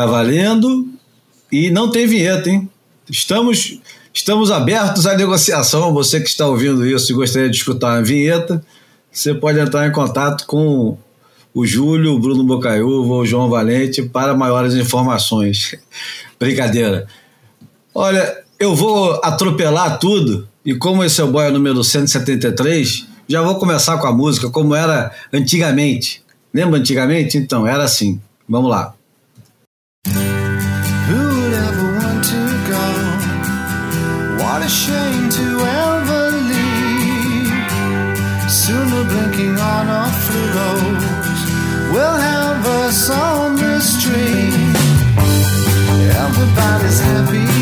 Tá valendo e não tem vinheta, hein? Estamos, estamos abertos à negociação. Você que está ouvindo isso e gostaria de escutar uma vinheta, você pode entrar em contato com o Júlio, o Bruno Bocaiúva ou o João Valente para maiores informações. Brincadeira. Olha, eu vou atropelar tudo e como esse é o boia número 173, já vou começar com a música como era antigamente. Lembra antigamente? Então, era assim. Vamos lá. On the street. Everybody's happy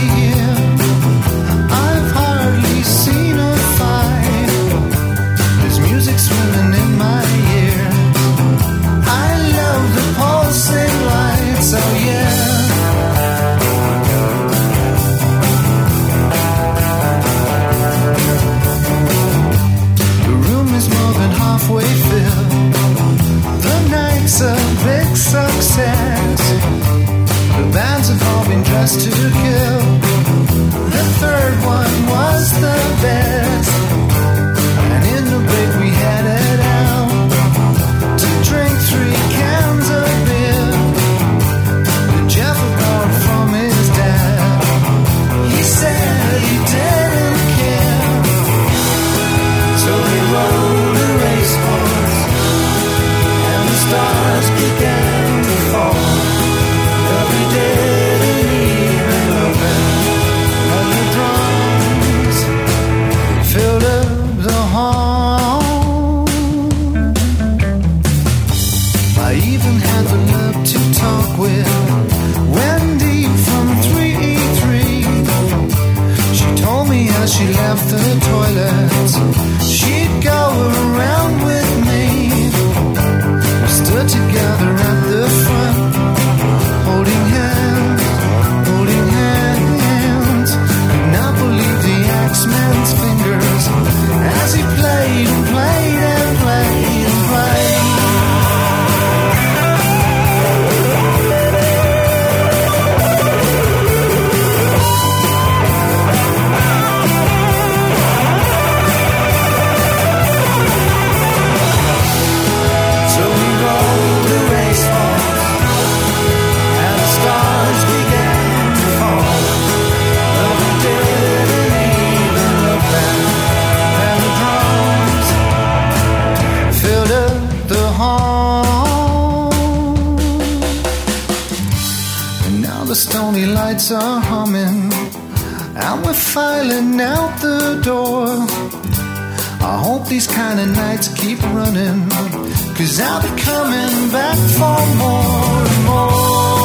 to kill. The third one was the best. Are humming and we're filing out the door. I hope these kind of nights keep running, cause I'll be coming back for more and more.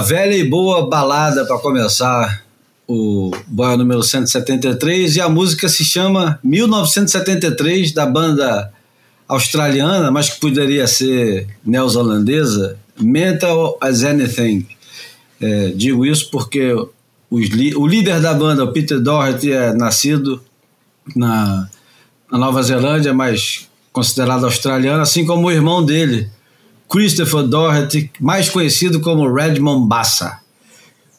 Bom, a velha e boa balada para começar o Boia número 173 e a música se chama 1973 da banda australiana, mas que poderia ser neozelandesa, Mental as Anything. É, digo isso porque o líder da banda, o Peter Doherty, é nascido na, na Nova Zelândia, mas considerado australiano, assim como o irmão dele, Christopher Doherty, mais conhecido como Red Mombasa,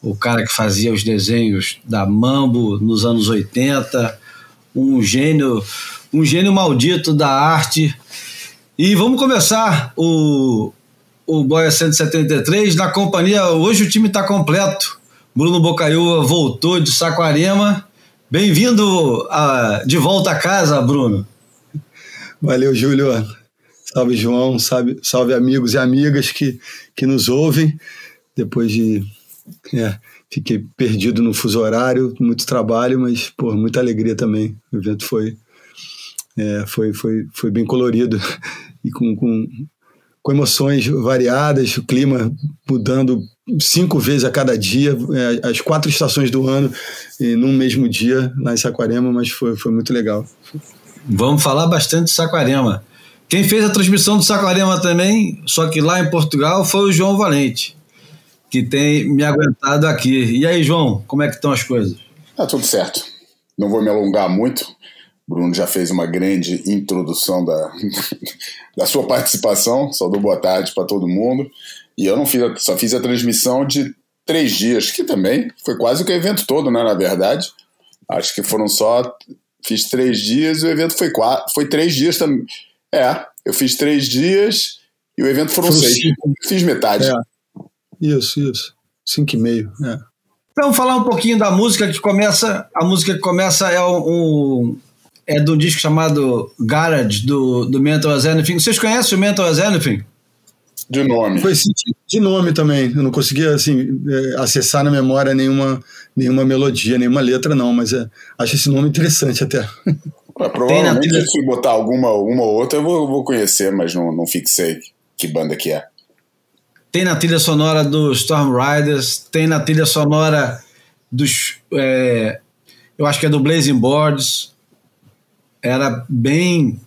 o cara que fazia os desenhos da Mambo nos anos 80, um gênio, um gênio maldito da arte. E vamos começar o, o Boia 173 na companhia. Hoje o time está completo. Bruno Bocaiúva voltou de Saquarema. Bem-vindo de volta a casa, Bruno. Valeu, Júlio. Salve, João. Salve, salve amigos e amigas que, que nos ouvem. Depois de. É, fiquei perdido no fuso horário, muito trabalho, mas, pô, muita alegria também. O evento foi, é, foi, foi, foi bem colorido e com, com, com emoções variadas, o clima mudando cinco vezes a cada dia, é, as quatro estações do ano, e num mesmo dia lá em Saquarema, mas foi, foi muito legal. Vamos falar bastante de Saquarema. Quem fez a transmissão do Saquarema também, só que lá em Portugal, foi o João Valente, que tem me aguentado aqui. E aí, João, como é que estão as coisas? Tá tudo certo. Não vou me alongar muito. Bruno já fez uma grande introdução da, da sua participação. Só dou boa tarde para todo mundo. E eu não fiz, só fiz a transmissão de três dias, que também foi quase que o evento todo, né? Na verdade, acho que foram só fiz três dias e o evento foi quatro, foi três dias também. É, eu fiz três dias e o evento foram, foram seis. Cinco. Fiz metade. É. Isso, isso. Cinco e meio. É. Então, falar um pouquinho da música que começa. A música que começa é um, é de um disco chamado Garage, do, do Mental as Anything. Vocês conhecem o Mental as Anything? De nome. Foi de nome também. Eu não conseguia assim, é, acessar na memória nenhuma, nenhuma melodia, nenhuma letra, não, mas é, acho esse nome interessante até. É, provavelmente trilha... se botar alguma, alguma outra eu vou, vou conhecer, mas não, não fixei que banda que é. Tem na trilha sonora dos Storm Riders, tem na trilha sonora dos. É, eu acho que é do Blazing Boards. Era bem.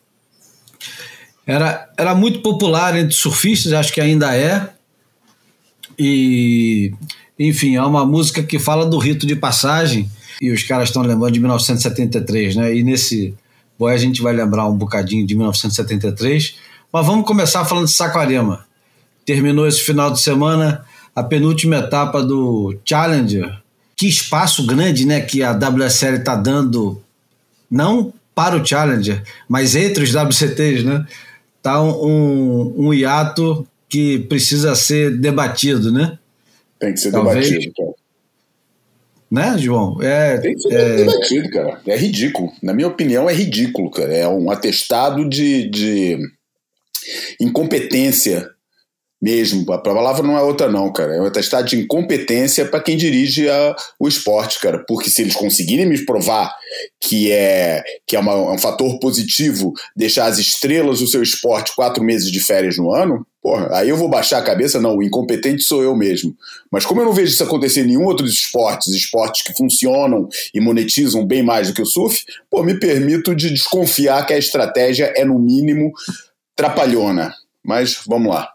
Era, era muito popular entre surfistas, acho que ainda é. E, enfim, é uma música que fala do rito de passagem. E os caras estão lembrando de 1973, né? E nesse boy a gente vai lembrar um bocadinho de 1973. Mas vamos começar falando de Saquarema. Terminou esse final de semana a penúltima etapa do Challenger. Que espaço grande, né? Que a WSL está dando, não para o Challenger, mas entre os WCTs, né? Tá um, um hiato que precisa ser debatido, né? Tem que ser Talvez. debatido, cara. Né, João? É, é... debatido, cara. É ridículo. Na minha opinião, é ridículo, cara. É um atestado de, de incompetência mesmo. A palavra não é outra, não, cara. É um atestado de incompetência para quem dirige a, o esporte, cara. Porque se eles conseguirem me provar que é, que é, uma, é um fator positivo deixar as estrelas do seu esporte quatro meses de férias no ano, porra, aí eu vou baixar a cabeça, não, o incompetente sou eu mesmo. Mas como eu não vejo isso acontecer em nenhum outro esportes, esportes que funcionam e monetizam bem mais do que o surf, pô, me permito de desconfiar que a estratégia é, no mínimo, trapalhona. Mas vamos lá.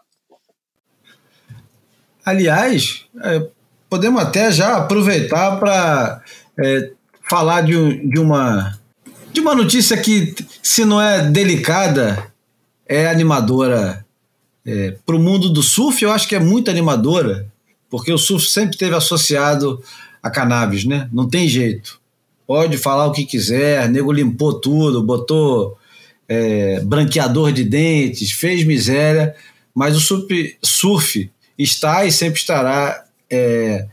Aliás, é, podemos até já aproveitar para é, falar de, de, uma, de uma notícia que, se não é delicada, é animadora. É, para o mundo do surf, eu acho que é muito animadora, porque o surf sempre esteve associado a cannabis, né? Não tem jeito. Pode falar o que quiser, nego limpou tudo, botou é, branqueador de dentes, fez miséria, mas o surf, surf está e sempre estará é,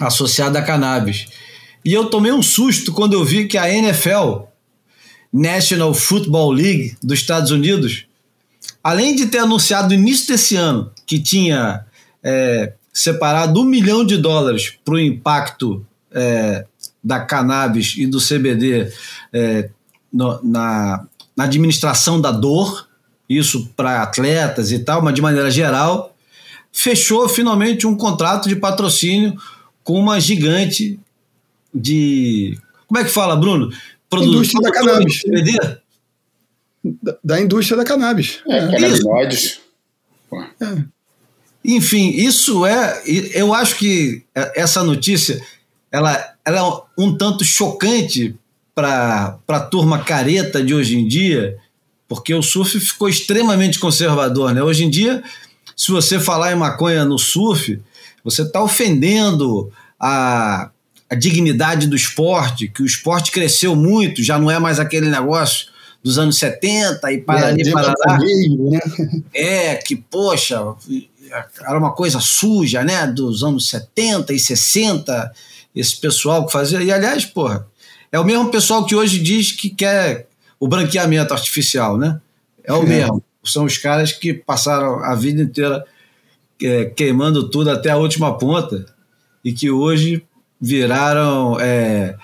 associada a cannabis. E eu tomei um susto quando eu vi que a NFL, National Football League dos Estados Unidos, além de ter anunciado no início desse ano que tinha é, separado um milhão de dólares para o impacto é, da cannabis e do CBD é, no, na, na administração da dor, isso para atletas e tal, mas de maneira geral, fechou finalmente um contrato de patrocínio com uma gigante de. Como é que fala, Bruno? Produ indústria da cannabis. Da, da, indústria da cannabis. É, é. canabinoides. É. Enfim, isso é. Eu acho que essa notícia ela, ela é um tanto chocante para a turma careta de hoje em dia, porque o surf ficou extremamente conservador. Né? Hoje em dia se você falar em maconha no surf, você está ofendendo a, a dignidade do esporte, que o esporte cresceu muito, já não é mais aquele negócio dos anos 70 e para ali, para lá. Né? É, que, poxa, era uma coisa suja, né? Dos anos 70 e 60, esse pessoal que fazia. E, aliás, porra, é o mesmo pessoal que hoje diz que quer o branqueamento artificial, né? é o mesmo. São os caras que passaram a vida inteira é, queimando tudo até a última ponta e que hoje viraram é,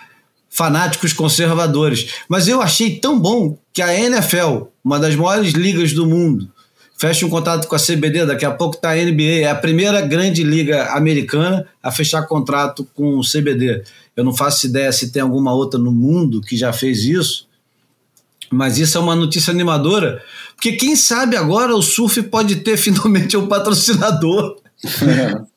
fanáticos conservadores. Mas eu achei tão bom que a NFL, uma das maiores ligas do mundo, fecha um contrato com a CBD, daqui a pouco está a NBA, é a primeira grande liga americana a fechar contrato com o CBD. Eu não faço ideia se tem alguma outra no mundo que já fez isso, mas isso é uma notícia animadora, porque quem sabe agora o surf pode ter finalmente um patrocinador.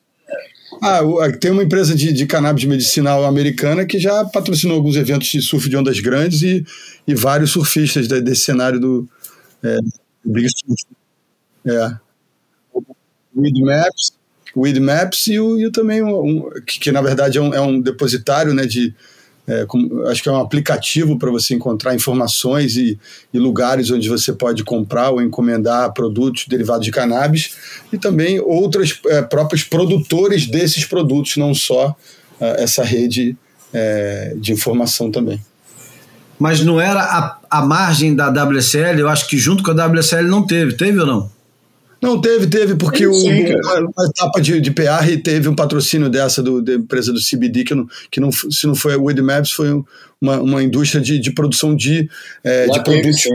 Ah, tem uma empresa de, de cannabis medicinal americana que já patrocinou alguns eventos de surf de ondas grandes e, e vários surfistas desse cenário do é, Big Surf. É. Weed Maps, Weed Maps e, o, e também um, um que, que, na verdade é um, é um depositário né, de, é, com, acho que é um aplicativo para você encontrar informações e, e, lugares onde você pode comprar ou encomendar produtos derivados de cannabis e também outros é, próprios produtores desses produtos, não só é, essa rede é, de informação também. Mas não era a, a margem da WSL, eu acho que junto com a WSL não teve, teve ou não? Não, teve, teve, porque o, uma etapa de, de PR teve um patrocínio dessa do, da empresa do CBD, que, não, que não, se não foi a Woodmaps, foi uma, uma indústria de, de produção de, é, de produtos. Sim,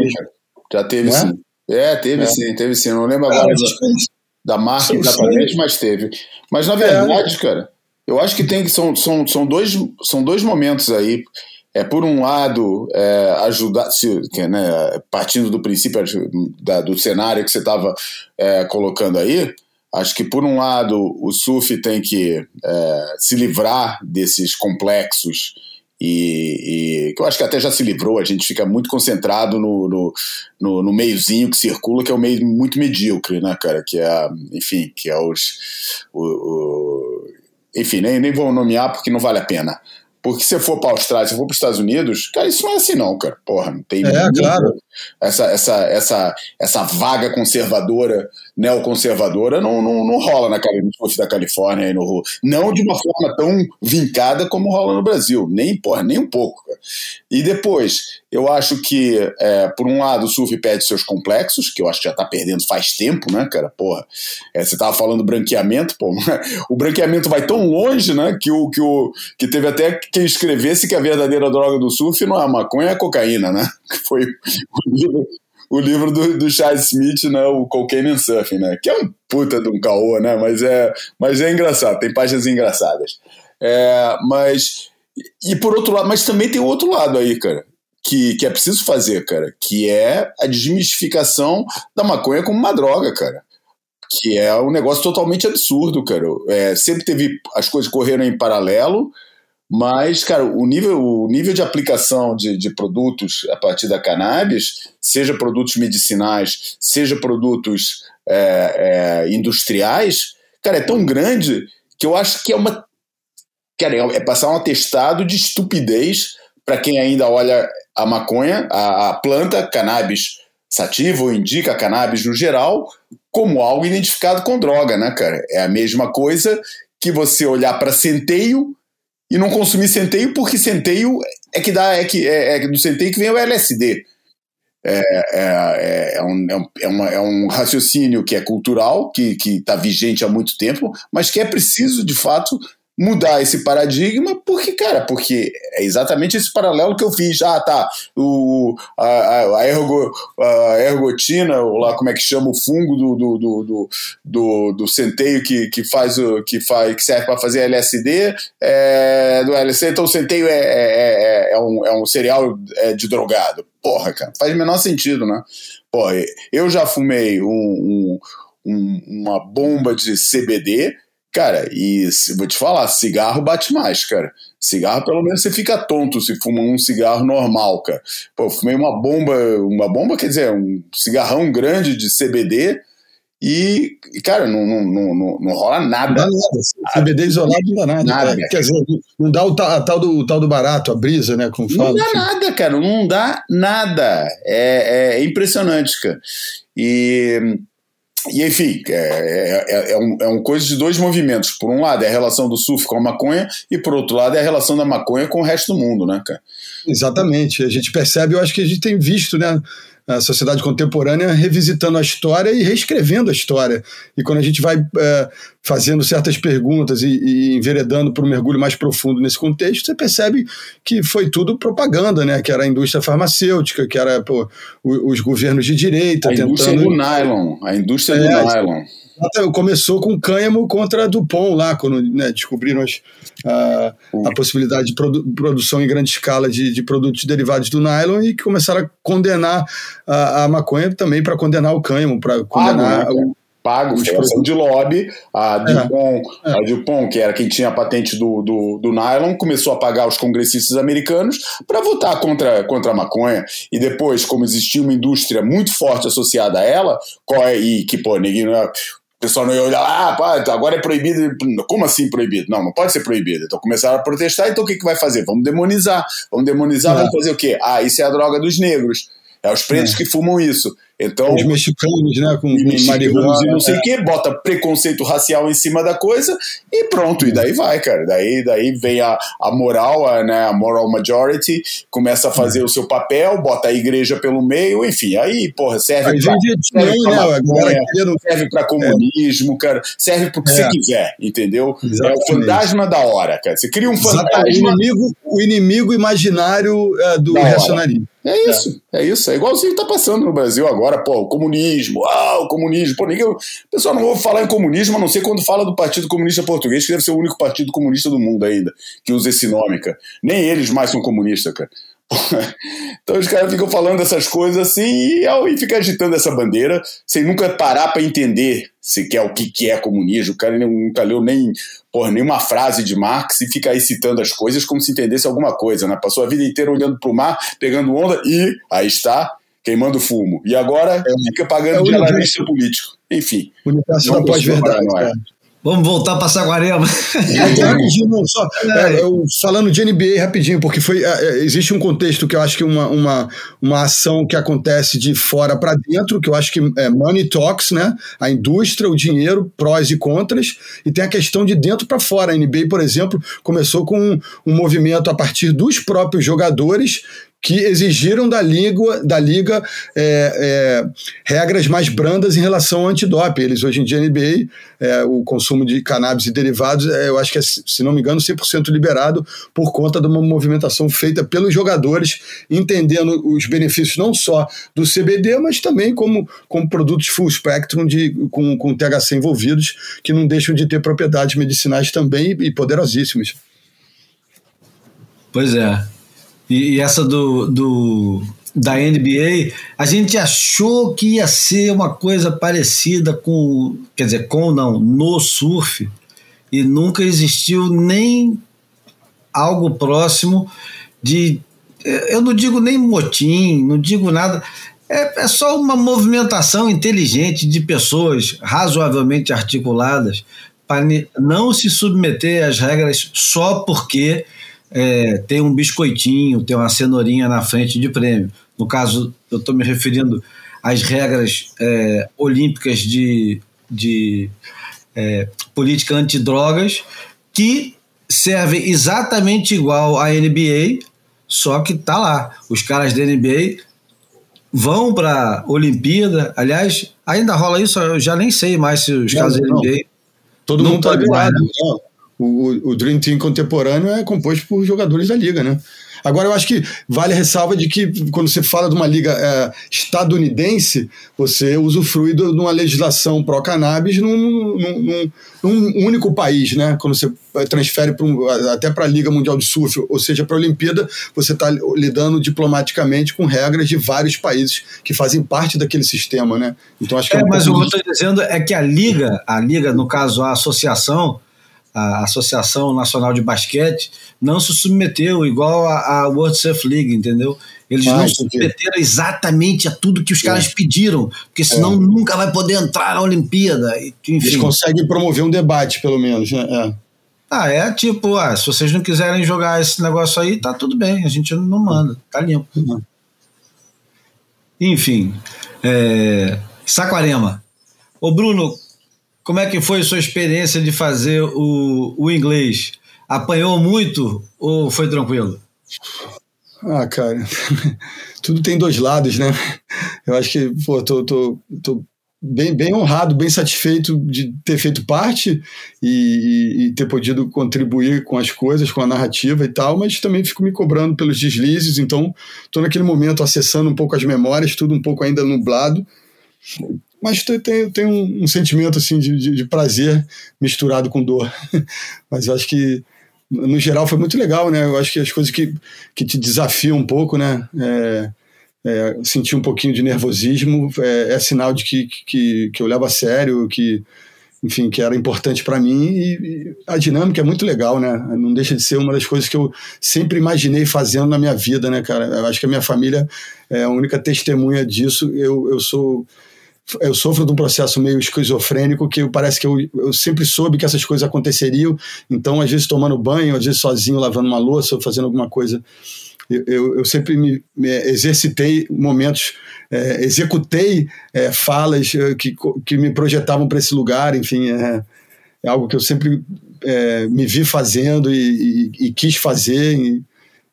Já teve é? sim. É, teve é. sim, teve sim. Não lembro agora da, da marca exatamente, mas teve. Mas na verdade, é. cara, eu acho que tem que são, são, são, dois, são dois momentos aí é por um lado é, ajudar, se, né, partindo do princípio da, do cenário que você estava é, colocando aí, acho que por um lado o surf tem que é, se livrar desses complexos e, que eu acho que até já se livrou, a gente fica muito concentrado no, no, no, no, meiozinho que circula, que é um meio muito medíocre, né, cara? Que é, enfim, que é os. O, o, enfim, nem, nem vou nomear porque não vale a pena. Porque se for para a Austrália, se for para os Estados Unidos, cara, isso não é assim não, cara. Porra, não tem é, claro. essa, essa, essa, essa vaga conservadora, neoconservadora, não, não, não rola na, no da Califórnia e no Não de uma forma tão vincada como rola no Brasil. Nem, porra, nem um pouco. Cara. E depois, eu acho que, é, por um lado, o surf perde seus complexos, que eu acho que já está perdendo faz tempo, né, cara? Porra, é, você tava falando branqueamento, pô. o branqueamento vai tão longe, né, que, o, que, o, que teve até quem escrevesse que a verdadeira droga do surf não é a maconha, é a cocaína, né? Que foi o livro, o livro do, do Charles Smith, né? O Cocaine and Surfing, né? Que é um puta de um caô, né? Mas é, mas é engraçado, tem páginas engraçadas. É, mas. E por outro lado, mas também tem outro lado aí, cara. Que, que é preciso fazer, cara, que é a desmistificação da maconha como uma droga, cara que é um negócio totalmente absurdo, cara. É, sempre teve as coisas correram em paralelo, mas, cara, o nível, o nível de aplicação de, de produtos a partir da cannabis, seja produtos medicinais, seja produtos é, é, industriais, cara, é tão grande que eu acho que é uma. Cara, é passar um atestado de estupidez para quem ainda olha a maconha, a, a planta, cannabis sativa ou indica cannabis no geral, como algo identificado com droga, né, cara? É a mesma coisa que você olhar para centeio e não consumir centeio, porque centeio é que dá, é que é, é do centeio que vem o LSD. É, é, é, é, um, é, uma, é um raciocínio que é cultural, que está vigente há muito tempo, mas que é preciso, de fato, mudar esse paradigma, porque, cara, porque é exatamente esse paralelo que eu fiz. Ah, tá, o, a, a, ergo, a ergotina, ou lá como é que chama o fungo do, do, do, do, do, do centeio que, que faz o que faz que serve para fazer LSD é, do LSD, então o centeio é, é, é, é, um, é um cereal é, de drogado. Porra, cara, faz menor sentido, né? Porra, eu já fumei um, um, uma bomba de CBD Cara, e vou te falar, cigarro bate mais, cara. Cigarro, pelo menos, você fica tonto se fuma um cigarro normal, cara. Pô, eu fumei uma bomba, uma bomba, quer dizer, um cigarrão grande de CBD e, cara, não, não, não, não rola nada. Não dá nada. CBD isolado não dá nada. nada é, quer dizer, não dá o tal, tal, do, tal do barato, a brisa, né? Como fala, não dá assim. nada, cara, não dá nada. É, é impressionante, cara. E e enfim, é, é, é, é, um, é um coisa de dois movimentos. Por um lado é a relação do surf com a maconha, e por outro lado é a relação da maconha com o resto do mundo, né, cara? Exatamente. A gente percebe, eu acho que a gente tem visto, né? A sociedade contemporânea revisitando a história e reescrevendo a história. E quando a gente vai é, fazendo certas perguntas e, e enveredando para um mergulho mais profundo nesse contexto, você percebe que foi tudo propaganda, né? Que era a indústria farmacêutica, que era pô, os, governos de direita. A tentando... indústria do nylon. A indústria é, do nylon. Começou com cânhamo contra a Dupont lá, quando né, descobriram as, a, a, possibilidade de produ produção em grande escala de, de, produtos derivados do nylon e que começaram a condenar a, a maconha também para condenar o cânhamo, para condenar ah, o, pago, foi de lobby. A é. Dupont, é. a Dupont, que era quem tinha a patente do, do, do nylon, começou a pagar os congressistas americanos para votar contra, contra a maconha. E depois, como existia uma indústria muito forte associada a ela, e que, pô, ninguém, o pessoal não ia olhar, ah, pá, então agora é proibido. Como assim proibido? Não, não pode ser proibido. Então começaram a protestar, então o que, que vai fazer? Vamos demonizar. Vamos demonizar, é. vamos fazer o quê? Ah, isso é a droga dos negros. É os pretos é. que fumam isso. Então, os mexicanos, né, com, com marihuana, e não sei o é. que, bota preconceito racial em cima da coisa e pronto, e daí vai, cara. Daí, daí vem a, a moral, a, né, a moral majority, começa a fazer é. o seu papel, bota a igreja pelo meio, enfim, aí, porra, serve para serve, pra né, serve pra comunismo, cara, serve pro que é. você quiser, entendeu? Exatamente. É o fantasma da hora, cara. Você cria um fantasma. O inimigo, o inimigo imaginário é, do racionalismo. É isso, é. é isso. É igualzinho que tá passando no Brasil agora, pô, o comunismo, ah, o comunismo. Pô, ninguém, o pessoal não ouve falar em comunismo, a não ser quando fala do Partido Comunista Português, que deve ser o único partido comunista do mundo ainda, que usa esse nome, cara. Nem eles mais são comunistas, cara. Então os caras ficam falando essas coisas assim e, e fica agitando essa bandeira sem nunca parar para entender se quer o que, que é comunismo. O cara nunca leu nem porra, nenhuma frase de Marx e fica aí citando as coisas como se entendesse alguma coisa, né? Passou a vida inteira olhando para o mar, pegando onda e aí está queimando fumo. E agora é, fica pagando é de analista político. Enfim. Universo da pós-verdade. Vamos voltar para Saquarema. só, é, eu, falando de NBA rapidinho, porque foi, é, é, existe um contexto que eu acho que uma, uma, uma ação que acontece de fora para dentro, que eu acho que é money talks, né? A indústria, o dinheiro, prós e contras, e tem a questão de dentro para fora. A NBA, por exemplo, começou com um, um movimento a partir dos próprios jogadores que exigiram da liga, da liga é, é, regras mais brandas em relação ao antidoping. Eles, hoje em dia, NBA, é, o consumo de cannabis e derivados, é, eu acho que é, se não me engano, 100% liberado por conta de uma movimentação feita pelos jogadores, entendendo os benefícios não só do CBD, mas também como, como produtos full spectrum de, com, com THC envolvidos, que não deixam de ter propriedades medicinais também e poderosíssimas. Pois é. E, e essa do, do, da NBA, a gente achou que ia ser uma coisa parecida com, quer dizer, com não, no surf, e nunca existiu nem algo próximo de. Eu não digo nem motim, não digo nada. É, é só uma movimentação inteligente de pessoas razoavelmente articuladas para não se submeter às regras só porque é, tem um biscoitinho, tem uma cenourinha na frente de prêmio. No caso, eu estou me referindo às regras é, olímpicas de, de é, política antidrogas, que servem exatamente igual à NBA, só que tá lá. Os caras da NBA vão para a Olimpíada. Aliás, ainda rola isso, eu já nem sei mais se os caras da NBA. Todo mundo está ligado o, o Dream Team contemporâneo é composto por jogadores da liga, né? Agora, eu acho que vale a ressalva de que, quando você fala de uma liga é, estadunidense, você usufrui de uma legislação pró-cannabis num, num, num, num, único país, né? Quando você é, transfere um, até para a Liga Mundial de Surf, ou seja, para a Olimpíada, você está lidando diplomaticamente com regras de vários países que fazem parte daquele sistema, né? Então, acho que é, é um mas o que eu estou dizendo é que a Liga, a Liga, no caso, a associação, a Associação Nacional de Basquete não se submeteu igual a, a World Surf League, entendeu? Eles ah, não se submeteram exatamente a tudo que os é. caras pediram, porque senão é. nunca vai poder entrar na Olimpíada. Enfim. Eles conseguem promover um debate, pelo menos, né? É. Ah, é tipo, ah, se vocês não quiserem jogar esse negócio aí, tá tudo bem, a gente não manda, tá limpo. Uhum. Enfim, é, Saquarema. Ô Bruno, como é que foi a sua experiência de fazer o, o inglês? Apanhou muito ou foi tranquilo? Ah, cara, tudo tem dois lados, né? eu acho que, pô, tô, tô, tô bem, bem honrado, bem satisfeito de ter feito parte e, e, ter podido contribuir com as coisas, com a narrativa e tal, mas também fico me cobrando pelos deslizes, então estou naquele momento acessando um pouco as memórias, tudo um pouco ainda nublado, mas tem, tem um, um, sentimento assim de, de, de, prazer misturado com dor. mas eu acho que no geral foi muito legal, né? Eu acho que as coisas que, que te desafiam um pouco, né? É, é, sentir um pouquinho de nervosismo é, é sinal de que, que, que, eu levo a sério, que enfim, que era importante para mim e, e, a dinâmica é muito legal, né? Não deixa de ser uma das coisas que eu sempre imaginei fazendo na minha vida, né, cara? Eu acho que a minha família é a única testemunha disso. Eu, eu sou eu sofro de um processo meio esquizofrênico que parece que eu, eu sempre soube que essas coisas aconteceriam. Então, às vezes tomando banho, às vezes sozinho lavando uma louça ou fazendo alguma coisa. Eu, eu sempre me, me, exercitei momentos, é, executei é, falas é, que, que me projetavam para esse lugar, enfim, é, é, algo que eu sempre é, me vi fazendo e, e, e quis fazer, e,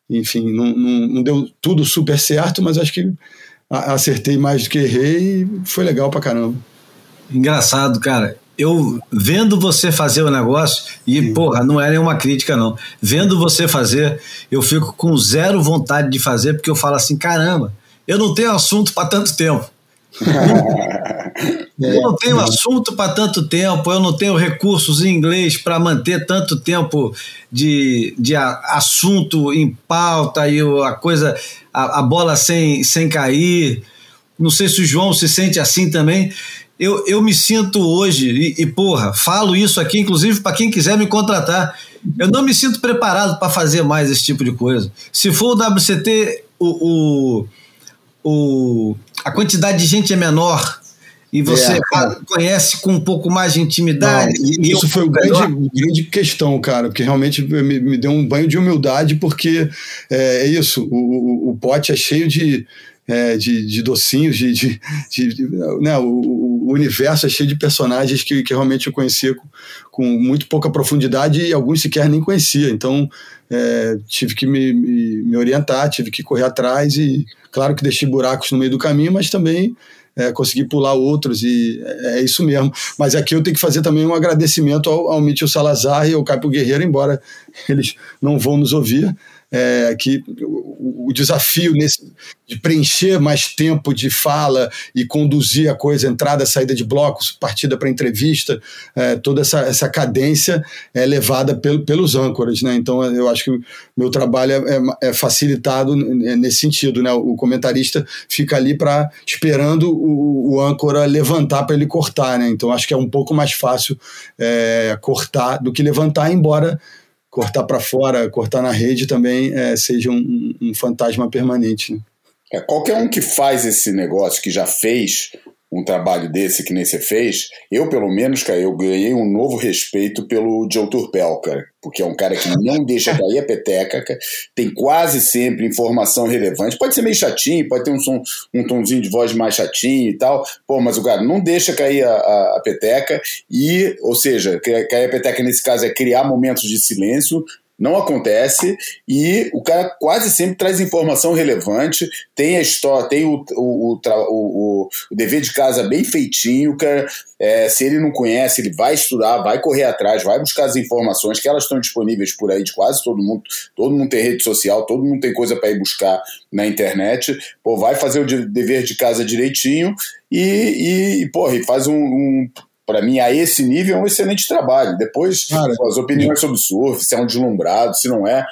enfim, não, não, não, deu tudo super certo, mas acho que acertei mais do que errei e foi legal pra caramba. Engraçado, cara eu vendo você fazer o negócio, e Sim. porra, não é nenhuma crítica, não. Vendo você fazer, eu fico com zero vontade de fazer, porque eu falo assim: caramba, eu não tenho assunto para tanto tempo. eu não tenho assunto para tanto tempo, eu não tenho recursos em inglês para manter tanto tempo de, de assunto em pauta e a coisa, a, a bola sem, sem cair. Não sei se o João se sente assim também eu, eu me sinto hoje, e, e porra, falo isso aqui, inclusive, para quem quiser me contratar. Eu não me sinto preparado para fazer mais esse tipo de coisa. Se for o WCT, o, o, o, a quantidade de gente é menor. E você é, conhece com um pouco mais de intimidade. Não, isso foi uma grande, grande questão, cara, porque realmente me, me, deu um banho de humildade, porque é, é isso, o, o, o pote é cheio de é, de, de, docinhos, de, de, de né, o, o, universo é cheio de personagens que, que realmente eu conhecia com, com, muito pouca profundidade e alguns sequer nem conhecia. Então é, tive que me, me, me, orientar, tive que correr atrás e claro que deixei buracos no meio do caminho, mas também é, consegui pular outros e é, é isso mesmo. Mas aqui eu tenho que fazer também um agradecimento ao, ao Mitchell Salazar e ao Caio Guerreiro, embora eles não vão nos ouvir é, que o, o, desafio nesse, de preencher mais tempo de fala e conduzir a coisa, entrada, saída de blocos, partida para entrevista, é, toda essa, essa cadência é levada pelo, pelos âncoras, né? Então eu acho que meu trabalho é, é, é facilitado nesse sentido, né? O comentarista fica ali para esperando o, o, âncora levantar para ele cortar, né? Então acho que é um pouco mais fácil é, cortar do que levantar, embora cortar para fora, cortar na rede também é, seja um, um, fantasma permanente. Né? É, qualquer um que faz esse negócio, que já fez um trabalho desse que nem você fez, eu pelo menos, cara, eu ganhei um novo respeito pelo Joe Turpel, cara, porque é um cara que não deixa cair a peteca, cara, tem quase sempre informação relevante, pode ser meio chatinho, pode ter um som, um tomzinho de voz mais chatinho e tal, pô, mas o cara não deixa cair a, a, a peteca e, ou seja, cair a peteca nesse caso é criar momentos de silêncio, não acontece e o cara quase sempre traz informação relevante, tem a história, tem o, o, o, o, dever de casa bem feitinho, cara. É, se ele não conhece, ele vai estudar, vai correr atrás, vai buscar as informações que elas estão disponíveis por aí de quase todo mundo. Todo mundo tem rede social, todo mundo tem coisa para ir buscar na internet. Pô, vai fazer o dever de casa direitinho e, e, porra, e faz um, um para mim, a esse nível, é um excelente trabalho. Depois, cara, as opiniões sobre surf, se é um deslumbrado, se não é.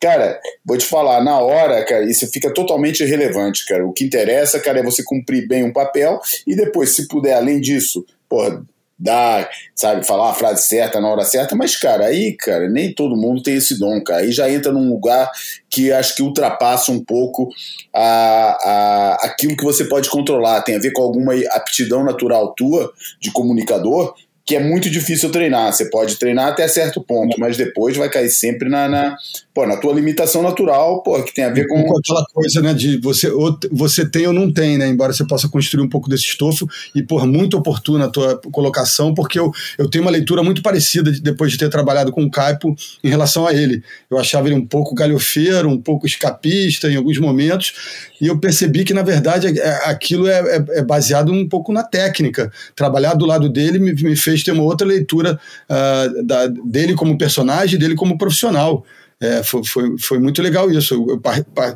Cara, vou te falar, na hora, cara, isso fica totalmente irrelevante, cara. O que interessa, cara, é você cumprir bem um papel e depois, se puder, além disso, porra, dar, sabe, falar a frase certa na hora certa, mas, cara, aí, cara, nem todo mundo tem esse dom, cara. Aí já entra num lugar que acho que ultrapassa um pouco a, a, aquilo que você pode controlar. Tem a ver com alguma aptidão natural tua de comunicador que é muito difícil treinar. Você pode treinar até certo ponto, mas depois vai cair sempre na, na, pô, na tua limitação natural, pô, que tem a ver com... com aquela coisa, né, de você, ou você tem ou não tem, né, embora você possa construir um pouco desse estofo, e, por muito oportuna a tua colocação, porque eu, eu tenho uma leitura muito parecida de, depois de ter trabalhado com o Caipo em relação a ele. Eu achava ele um pouco galhofeiro, um pouco escapista em alguns momentos, e eu percebi que, na verdade, aquilo é, é, é baseado um pouco na técnica. Trabalhar do lado dele me, me fez ter uma outra leitura uh, da, dele como personagem, dele como profissional. É, foi, foi, foi, muito legal isso. Eu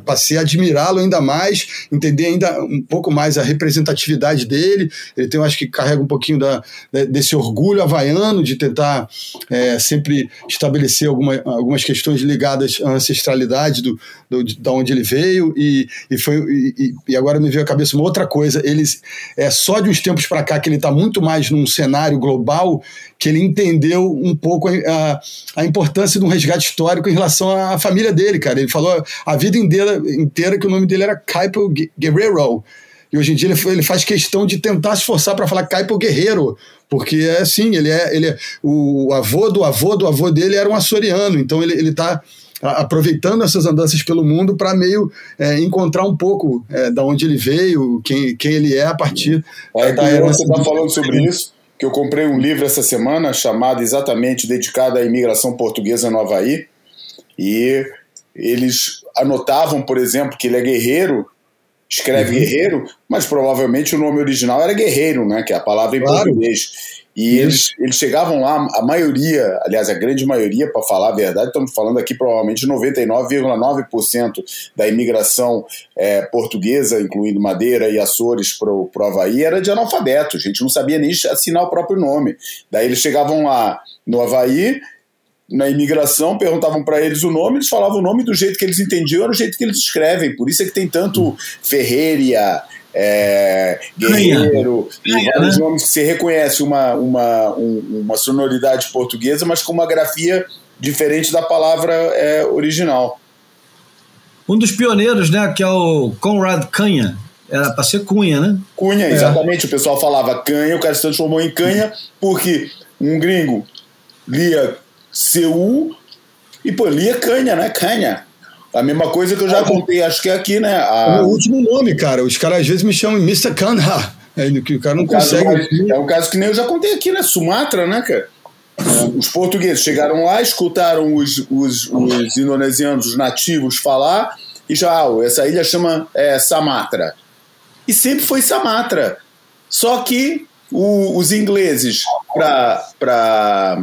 passei a admirá-lo ainda mais, entender ainda um pouco mais a representatividade dele. Ele tem, eu acho que carrega um pouquinho da, desse orgulho havaiano de tentar é, sempre estabelecer alguma, algumas questões ligadas à ancestralidade do, do, de, da onde ele veio. E, e, foi, e, e, agora me veio à cabeça uma outra coisa. Eles, é só de uns tempos para cá que ele está muito mais num cenário global que ele entendeu um pouco a, a importância de um resgate histórico em relação à família dele, cara. Ele falou a vida inteira, inteira que o nome dele era Caipo Guerrero. E hoje em dia ele, ele faz questão de tentar se esforçar para falar Caipo Guerreiro, porque é assim, ele é, ele é o avô do avô do avô dele era um açoriano, então ele, ele tá aproveitando essas andanças pelo mundo para meio é, encontrar um pouco é, da onde ele veio, quem, quem ele é a partir é, da era. Você está falando sobre isso? que eu comprei um livro essa semana chamado exatamente dedicado à imigração portuguesa no Havaí. E eles anotavam, por exemplo, que ele é guerreiro, escreve uhum. guerreiro, mas provavelmente o nome original era guerreiro, né, que é a palavra em claro. português. E eles, eles chegavam lá, a maioria, aliás, a grande maioria, para falar a verdade, estamos falando aqui provavelmente 99,9% da imigração é, portuguesa, incluindo Madeira e Açores para o Havaí, era de analfabeto, a gente não sabia nem assinar o próprio nome. Daí eles chegavam lá no Havaí, na imigração, perguntavam para eles o nome, eles falavam o nome do jeito que eles entendiam, era o jeito que eles escrevem. Por isso é que tem tanto Ferreira, é, Guerreiro, vários né? nomes que você reconhece uma, uma, uma sonoridade portuguesa, mas com uma grafia diferente da palavra é, original. Um dos pioneiros, né, que é o Conrad Canha, era para ser Cunha, né? Cunha, é. exatamente. O pessoal falava canha, o cara se transformou em canha, porque um gringo lia CU e pô, lia canha, né? Canha. A mesma coisa que eu já contei, acho que é aqui, né? A... É o último nome, cara. Os caras às vezes me chamam Mr. Kanha. É, que o cara não consegue. Caso, é um caso que nem eu já contei aqui, né? Sumatra, né, cara? Os portugueses chegaram lá, escutaram os, os, os indonesianos, os nativos falar, e já, ah, essa ilha chama é, Samatra. E sempre foi Samatra. Só que o, os ingleses, para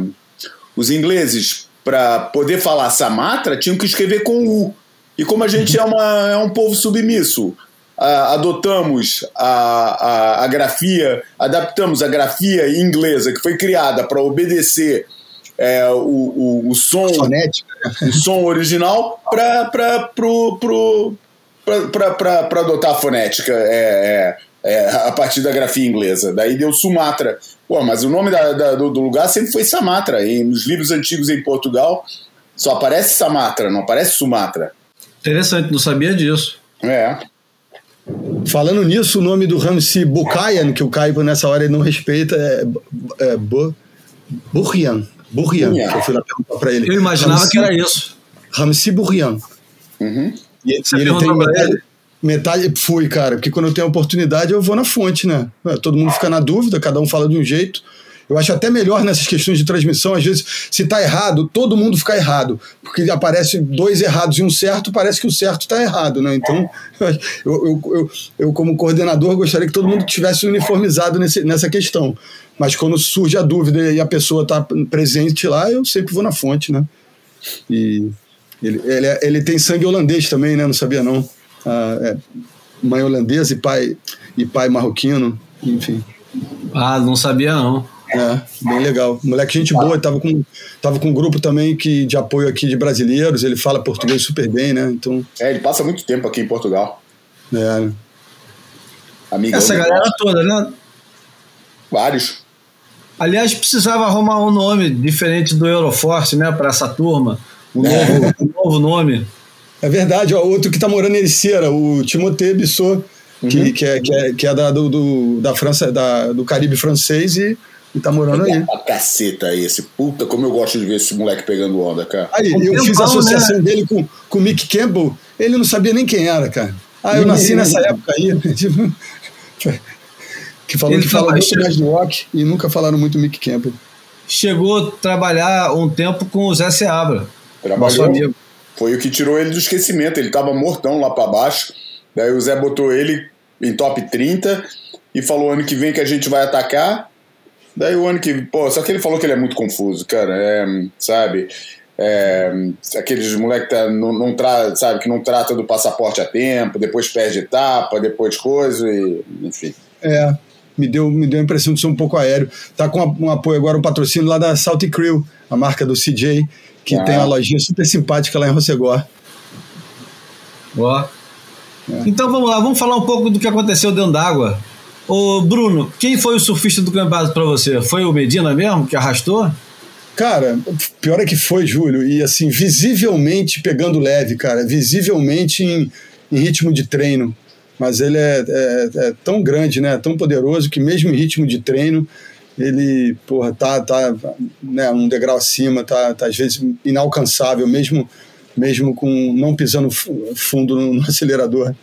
os ingleses, para poder falar Samatra, tinham que escrever com U. E como a gente é, uma, é um povo submisso, a, adotamos a, a, a, grafia, adaptamos a grafia inglesa que foi criada para obedecer é, o, o, o, som o som original para adotar a fonética. É, é, a partir da grafia inglesa. Daí deu Sumatra. Pô, mas o nome da, da, do, do, lugar sempre foi Samatra. E nos livros antigos em Portugal só aparece Samatra, não aparece Sumatra. Interessante, não sabia disso. É. Falando nisso, o nome do Ramsey Bukayan, que o Caio nessa hora ele não respeita, é, é Burrian. Burrian, eu fui lá perguntar para ele. Eu imaginava Ramsey, que era isso. Ramsey Burrian. Uhum. E, e ele tem metade, metade. Fui, cara, porque quando eu tenho oportunidade eu vou na fonte, né? Todo mundo fica na dúvida, cada um fala de um jeito. Eu acho até melhor nessas questões de transmissão, às vezes, se está errado, todo mundo fica errado. Porque aparece dois errados e um certo, parece que o certo está errado, né? Então, eu, eu, eu, eu, como coordenador, gostaria que todo mundo tivesse uniformizado nesse, nessa questão. Mas quando surge a dúvida e a pessoa está presente lá, eu sempre vou na fonte, né? E ele, ele, é, ele tem sangue holandês também, né? Não sabia, não. Ah, é, mãe holandesa e pai, e pai marroquino, enfim. Ah, não sabia, não. É, bem legal. Moleque, gente boa, tava com, tava com um grupo também que, de apoio aqui de brasileiros, ele fala português super bem, né? Então... É, ele passa muito tempo aqui em Portugal. É. Amiga Essa galera toda, né? Vários. Aliás, precisava arrumar um nome diferente do Euroforce, né, para essa turma. Um, é. novo, um novo nome. É verdade, ó, outro que está morando em Ericeira, o Timothée Bissot, que, uhum. que, é, que, é, que é da, do, do, da França, da, do Caribe francês e e tá morando aí. A caceta esse. Puta, como eu gosto de ver esse moleque pegando onda, cara. Aí, eu fiz a associação né? dele com, com o Mick Campbell, ele não sabia nem quem era, cara. Ah, eu nasci nessa época aí. que falou ele que fala muito mais do rock e nunca falaram muito Mick Campbell. Chegou a trabalhar um tempo com o Zé Seabra. Trabalhou. Foi o que tirou ele do esquecimento. Ele tava mortão lá para baixo. Daí o Zé botou ele em top 30 e falou ano que vem que a gente vai atacar. Daí o ano que. Pô, só que ele falou que ele é muito confuso, cara. É, sabe? É, aqueles moleque tá, não, não tra, sabe, que não trata do passaporte a tempo, depois perde etapa, depois coisa, e, enfim. É, me deu, me deu a impressão de ser um pouco aéreo. Tá com um apoio agora, um patrocínio lá da Salty Crew, a marca do CJ, que ah. tem uma lojinha super simpática lá em Rossegor. Ó. É. Então vamos lá, vamos falar um pouco do que aconteceu dentro d'água. Ô Bruno, quem foi o surfista do campeonato para você? Foi o Medina mesmo que arrastou? Cara, pior é que foi, Júlio, e assim, visivelmente pegando leve, cara, visivelmente em, em ritmo de treino. Mas ele é, é, é, tão grande, né, tão poderoso, que mesmo em ritmo de treino, ele, porra, tá, tá né, um degrau acima, tá, tá às vezes inalcançável, mesmo, mesmo com não pisando fundo no, no acelerador.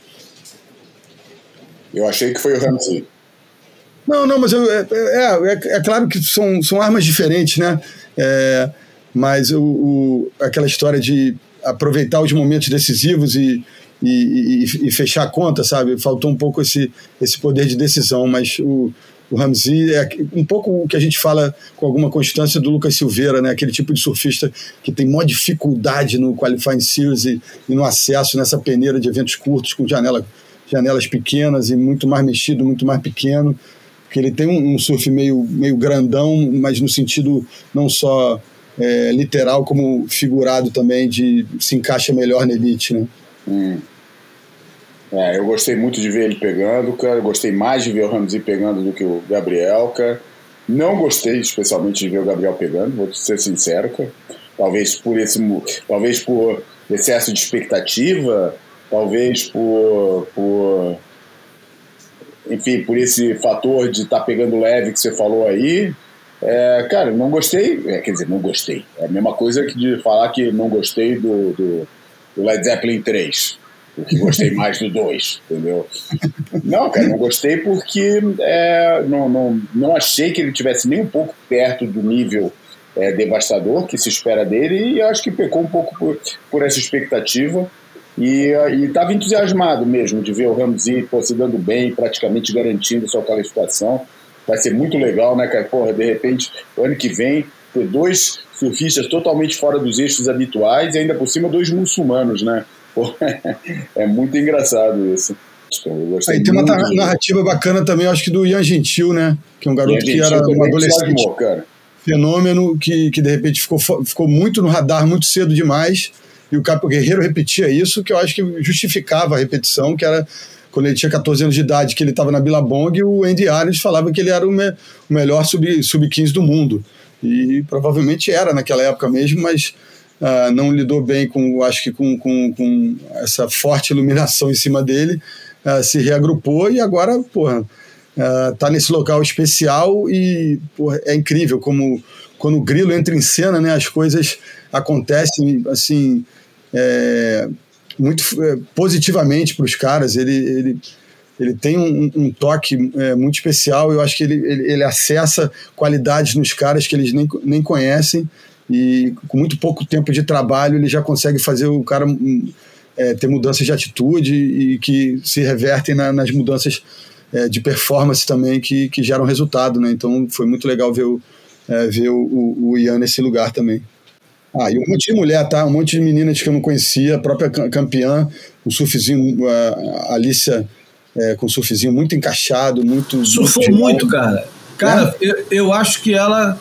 Eu achei que foi o Ramsey. Não, não, mas eu, é, é, é, é, claro que são, são armas diferentes, né? É, mas o, o, aquela história de aproveitar os momentos decisivos e, e, e, e, fechar a conta, sabe? Faltou um pouco esse, esse poder de decisão, mas o, o Ramsey é um pouco o que a gente fala com alguma constância do Lucas Silveira, né? Aquele tipo de surfista que tem maior dificuldade no Qualifying Series e, e no acesso nessa peneira de eventos curtos com janela, janelas pequenas e muito mais mexido, muito mais pequeno porque ele tem um, um, surf meio, meio grandão, mas no sentido não só é, literal, como figurado também, de se encaixa melhor na elite, né? Hum. É, eu gostei muito de ver ele pegando, cara. Eu gostei mais de ver o Ramsey pegando do que o Gabriel, cara. Não gostei especialmente de ver o Gabriel pegando, vou ser sincero, cara. Talvez por esse, talvez por excesso de expectativa, talvez por, por enfim, por esse fator de estar tá pegando leve que você falou aí. É, cara, não gostei, é, quer dizer, não gostei. É a mesma coisa que de falar que não gostei do, do, do Led Zeppelin 3, porque gostei mais do 2, entendeu? Não, cara, não gostei porque é, não, não, não achei que ele tivesse nem um pouco perto do nível é, devastador que se espera dele e acho que pecou um pouco por, por essa expectativa. E estava entusiasmado mesmo de ver o Ramsey pô, se dando bem, praticamente garantindo sua qualificação. Vai ser muito legal, né, cara? Porra, de repente, ano que vem, ter dois surfistas totalmente fora dos eixos habituais e ainda por cima dois muçulmanos, né? É muito engraçado isso. Aí tem uma narrativa bacana também, acho que do Ian Gentil, né? Que é um garoto que era um adolescente. Cara. Fenômeno que, que de repente ficou, ficou muito no radar muito cedo demais e o Capo Guerreiro repetia isso, que eu acho que justificava a repetição, que era quando ele tinha 14 anos de idade, que ele estava na Billabong, o Andy Arias falava que ele era o, me, o melhor sub-15 sub do mundo. E provavelmente era naquela época mesmo, mas uh, não lidou bem com, acho que com, com, com essa forte iluminação em cima dele, uh, se reagrupou e agora, porra, uh, tá nesse local especial e porra, é incrível como quando o grilo entra em cena, né, as coisas acontecem assim é, muito é, positivamente para os caras. Ele, ele, ele tem um, um toque é, muito especial. Eu acho que ele, ele, ele, acessa qualidades nos caras que eles nem, nem conhecem. E com muito pouco tempo de trabalho, ele já consegue fazer o cara hum, é, ter mudanças de atitude e que se revertem na, nas mudanças é, de performance também que, que geram resultado. Né? Então foi muito legal ver o, é, ver o, o Ian nesse lugar também. Ah, e um monte de mulher, tá? Um monte de meninas que eu não conhecia, a própria campeã, o surfzinho, a Alicia é, com o surfzinho muito encaixado, muito. Surfou muito, cara. Cara, é? eu, eu acho que ela.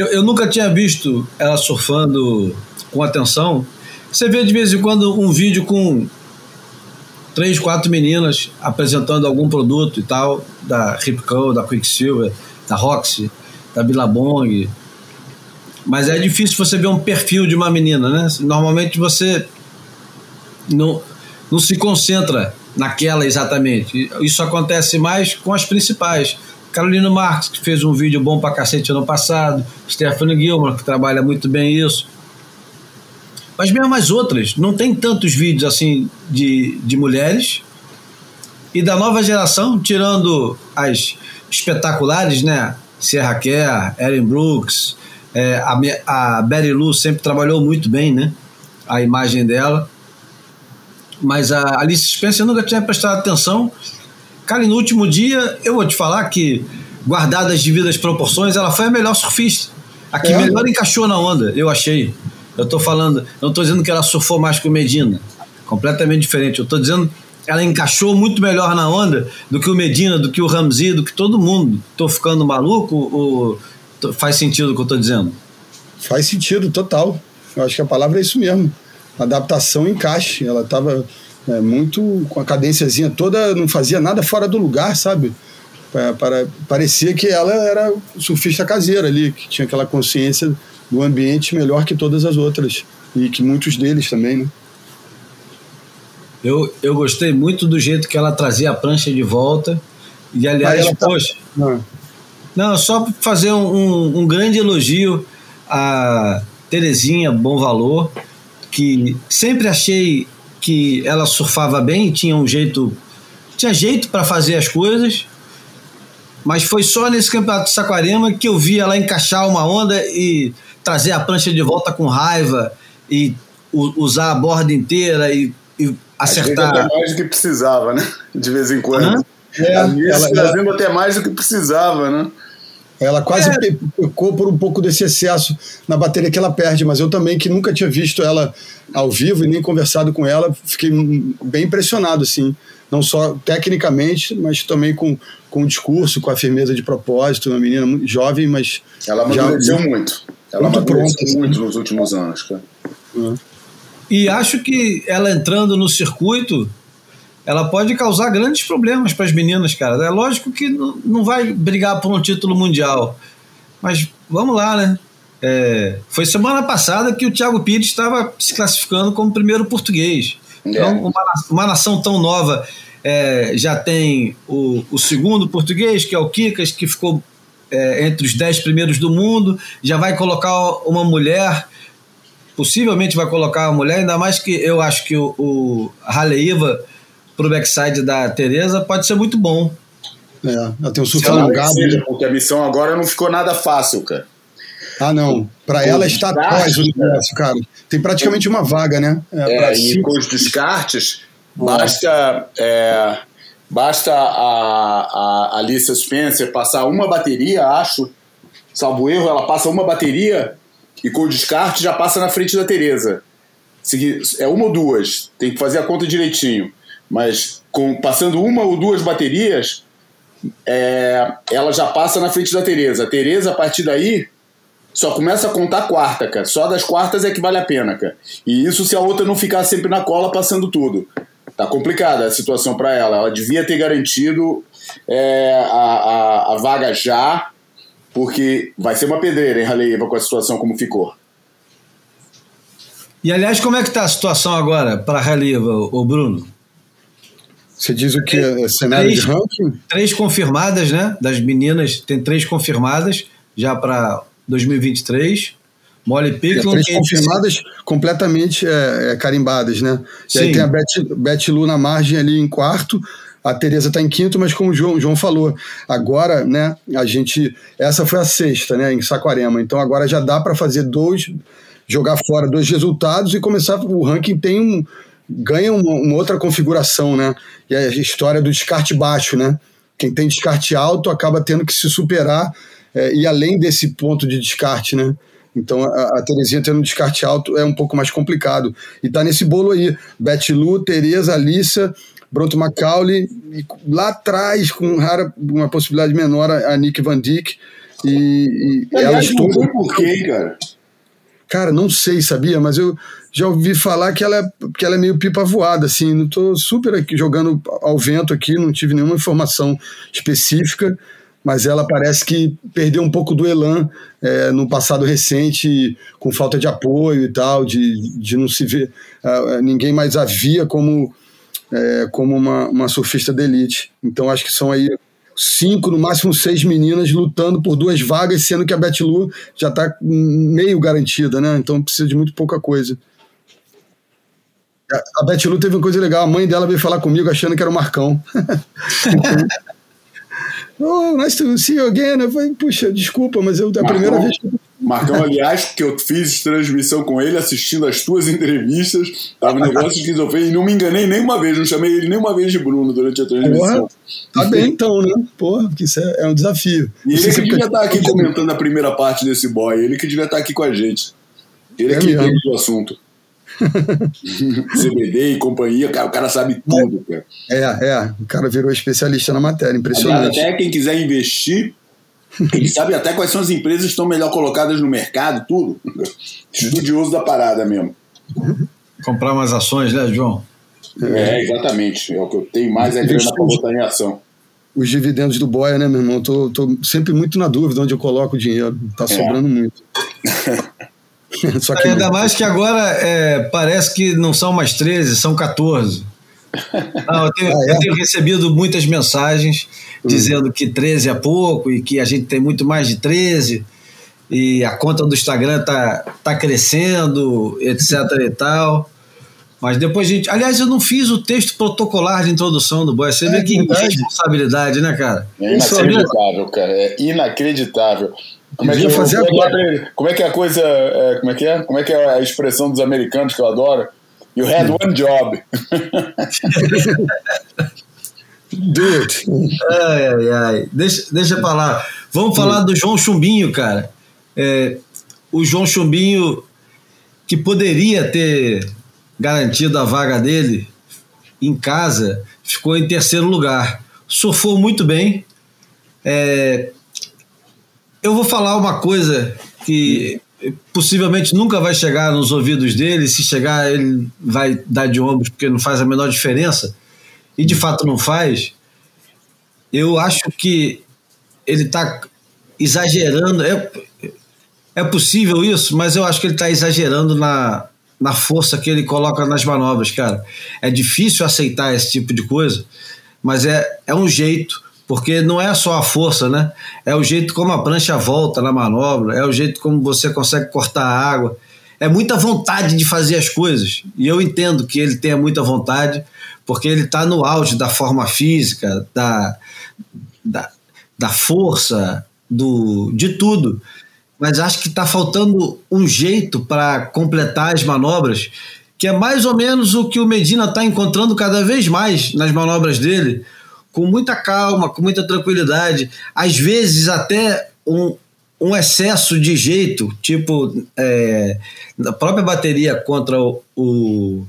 Eu, eu nunca tinha visto ela surfando com atenção. Você vê de vez em quando um vídeo com três, quatro meninas apresentando algum produto e tal, da Ripco, da Quicksilver, da Roxy, da Billabong, mas é difícil você ver um perfil de uma menina, né? Normalmente você não, não se concentra naquela exatamente. Isso acontece mais com as principais. Carolina Marques, que fez um vídeo bom pra cacete ano passado, Stephanie Gilmore, que trabalha muito bem isso. Mas mesmo as outras, não tem tantos vídeos assim de, de mulheres. E da nova geração, tirando as espetaculares, né? Sierra Kerr, Erin Brooks, é, a, a Betty Lou sempre trabalhou muito bem, né? A imagem dela. Mas a Alice Spencer nunca tinha prestado atenção Cara, e no último dia, eu vou te falar que, guardadas as devidas proporções, ela foi a melhor surfista. A que é. melhor encaixou na onda, eu achei. Eu tô falando, não tô dizendo que ela surfou mais que o Medina. Completamente diferente. Eu tô dizendo ela encaixou muito melhor na onda do que o Medina, do que o Ramzi, do que todo mundo. Tô ficando maluco ou faz sentido o que eu tô dizendo? Faz sentido, total. Eu acho que a palavra é isso mesmo. Adaptação encaixe. Ela tava é, muito com a cadênciazinha toda, não fazia nada fora do lugar, sabe? Para, para, parecia que ela era surfista caseira ali, que tinha aquela consciência do ambiente melhor que todas as outras. E que muitos deles também, né? Eu, eu gostei muito do jeito que ela trazia a prancha de volta. E aliás, tá... poxa. Não. não, só fazer um, um, um grande elogio a Terezinha Bom Valor, que sempre achei que ela surfava bem, tinha um jeito, tinha jeito para fazer as coisas, mas foi só nesse campeonato de Saquarema que eu vi ela encaixar uma onda e trazer a prancha de volta com raiva e usar a borda inteira e, e acertar. até mais do que precisava, né? De vez em quando. É, ela, trazendo ela... até mais do que precisava, né? Ela quase é. pecou por um pouco desse excesso na bateria que ela perde, mas eu também, que nunca tinha visto ela ao vivo e nem conversado com ela, fiquei bem impressionado, assim. Não só tecnicamente, mas também com, com o discurso, com a firmeza de propósito. Uma menina muito jovem, mas. Ela amadureceu já, muito. Ela muito amadureceu pronta, muito assim. nos últimos anos, cara. Uhum. E acho que ela entrando no circuito, ela pode causar grandes problemas para as meninas, cara. É lógico que não vai brigar por um título mundial, mas vamos lá, né? É, foi semana passada que o Thiago Pires estava se classificando como primeiro português. É. Então, uma, uma, nação tão nova é, já tem o, o, segundo português, que é o Kikas, que ficou é, entre os dez primeiros do mundo, já vai colocar uma mulher, possivelmente vai colocar uma mulher, ainda mais que eu acho que o, o Haleiva para o backside da Tereza pode ser muito bom. É, ela tem um surf alongado. Seja, porque a missão agora não ficou nada fácil, cara. Ah, não. Para ela está após o universo, cara. Tem praticamente uma vaga, né? É, é e com os descartes, basta, é, basta a, a Alicia Spencer passar uma bateria, acho, salvo erro, ela passa uma bateria e com o descarte já passa na frente da Tereza. É uma ou duas, tem que fazer a conta direitinho mas com, passando uma ou duas baterias, é, ela já passa na frente da Tereza. A Tereza, a partir daí, só começa a contar quarta, cara. Só das quartas é que vale a pena, cara. E isso se a outra não ficar sempre na cola passando tudo. Tá complicada a situação para ela. Ela devia ter garantido é, a, a, a, vaga já, porque vai ser uma pedreira em Raleiva com a situação como ficou. E aliás, como é que tá a situação agora para a Raleiva, Bruno? Você diz o que? É, cenário três, de ranking? Três confirmadas, né? Das meninas, tem três confirmadas já para 2023. Molly. É, três confirmadas completamente é, é, carimbadas, né? E Sim. aí tem a Beth, Beth Lu na margem ali em quarto. A Tereza está em quinto, mas como o João, João falou, agora, né, a gente. Essa foi a sexta, né, em Saquarema. Então agora já dá para fazer dois, jogar fora dois resultados e começar. O ranking tem um, ganha uma, uma, outra configuração, né? E a história do descarte baixo, né? Quem tem descarte alto acaba tendo que se superar é, e além desse ponto de descarte, né? Então a, a Terezinha tendo um descarte alto é um pouco mais complicado. E tá nesse bolo aí: Beth Lu, Tereza, Alissa, Bronto Macaulay, e lá atrás, com rara, uma possibilidade menor, a Nick Van Dyck. E, e elas todas. Por quê, cara? Cara, não sei, sabia? Mas eu já ouvi falar que ela é, que ela é meio pipa voada, assim. Não tô super aqui jogando ao vento aqui, não tive nenhuma informação específica, mas ela parece que perdeu um pouco do elan é, no passado recente, com falta de apoio e tal, de, de não se ver. Uh, ninguém mais a via como, é, como uma, uma surfista de elite. Então acho que são aí cinco, no máximo seis meninas lutando por duas vagas, sendo que a Betty Lu já está meio garantida, né? Então precisa de muito pouca coisa. A Betty Lu teve uma coisa legal, a mãe dela veio falar comigo achando que era o Marcão. oh, nice to see you again. Eu falei, puxa, desculpa, mas eu, a Marcão, primeira vez que Marcão, aliás, que eu fiz transmissão com ele, assistindo as tuas entrevistas, tava um negócio de esquizofrenia e não me enganei nenhuma vez, não chamei ele nenhuma vez de Bruno durante a transmissão. Porra, tá bem então, né? Porra, porque isso é, é um desafio. E ele que devia estar aqui comentando a primeira parte desse boy, ele que devia estar aqui com a gente. Ele é, é que entende o assunto. CBD e companhia, cara, o cara sabe tudo, cara. É, é, o cara virou especialista na matéria, impressionante. Aliás, até quem quiser investir, ele sabe até quais são as empresas que estão melhor colocadas no mercado, tudo. Estudioso da parada mesmo. Comprar umas ações, né, João? É, exatamente. É o que eu tenho mais é grana para botar em ação. Os dividendos do Boia, né, meu irmão? Tô, tô sempre muito na dúvida onde eu coloco o dinheiro. Tá é. sobrando muito. Só que Ainda mais que agora é, parece que não são mais 13, são 14. Não, eu, tenho, ah, é? eu, tenho, recebido muitas mensagens hum. dizendo que 13 é pouco e que a gente tem muito mais de 13 e a conta do Instagram tá, tá crescendo, etc e tal. Mas depois a gente. Aliás, eu não fiz o texto protocolar de introdução do Boy. Você é, vê que responsabilidade, né, cara? É inacreditável, cara. É inacreditável. Como é, que, como, é, como é que é a coisa. É, como é que é? Como é que é a expressão dos americanos que eu adoro? You had one job. Do it. Ai, ai, ai. Deixa, deixa pra lá. Vamos falar do João Chumbinho, cara. É, o João Chumbinho, que poderia ter garantido a vaga dele em casa, ficou em terceiro lugar. Surfou muito bem. É, eu vou falar uma coisa que possivelmente nunca vai chegar nos ouvidos dele. Se chegar, ele vai dar de ombros porque não faz a menor diferença. E de fato não faz. Eu acho que ele está exagerando. É, é possível isso, mas eu acho que ele está exagerando na, na força que ele coloca nas manobras, cara. É difícil aceitar esse tipo de coisa, mas é, é um jeito porque não é só a força, né? É o jeito como a prancha volta na manobra, é o jeito como você consegue cortar a água. É muita vontade de fazer as coisas. E eu entendo que ele tenha muita vontade, porque ele está no auge da forma física, da, da, da força, do, de tudo. Mas acho que está faltando um jeito para completar as manobras, que é mais ou menos o que o Medina está encontrando cada vez mais nas manobras dele com muita calma, com muita tranquilidade, às vezes até um, um excesso de jeito, tipo é, na própria bateria contra o, o,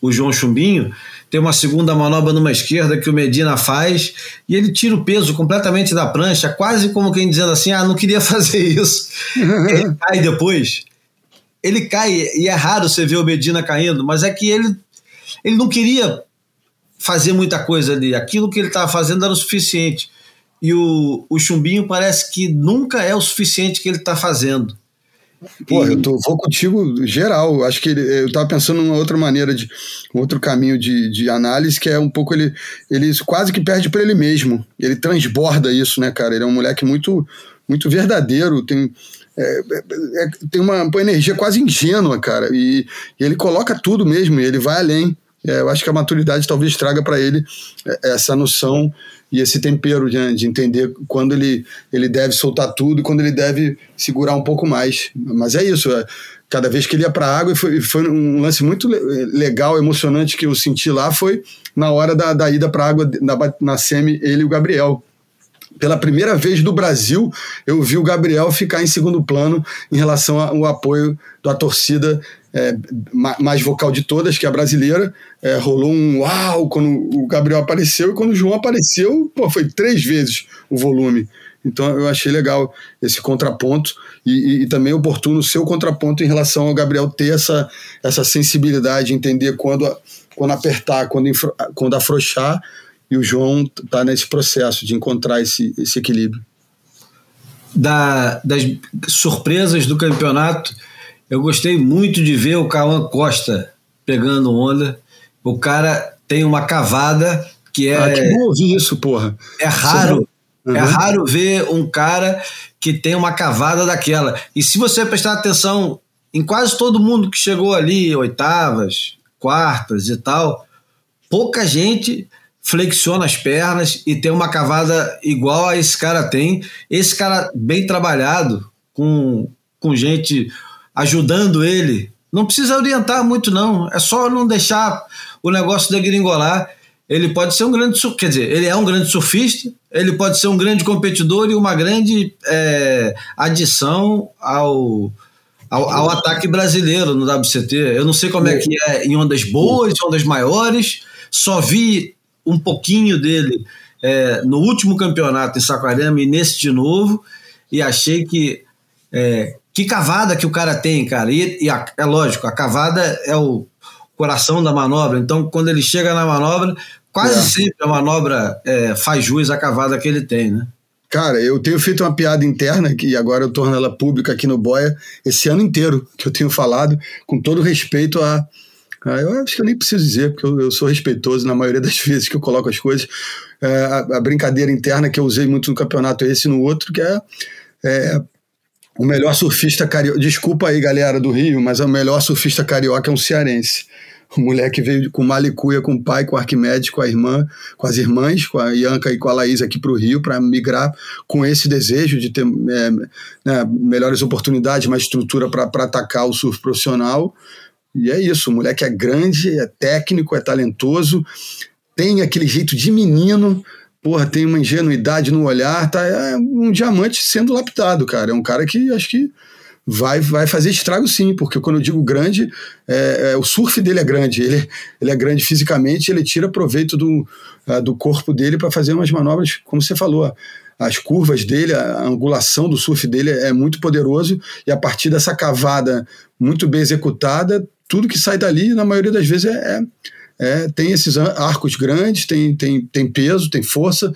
o, João Chumbinho, tem uma segunda manobra numa esquerda que o Medina faz e ele tira o peso completamente da prancha, quase como quem dizendo assim: ah, não queria fazer isso. ele cai depois. Ele cai, e é raro você ver o Medina caindo, mas é que ele, ele não queria fazer muita coisa ali. Aquilo que ele estava fazendo era o suficiente. E o, o Chumbinho parece que nunca é o suficiente que ele está fazendo. Pô, eu tô, vou contigo geral. Acho que ele, eu estava pensando numa outra maneira, de um outro caminho de, de análise, que é um pouco ele, ele quase que perde para ele mesmo. Ele transborda isso, né, cara? Ele é um moleque muito, muito verdadeiro, tem, é, é, é tem uma, uma, energia quase ingênua, cara. E, e ele coloca tudo mesmo, ele vai além. É, eu acho que a maturidade talvez traga para ele é, essa noção e esse tempero de, de, entender quando ele, ele deve soltar tudo e quando ele deve segurar um pouco mais. Mas é isso, é, cada vez que ele ia para a água, e foi, foi um lance muito legal, emocionante que eu senti lá, foi na hora da, da ida para a água na, na semi, ele e o Gabriel pela primeira vez no Brasil, eu vi o Gabriel ficar em segundo plano em relação ao apoio da torcida é, mais vocal de todas, que é a brasileira. É, rolou um uau quando o Gabriel apareceu e quando o João apareceu, pô, foi três vezes o volume. Então eu achei legal esse contraponto e, e, e, também oportuno o seu contraponto em relação ao Gabriel ter essa, essa sensibilidade, entender quando, quando apertar, quando, quando afrouxar, e o João está nesse processo de encontrar esse, esse equilíbrio. Da, das surpresas do campeonato, eu gostei muito de ver o Cauã Costa pegando onda. O cara tem uma cavada que é. Ah, que bom ouvir isso, porra. É raro. Uhum. É raro ver um cara que tem uma cavada daquela. E se você prestar atenção em quase todo mundo que chegou ali, oitavas, quartas e tal, pouca gente flexiona as pernas e tem uma cavada igual a esse cara tem. Esse cara bem trabalhado, com, com gente ajudando ele. Não precisa orientar muito, não. É só não deixar o negócio degringolar. Ele pode ser um grande, quer dizer, ele é um grande surfista, ele pode ser um grande competidor e uma grande é, adição ao, ao, ao, ataque brasileiro no WCT. Eu não sei como é que é em ondas boas, ondas maiores. Só vi um pouquinho dele é, no último campeonato em Saquarema e nesse de novo, e achei que é, que cavada que o cara tem, cara. E, e a, é lógico, a cavada é o coração da manobra. Então, quando ele chega na manobra, quase é. sempre a manobra é, faz jus à cavada que ele tem, né? Cara, eu tenho feito uma piada interna, que agora eu torno ela pública aqui no Boia, esse ano inteiro, que eu tenho falado, com todo respeito a. a eu acho que eu nem preciso dizer, porque eu, eu, sou respeitoso na maioria das vezes que eu coloco as coisas. É, a, a, brincadeira interna que eu usei muito no campeonato, esse e no outro, que é, é o melhor surfista carioca. Desculpa aí, galera do Rio, mas o melhor surfista carioca é um cearense. O moleque veio com malicuia com o pai, com o Arquimedes, com a irmã, com as irmãs, com a Ianca e com a Laís aqui para o Rio, para migrar com esse desejo de ter é, né, melhores oportunidades, mais estrutura para atacar o surf profissional. E é isso, o moleque é grande, é técnico, é talentoso, tem aquele jeito de menino, porra, tem uma ingenuidade no olhar, tá? É um diamante sendo lapidado, cara. É um cara que acho que vai, vai fazer estrago sim, porque quando eu digo grande, é, é, o surf dele é grande, ele, ele é grande fisicamente, ele tira proveito do, uh, do corpo dele para fazer umas manobras, como você falou, as curvas dele, a angulação do surf dele é muito poderoso, e a partir dessa cavada muito bem executada, tudo que sai dali, na maioria das vezes, é, é é, tem esses arcos grandes, tem, tem, tem peso, tem força,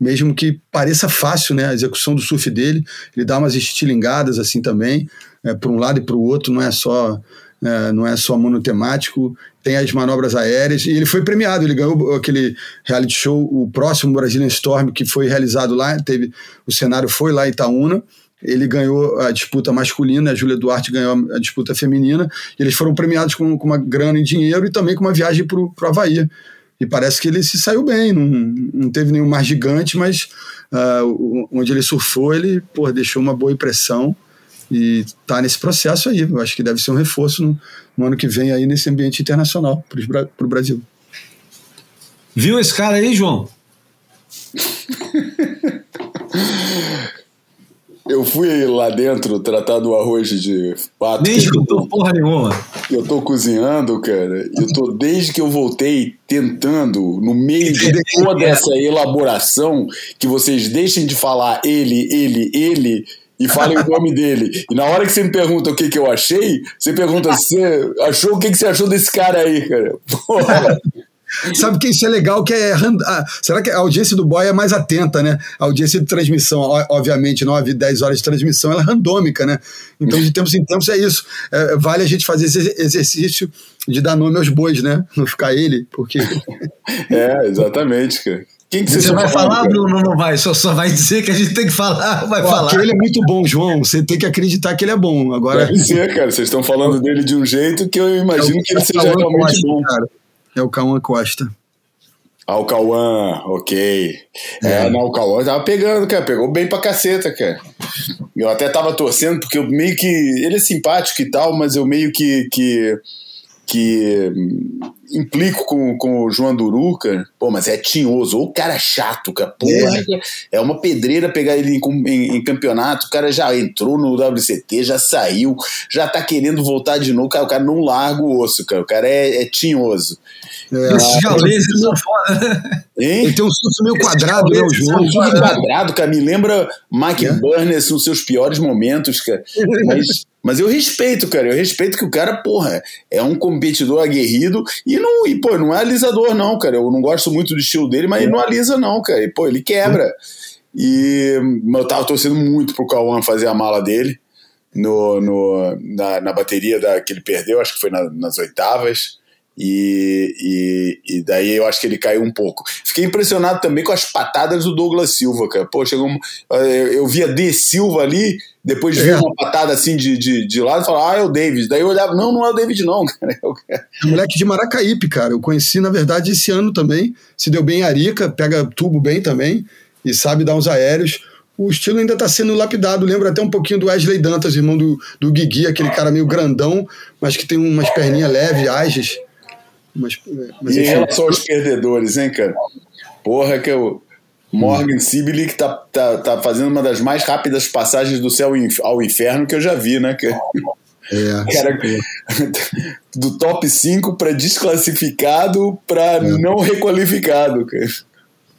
mesmo que pareça fácil né, a execução do surf dele, ele dá umas estilingadas assim também, é, para um lado e para o outro, não é só é, não é só monotemático, tem as manobras aéreas, e ele foi premiado, ele ganhou aquele reality show, o próximo Brazilian Storm, que foi realizado lá, teve, o cenário foi lá em Itaúna, ele ganhou a disputa masculina, a Júlia Duarte ganhou a disputa feminina, e eles foram premiados com, com uma grana em dinheiro e também com uma viagem para o Havaí. E parece que ele se saiu bem, não, não teve nenhum mar gigante, mas uh, onde ele surfou, ele pô, deixou uma boa impressão e está nesse processo aí. Eu acho que deve ser um reforço no, no ano que vem aí nesse ambiente internacional para o Brasil. Viu esse cara aí, João? Eu fui lá dentro tratar do arroz de pato. Nem escutou porra nenhuma. Eu tô cozinhando, cara. Eu tô, desde que eu voltei, tentando, no meio de toda essa elaboração, que vocês deixem de falar ele, ele, ele e falem o nome dele. E na hora que você me pergunta o que, que eu achei, você pergunta, você achou o que, que você achou desse cara aí, cara? Porra. Sabe que isso é legal, que é. Ah, será que a audiência do boy é mais atenta, né? A audiência de transmissão, obviamente, 9, 10 horas de transmissão, ela é randômica, né? Então, de tempos em tempos é isso. É, vale a gente fazer esse exercício de dar nome aos bois, né? Não ficar ele, porque. é, exatamente, cara. Quem que você, você vai falar, cara? Bruno? Não vai, só, só vai dizer que a gente tem que falar, vai Pô, falar. ele é muito bom, João. Você tem que acreditar que ele é bom. Agora. Deve ser, cara. Vocês estão falando dele de um jeito que eu imagino é que ele seja realmente bom. Cara. É o Cauã Costa. Ah, o Cauã, ok. É, é não, o Cauã tava pegando, cara. Pegou bem pra caceta, cara. Eu até tava torcendo, porque eu meio que. Ele é simpático e tal, mas eu meio que. que que implico com, com o João Duru, cara. Pô, mas é tinhoso. O cara é chato, cara. Porra, é. é uma pedreira pegar ele em, em, em, campeonato. O cara já entrou no WCT, já saiu, já tá querendo voltar de novo. Cara, o cara não larga o osso, cara. O cara é, é tinhoso. É, Esses jauleses são foda. Ele tem um surto meio quadrado, né, o João? Um quadrado, cara. Me lembra Mike é. Burness nos seus piores momentos, cara. Mas mas eu respeito, cara. Eu respeito que o cara, porra, é um competidor aguerrido e não, e, pô, não é alisador, não, cara. Eu não gosto muito do estilo dele, mas ele não alisa, não, cara. E, pô, ele quebra. E eu tava torcendo muito pro Cauã fazer a mala dele no, no, na, na bateria da, que ele perdeu, acho que foi na, nas oitavas. E, e, e, daí eu acho que ele caiu um pouco. Fiquei impressionado também com as patadas do Douglas Silva, cara. Pô, chegou. Eu, eu via D Silva ali, depois vi é. uma patada assim de, de, de lado e falava, ah, é o David. Daí eu olhava, não, não é o David, não, cara. É moleque de Maracaípe, cara. Eu conheci, na verdade, esse ano também. Se deu bem em Arica, pega tubo bem também e sabe dar uns aéreos o estilo ainda está sendo lapidado. Lembra até um pouquinho do Wesley Dantas, irmão do, do Guigui, aquele cara meio grandão, mas que tem umas perninhas leves, ágeis. Mas, mas, e em relação aos perdedores, hein, cara? Porra, que o Morgan Sibley que tá, tá, tá fazendo uma das mais rápidas passagens do céu ao inferno que eu já vi, né? Que... É, cara, do top 5 para desclassificado para é. não requalificado. Cara.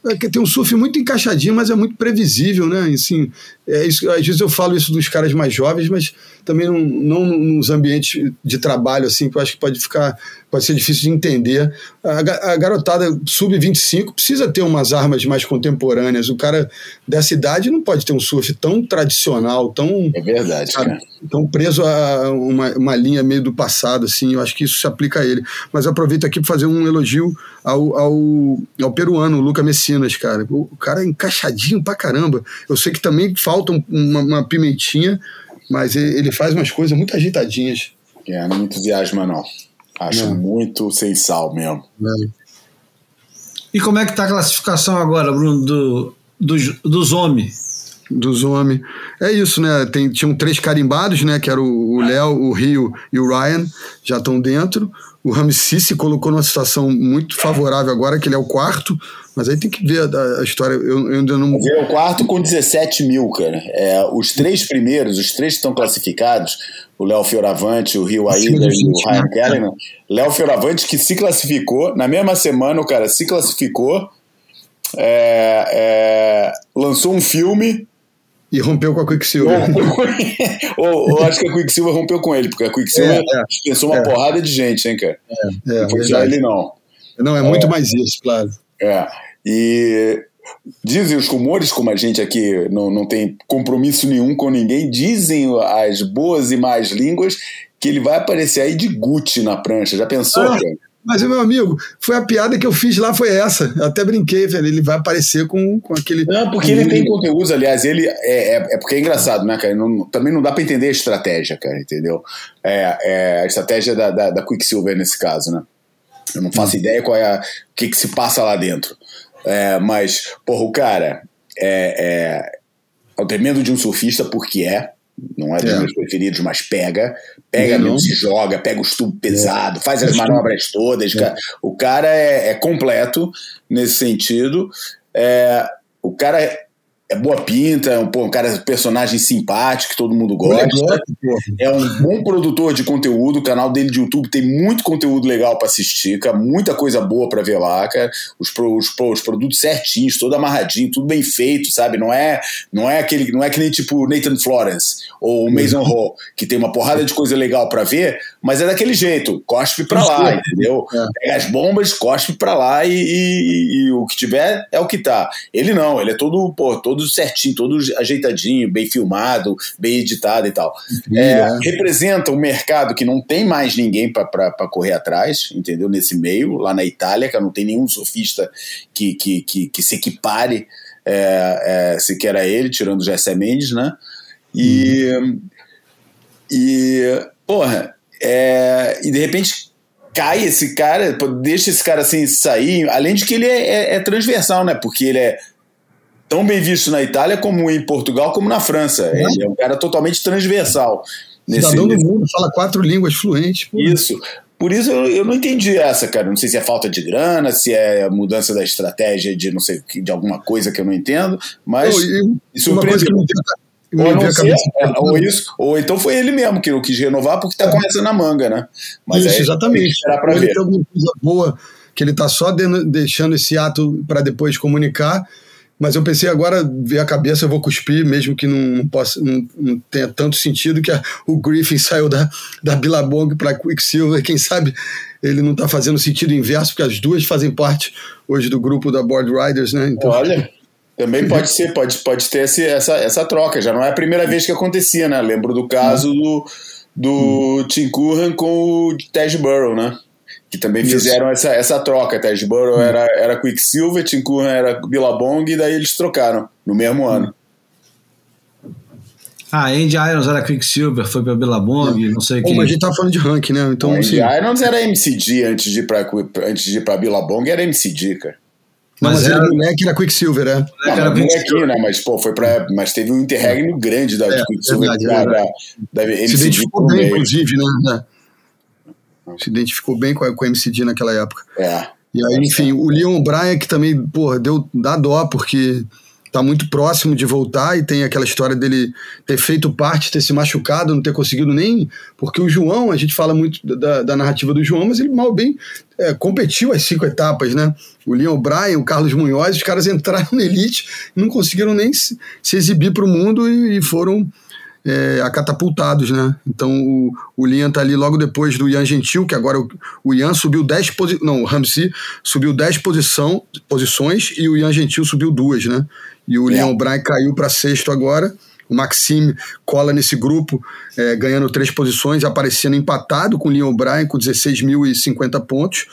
É que tem um surf muito encaixadinho, mas é muito previsível, né? Assim, é isso, às vezes eu falo isso dos caras mais jovens, mas também não, não nos ambientes de trabalho, assim, que eu acho que pode ficar pode ser difícil de entender. A, a garotada sub-25 precisa ter umas armas mais contemporâneas. O cara dessa idade não pode ter um surf tão tradicional, tão. É verdade, cara. Tão preso a uma, uma linha meio do passado, assim. Eu acho que isso se aplica a ele. Mas aproveito aqui para fazer um elogio ao, ao, ao peruano, o Luca Messinas, cara. O, o cara é encaixadinho pra caramba. Eu sei que também falta uma, uma pimentinha, mas ele faz umas coisas muito ajeitadinhas. É, não me entusiasma, não. Acho não. muito sem sal mesmo. É. E como é que tá a classificação agora, Bruno, do, dos, dos homens? Dos homens. É isso, né? Tem, tinham três carimbados, né? Que era o Léo, o Rio e o Ryan, já estão dentro. O Ramsey se colocou numa situação muito favorável agora, que ele é o quarto, mas aí tem que ver a, a história. Eu, eu, ainda não. Ele é o quarto com 17 mil, cara. É, os três primeiros, os três que estão classificados, o Léo Fioravante, o Rio Aida e o Ryan né? Kellerman. Léo Fioravante que se classificou, na mesma semana o cara se classificou, é, é, lançou um filme e rompeu com a Quicksilver. ou, ou, acho que a Quicksilver rompeu com ele, porque a Quicksilver é, é, dispensou uma é. porrada de gente, hein, cara? É, é, não foi só ele, não. Não, é muito mais isso, claro. É. E dizem os rumores, como a gente aqui não, não tem compromisso nenhum com ninguém, dizem as boas e más línguas que ele vai aparecer aí de Gucci na prancha. Já pensou, ah, cara? Mas, meu amigo, foi a piada que eu fiz lá, foi essa. Eu até brinquei, velho. Ele vai aparecer com, com aquele. Não, porque ele tem conteúdos, aliás, ele. É, é, é, porque é engraçado, né, cara? Não, também não dá pra entender a estratégia, cara, entendeu? É, é a estratégia da, da, da Quicksilver nesse caso, né? Eu não faço hum. ideia qual é a, o que, que se passa lá dentro. É, mas, porra, o cara é, é, é o tremendo de um surfista porque é. Não é dos é. meus preferidos, mas pega. Pega mesmo, se joga, pega os tubos pesado, é. faz as manobras todas. Cara. O cara é, é, completo nesse sentido. É, o cara é boa pinta, é um, pô, um cara, personagem simpático, que todo mundo gosta. É um bom produtor de conteúdo, o canal dele de YouTube tem muito conteúdo legal para assistir, cara, muita coisa boa para ver lá, cara. Os, os, os, produtos certinhos, todo amarradinho, tudo bem feito, sabe? Não é, não é aquele, não é que nem tipo Nathan Florence ou o Mason Hall, que tem uma porrada de coisa legal para ver, mas é daquele jeito, cospe para lá, entendeu? É. Pega as bombas, cospe para lá e, e, e, o que tiver é o que tá. Ele não, ele é todo, pô, todo todo certinho, todo ajeitadinho, bem filmado, bem editado e tal. É, representa um mercado que não tem mais ninguém para correr atrás, entendeu? Nesse meio, lá na Itália, que não tem nenhum surfista que, que, que, que se equipare é, é, sequer a ele, tirando o Jessé Mendes, né? E, uhum. e porra, é, e de repente cai esse cara, deixa esse cara assim sair, além de que ele é, é, é transversal, né? Porque ele é tão bem visto na Itália como em Portugal como na França. É. Ele é um cara totalmente transversal. Cidadão do mundo, fala quatro línguas fluentes. Pô. Isso. Por isso eu, eu, não entendi essa, cara. Não sei se é falta de grana, se é mudança da estratégia de não sei de alguma coisa que eu não entendo, mas. Ou, não sei, é, ou, isso, ou então foi ele mesmo que não quis renovar porque tá é. com essa na manga, né? Mas isso, aí, exatamente. Pra ele ver. tem alguma coisa boa que ele tá só deixando esse ato para depois comunicar mas eu pensei agora, ver a cabeça, eu vou cuspir, mesmo que não, possa, não, não tenha tanto sentido que a, o Griffin saiu da, da Billabong para Quicksilver. Quem sabe ele não está fazendo sentido inverso, porque as duas fazem parte hoje do grupo da Board Riders, né? Então... Olha, também pode ser, pode, pode ter esse, essa, essa troca. Já não é a primeira vez que acontecia, né? Lembro do caso do, do hum. Tim Curran com o Tej Burrow, né? Que também Isso. fizeram essa, essa troca. Tesboro hum. era, era Quicksilver, Tinkurra era Billabong, e daí eles trocaram no mesmo ano. Ah, Andy Irons era Quicksilver, foi pra Billabong, não sei o que. Mas a gente tava falando de ranking, né? Então, Andy assim... Irons era MCD antes de ir pra, antes de ir pra Billabong, era MCD, cara. Mas, mas era, moleque era Quicksilver, né? Não, era molequinho, né? Mas, pô, foi pra. Mas teve um interregno grande da é, Quicksilver verdade, da, da, da, da Se identificou bem, inclusive, né? Se identificou bem com a, com a MCD naquela época. É. E aí, enfim, o Leon Bryan, que também, porra, deu, dá dó, porque tá muito próximo de voltar e tem aquela história dele ter feito parte, ter se machucado, não ter conseguido nem. Porque o João, a gente fala muito da, da narrativa do João, mas ele mal bem é, competiu as cinco etapas, né? O Leon Bryan, o Carlos Munhoz, os caras entraram na elite não conseguiram nem se, se exibir para o mundo e, e foram é, acatapultados, né? Então o, o Lian tá ali logo depois do Ian Gentil, que agora o, o Ian subiu 10 posições. Não, o Ramsey subiu 10 posição, posições e o Ian Gentil subiu duas, né? E o é. Leon Bryan caiu para sexto agora. O Maxime cola nesse grupo, é, ganhando três posições, aparecendo empatado com o Leon Bryan, com 16.050 pontos.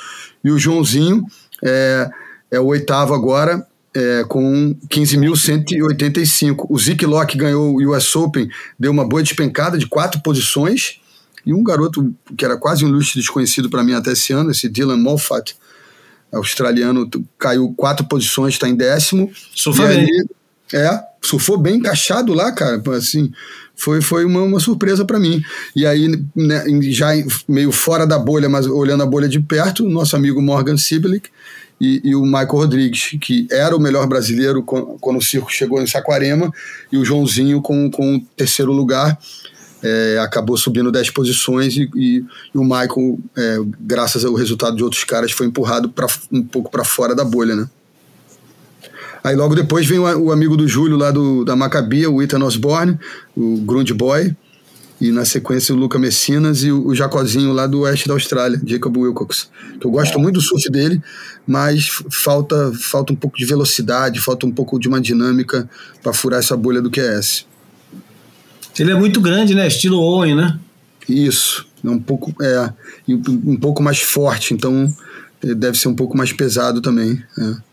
E o Joãozinho é, é o oitavo agora, é, com 15.185. O Zick Locke ganhou o US Open, deu uma boa despencada de quatro posições. E um garoto que era quase um luxo desconhecido para mim até esse ano, esse Dylan Moffat, australiano, caiu quatro posições, está em décimo. Surfou bem. é, surfou bem encaixado lá, cara. Assim, foi, foi uma, uma surpresa para mim. E aí, né, já meio fora da bolha, mas olhando a bolha de perto, nosso amigo Morgan Sibilic e, e, o Michael Rodrigues, que era o melhor brasileiro quando o circo chegou em Saquarema, e o Joãozinho com, com o terceiro lugar. É, acabou subindo 10 posições e, e, e o Michael, é, graças ao resultado de outros caras, foi empurrado pra, um pouco para fora da bolha, né? Aí logo depois vem o, o amigo do Júlio lá do, da Macabia, o Ethan Osborne, o Grund Boy, e na sequência o Luca Messinas e o, Jacozinho lá do oeste da Austrália, Jacob Wilcox. Eu gosto muito do surf dele, mas falta, falta um pouco de velocidade, falta um pouco de uma dinâmica para furar essa bolha do QS. Ele é muito grande, né? Estilo Owen, né? Isso, é um pouco, é, um pouco mais forte, então deve ser um pouco mais pesado também. É.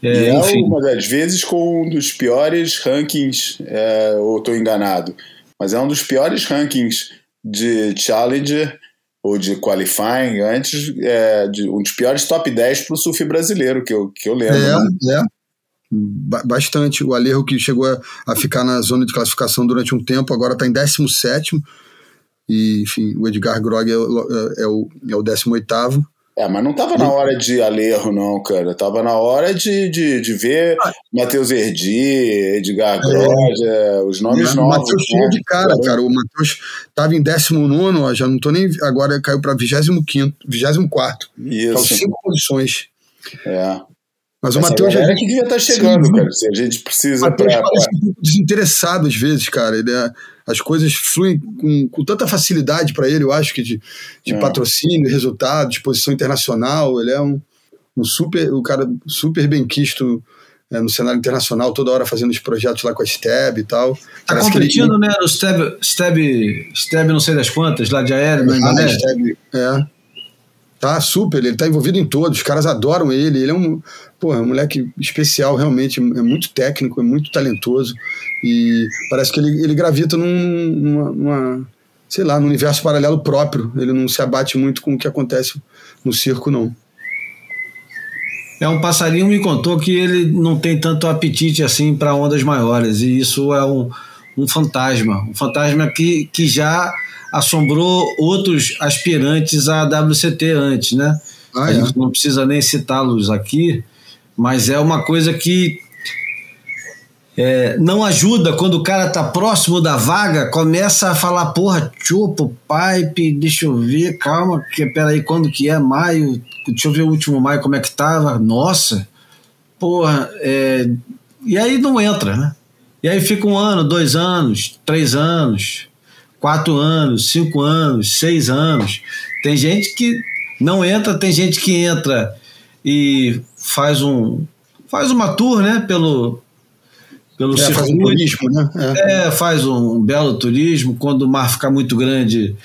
É, e é uma das vezes com um dos piores rankings, é, ou estou enganado, mas é um dos piores rankings de Challenger ou de qualifying antes, é, de, um dos piores top 10 para o surf brasileiro, que eu, que eu lembro. É, né? é. Bastante. O Alejo que chegou a, a, ficar na zona de classificação durante um tempo, agora está em 17 e, enfim, o Edgar Grog é, é, é o, é o 18 é, mas não tava na hora de Alerro, não, cara. Tava na hora de, de, de ver ah. Matheus Erdi, Edgar Groja, é. os nomes é, novos. O Matheus chega de cara, cara. O Matheus tava em 19, ó, já não tô nem. Agora caiu pra 25, 24. Isso. São cinco posições. É. Mas o Matheus já. Que devia estar chegando, Sim, cara. Se a gente precisa. O Matheus parece um pouco desinteressado às vezes, cara. Ele é as coisas fluem com, com tanta facilidade para ele, eu acho que de, de é. patrocínio, resultado, exposição internacional. Ele é um, um super, o um cara super bem quisto é, no cenário internacional, toda hora fazendo os projetos lá com a Steb e tal. Tá Parece competindo, ele... né? No Steb, Steb, Steb, não sei das quantas, lá de aéreo, na Indonésia. é. Tá super, ele tá envolvido em todos, os caras adoram ele, ele é um, pô, é um moleque especial, realmente, é muito técnico, é muito talentoso e parece que ele, ele gravita num, numa, numa, sei lá, num universo paralelo próprio, ele não se abate muito com o que acontece no circo, não. É um passarinho me contou que ele não tem tanto apetite assim para ondas maiores e isso é um, um fantasma, um fantasma que, que já assombrou outros aspirantes à WCT antes, né? Ah, a é. gente não precisa nem citá-los aqui, mas é uma coisa que é, não ajuda quando o cara tá próximo da vaga, começa a falar, porra, chupa, pipe, deixa eu ver, calma, que, peraí, quando que é? Maio, deixa eu ver o último maio como é que tava, nossa, porra, é, e aí não entra, né? E aí fica um ano, dois anos, três anos, quatro anos, cinco anos, seis anos. Tem gente que não entra, tem gente que entra e faz um faz uma tour, né, pelo pelo é, faz um turismo, né? É. é. faz um belo turismo. Quando o mar fica muito grande,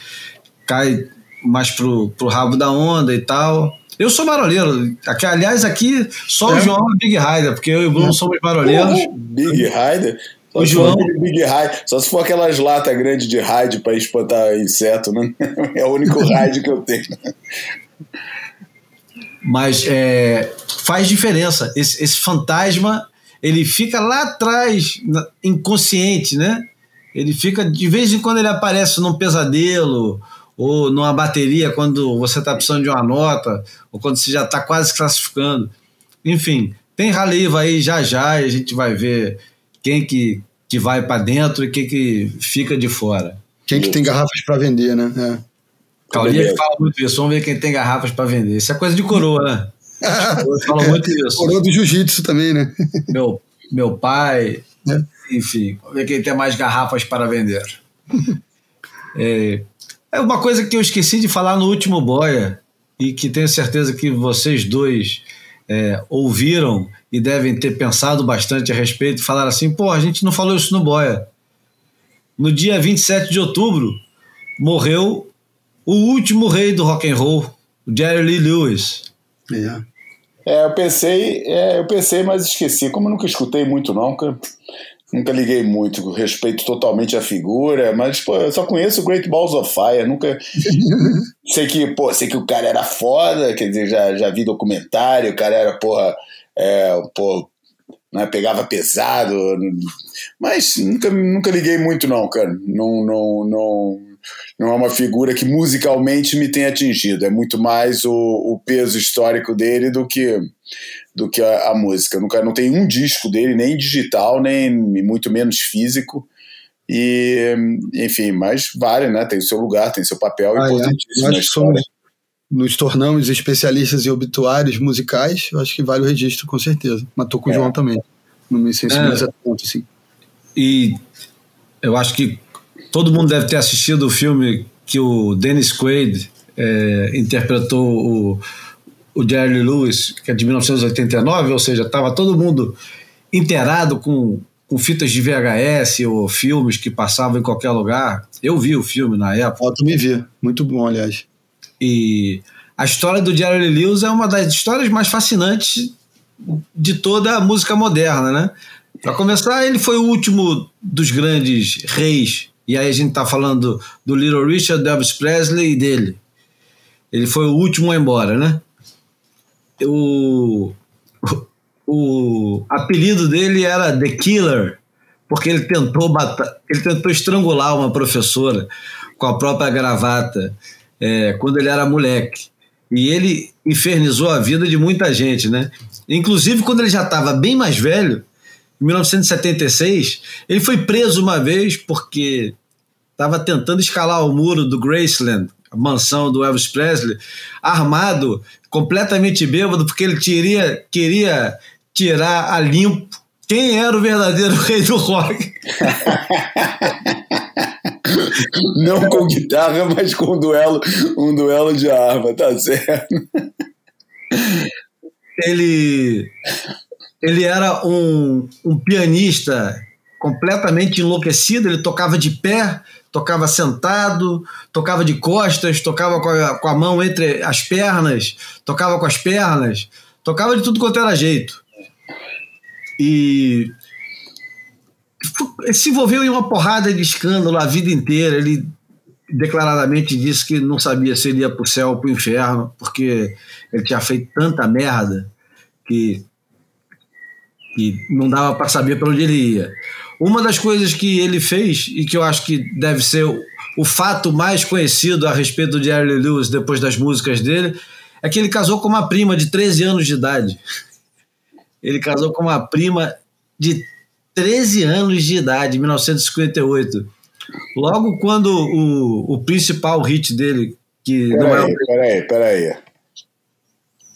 cai mais pro, pro rabo da onda e tal. Eu sou maroleiro. Aqui, aliás, aqui só é. o João é Big Rider, porque eu e o Bruno é. somos maroleiros. Big Rider? Só o João. Big só se for aquelas latas grandes de raid para espantar inseto, né? É o único raid que eu tenho. Mas é, faz diferença. Esse, esse, fantasma, ele fica lá atrás, inconsciente, né? Ele fica, de vez em quando, ele aparece num pesadelo ou numa bateria quando você está precisando de uma nota, ou quando você já está quase classificando. Enfim, tem raliva aí já já e a gente vai ver quem que, que vai para dentro e quem que fica de fora. Quem que tem garrafas para vender, né? É. Caulinha fala muito isso, vamos ver quem tem garrafas para vender. Isso é coisa de coroa, né? fala muito isso. Coroa do jiu-jitsu também, né? Meu, meu pai, é. enfim, vamos ver quem tem mais garrafas para vender. é, é uma coisa que eu esqueci de falar no último Boia e que tenho certeza que vocês dois é, ouviram e devem ter pensado bastante a respeito e falaram assim: pô, a gente não falou isso no Boia. No dia 27 de outubro, morreu o último rei do rock and roll, o Jerry Lee Lewis. É. é, eu pensei, é, eu pensei, mas esqueci. Como eu nunca escutei muito, não, nunca liguei muito, respeito totalmente a figura, mas pô, eu só conheço o Great Balls of Fire, nunca sei que, pô, sei que o cara era foda, quer dizer, já, já vi documentário, o cara era, porra, é, pô, né, pegava pesado, mas nunca, nunca liguei muito não, cara, não, não, não, não é uma figura que musicalmente me tem atingido, é muito mais o, o peso histórico dele do que do que a, a música. Nunca não tem um disco dele, nem digital, nem muito menos físico. E, enfim, mas vale, né? Tem o seu lugar, tem seu papel ah, importantíssimo. É. Nós somos, nos tornamos especialistas em obituários musicais, eu acho que vale o registro, com certeza. Mas tô com é. o João também. Não me sensibiliza é. tanto, assim. E eu acho que todo mundo deve ter assistido o filme que o Dennis Quaid é, interpretou o o Jerry Lewis, que é de 1989, ou seja, estava todo mundo inteirado com, com fitas de VHS ou filmes que passavam em qualquer lugar. Eu vi o filme na época. Eu também vi, muito bom, aliás. E a história do Jerry Lewis é uma das histórias mais fascinantes de toda a música moderna, né? Para começar, ele foi o último dos grandes reis, e aí a gente está falando do Little Richard, Elvis Presley e dele. Ele foi o último a ir embora, né? o, o apelido dele era The Killer, porque ele tentou matar, ele tentou estrangular uma professora com a própria gravata é, quando ele era moleque. E ele infernizou a vida de muita gente, né? Inclusive, quando ele já estava bem mais velho, em 1976, ele foi preso uma vez porque estava tentando escalar o muro do Graceland, a mansão do Elvis Presley, armado completamente bêbado, porque ele queria, queria tirar a limpo quem era o verdadeiro rei do rock. Não com guitarra, mas com um duelo, um duelo de arma, tá certo. Ele, ele era um, um pianista completamente enlouquecido, ele tocava de pé, tocava sentado, tocava de costas, tocava com a, com a mão entre as pernas, tocava com as pernas, tocava de tudo quanto era jeito. E se envolveu em uma porrada de escândalo a vida inteira. Ele declaradamente disse que não sabia se ele ia para o céu ou para o inferno, porque ele tinha feito tanta merda que, que não dava para saber para onde ele ia. Uma das coisas que ele fez, e que eu acho que deve ser o, fato mais conhecido a respeito do Jerry Lewis depois das músicas dele, é que ele casou com uma prima de 13 anos de idade. Ele casou com uma prima de 13 anos de idade, em 1958. Logo quando o, o principal hit dele, que peraí, não é. Peraí, peraí.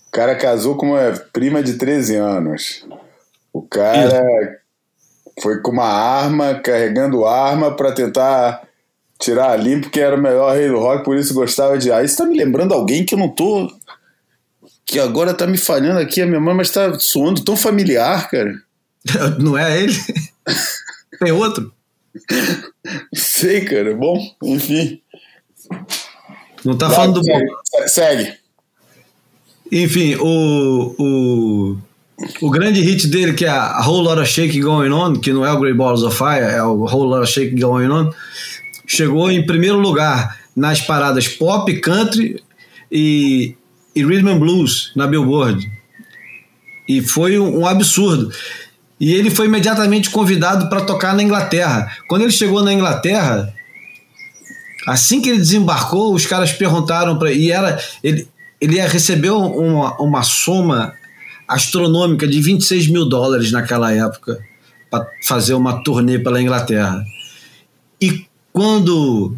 O cara casou com uma prima de 13 anos. O cara Isso foi com uma arma, carregando arma para tentar tirar a limpo, que era o melhor rei do rock, por isso gostava de. Ah, isso tá me lembrando alguém que eu não tô. Que agora tá me falhando aqui a minha mãe, mas tá soando tão familiar, cara. Não é ele? Tem outro? Sei, cara. Bom, enfim. Não tá falando do segue, segue. Enfim, o, o, o grande hit dele, que é a Whole Lotta Shake Going On, que não é o Grey Balls of Fire, é o Whole Lotta Shake Going On, chegou em primeiro lugar nas paradas pop, country e, e rhythm and blues na Billboard. E foi um, um absurdo. E ele foi imediatamente convidado para tocar na Inglaterra. Quando ele chegou na Inglaterra, assim que ele desembarcou, os caras perguntaram para e era ele ele recebeu uma, uma soma astronômica de 26 mil dólares naquela época para fazer uma turnê pela Inglaterra. E quando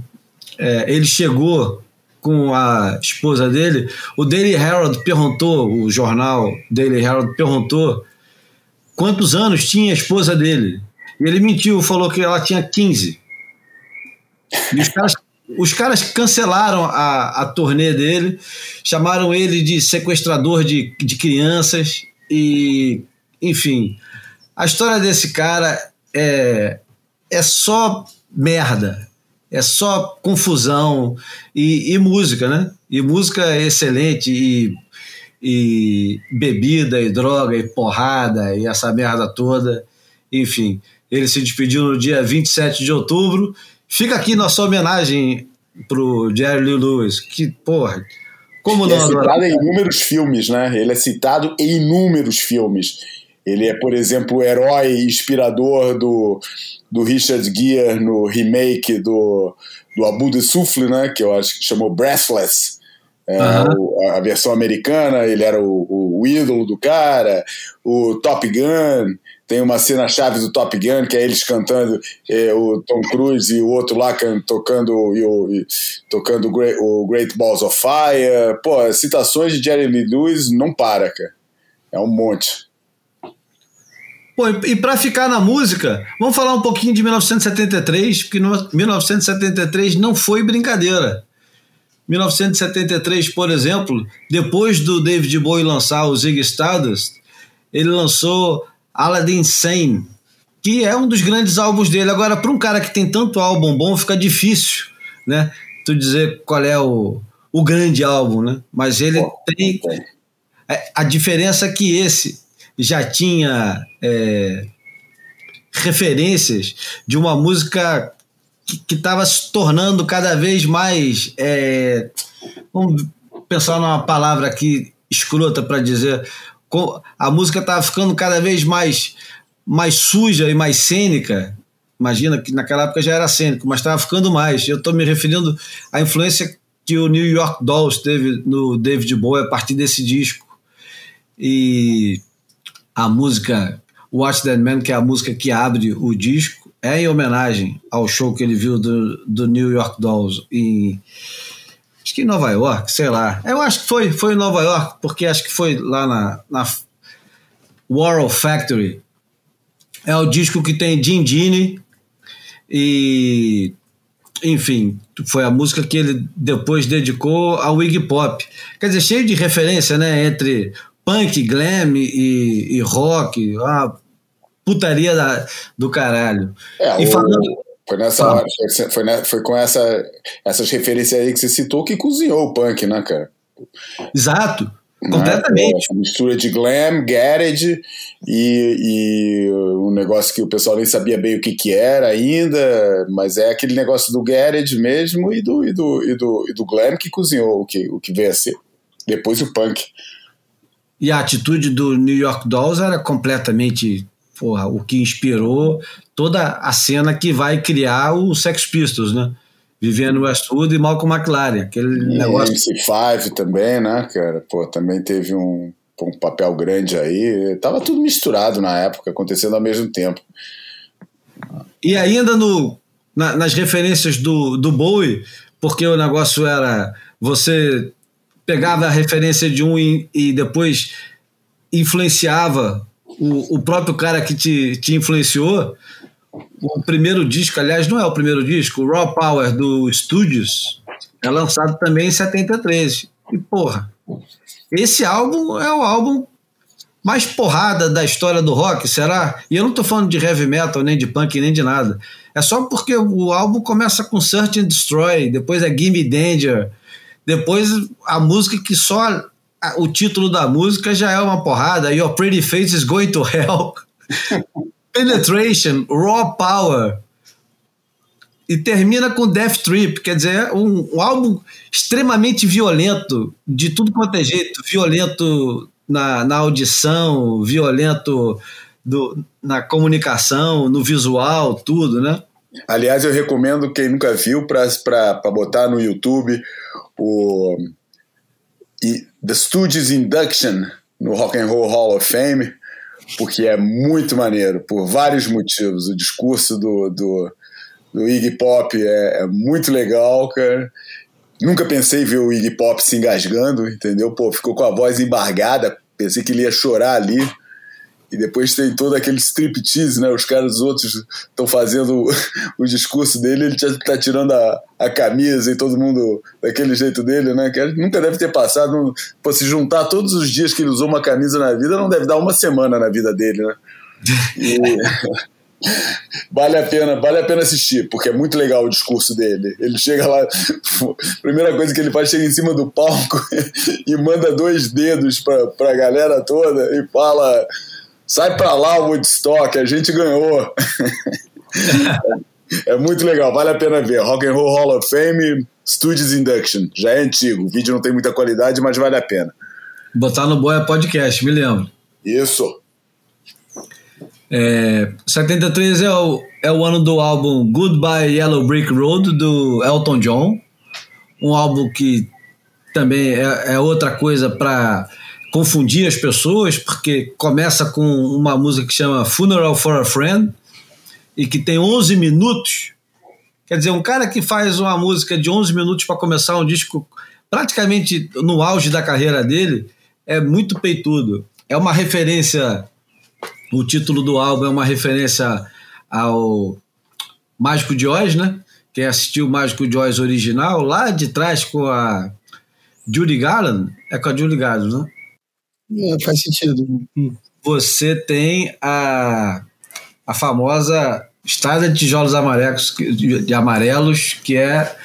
é, ele chegou com a esposa dele, o Daily Herald perguntou, o jornal Daily Herald perguntou quantos anos tinha a esposa dele. E ele mentiu, falou que ela tinha 15. E os caras, os caras cancelaram a, a turnê dele, chamaram ele de sequestrador de, de crianças e, enfim, a história desse cara é, é só merda, é só confusão e, e música, né? E música excelente e, e bebida e droga e porrada e essa merda toda. Enfim, ele se despediu no dia 27 de outubro. Fica aqui nossa homenagem pro Jerry Lee Lewis, que, porra, como ele não é citado em inúmeros filmes, né? Ele é citado em inúmeros filmes. Ele é, por exemplo, o herói inspirador do, do Richard Gere no remake do, do Abu de Souffle, né? Que eu acho que chamou Breathless. Uhum. a versão americana, ele era o, o, o, ídolo do cara, o Top Gun, tem uma cena chave do Top Gun, que é eles cantando, é, o Tom Cruise e o outro lá can, tocando, e o, e, tocando Great, o Great Balls of Fire. Pô, citações de Jerry Lee Lewis não para, cara. É um monte. Pô, e para ficar na música, vamos falar um pouquinho de 1973, porque 1973 não foi brincadeira. 1973, por exemplo, depois do David Bowie lançar o Zig Stardust, ele lançou Aladdin Sane, que é um dos grandes álbuns dele. Agora, para um cara que tem tanto álbum bom, fica difícil, né? Tu dizer qual é o, o grande álbum, né? Mas ele tem. É, a diferença é que esse já tinha é, referências de uma música que estava se tornando cada vez mais. É, vamos pensar numa palavra aqui escrota para dizer. A música estava ficando cada vez mais, mais suja e mais cênica. Imagina que naquela época já era cênico, mas estava ficando mais. Eu estou me referindo à influência que o New York Dolls teve no David Bowie a partir desse disco. E a música Watch That Man, que é a música que abre o disco, é em homenagem ao show que ele viu do, do New York Dolls em acho que em Nova York, sei lá. Eu acho que foi, foi em Nova York, porque acho que foi lá na, na World Factory. É o disco que tem Jim Gene e enfim, foi a música que ele depois dedicou ao Iggy Pop. Quer dizer, cheio de referência, né, entre punk, glam e, e rock, uma putaria da, do caralho. É, e o, falando, foi nessa hora, foi, foi, foi, com essa, essas referências aí que você citou que cozinhou o punk, né, cara? Exato, né? completamente. É, mistura de glam, garage e, e um negócio que o pessoal nem sabia bem o que, que era ainda, mas é aquele negócio do garage mesmo e do, e do, e do, e do glam que cozinhou o que, o que veio a ser. Depois o punk. E a atitude do New York Dolls era completamente porra, o que inspirou toda a cena que vai criar o Sex Pistols, né? Vivian Westwood e Malcolm McLaren. Aquele e negócio. MC5 também, né, cara? Pô, também teve um, um papel grande aí. Tava tudo misturado na época, acontecendo ao mesmo tempo. E ainda no, na, nas referências do, do Bowie, porque o negócio era você pegava a referência de um e, e depois influenciava o, o próprio cara que te, te influenciou. O primeiro disco, aliás, não é o primeiro disco, o Raw Power do Studios, é lançado também em 73. E, porra, esse álbum é o álbum mais porrada da história do rock, será? E eu não tô falando de heavy metal, nem de punk, nem de nada. É só porque o álbum começa com Search and Destroy, depois é Gimme Danger, Depois a música que só o título da música já é uma porrada. Your Pretty Face is Going to Hell. Penetration, Raw Power. E termina com Death Trip, quer dizer, um, um álbum extremamente violento, de tudo quanto é jeito. Violento na, na audição, violento do, na comunicação, no visual, tudo, né? Aliás, eu recomendo quem nunca viu para botar no YouTube o The Stooges Induction no Rock and Roll Hall of Fame, porque é muito maneiro, por vários motivos. O discurso do, do, do Iggy Pop é, é muito legal, cara. Nunca pensei ver o Iggy Pop se engasgando, entendeu? Pô, ficou com a voz embargada, pensei que ele ia chorar ali. E depois tem todo aquele striptease, né? Os caras outros estão fazendo o, discurso dele, ele tá tirando a, a camisa e todo mundo daquele jeito dele, né? Que nunca deve ter passado. Pô, se juntar todos os dias que ele usou uma camisa na vida, não deve dar uma semana na vida dele, né? E, vale a pena, vale a pena assistir, porque é muito legal o discurso dele. Ele chega lá, a primeira coisa que ele faz, chega em cima do palco e manda dois dedos pra, pra galera toda e fala sai pra lá Woodstock, a gente ganhou. é muito legal, vale a pena ver. Rock and Roll Hall of Fame, Studios Induction. Já é antigo, o vídeo não tem muita qualidade, mas vale a pena. Botar no Boia Podcast, me lembro. Isso. É, 73 é o, é o ano do álbum Goodbye Yellow Brick Road, do Elton John. Um álbum que também é, é outra coisa para confundir as pessoas, porque começa com uma música que chama Funeral for a Friend e que tem 11 minutos. Quer dizer, um cara que faz uma música de 11 minutos para começar um disco praticamente no auge da carreira dele é muito peitudo. É uma referência, o título do álbum é uma referência ao Mágico de Oz, né? Quem assistiu o Mágico de Oz original, lá de trás com a Judy Garland, é com a Judy Garland, né? É, faz sentido. Hum. Você tem a, a famosa estrada de tijolos amarelos, de amarelos, que é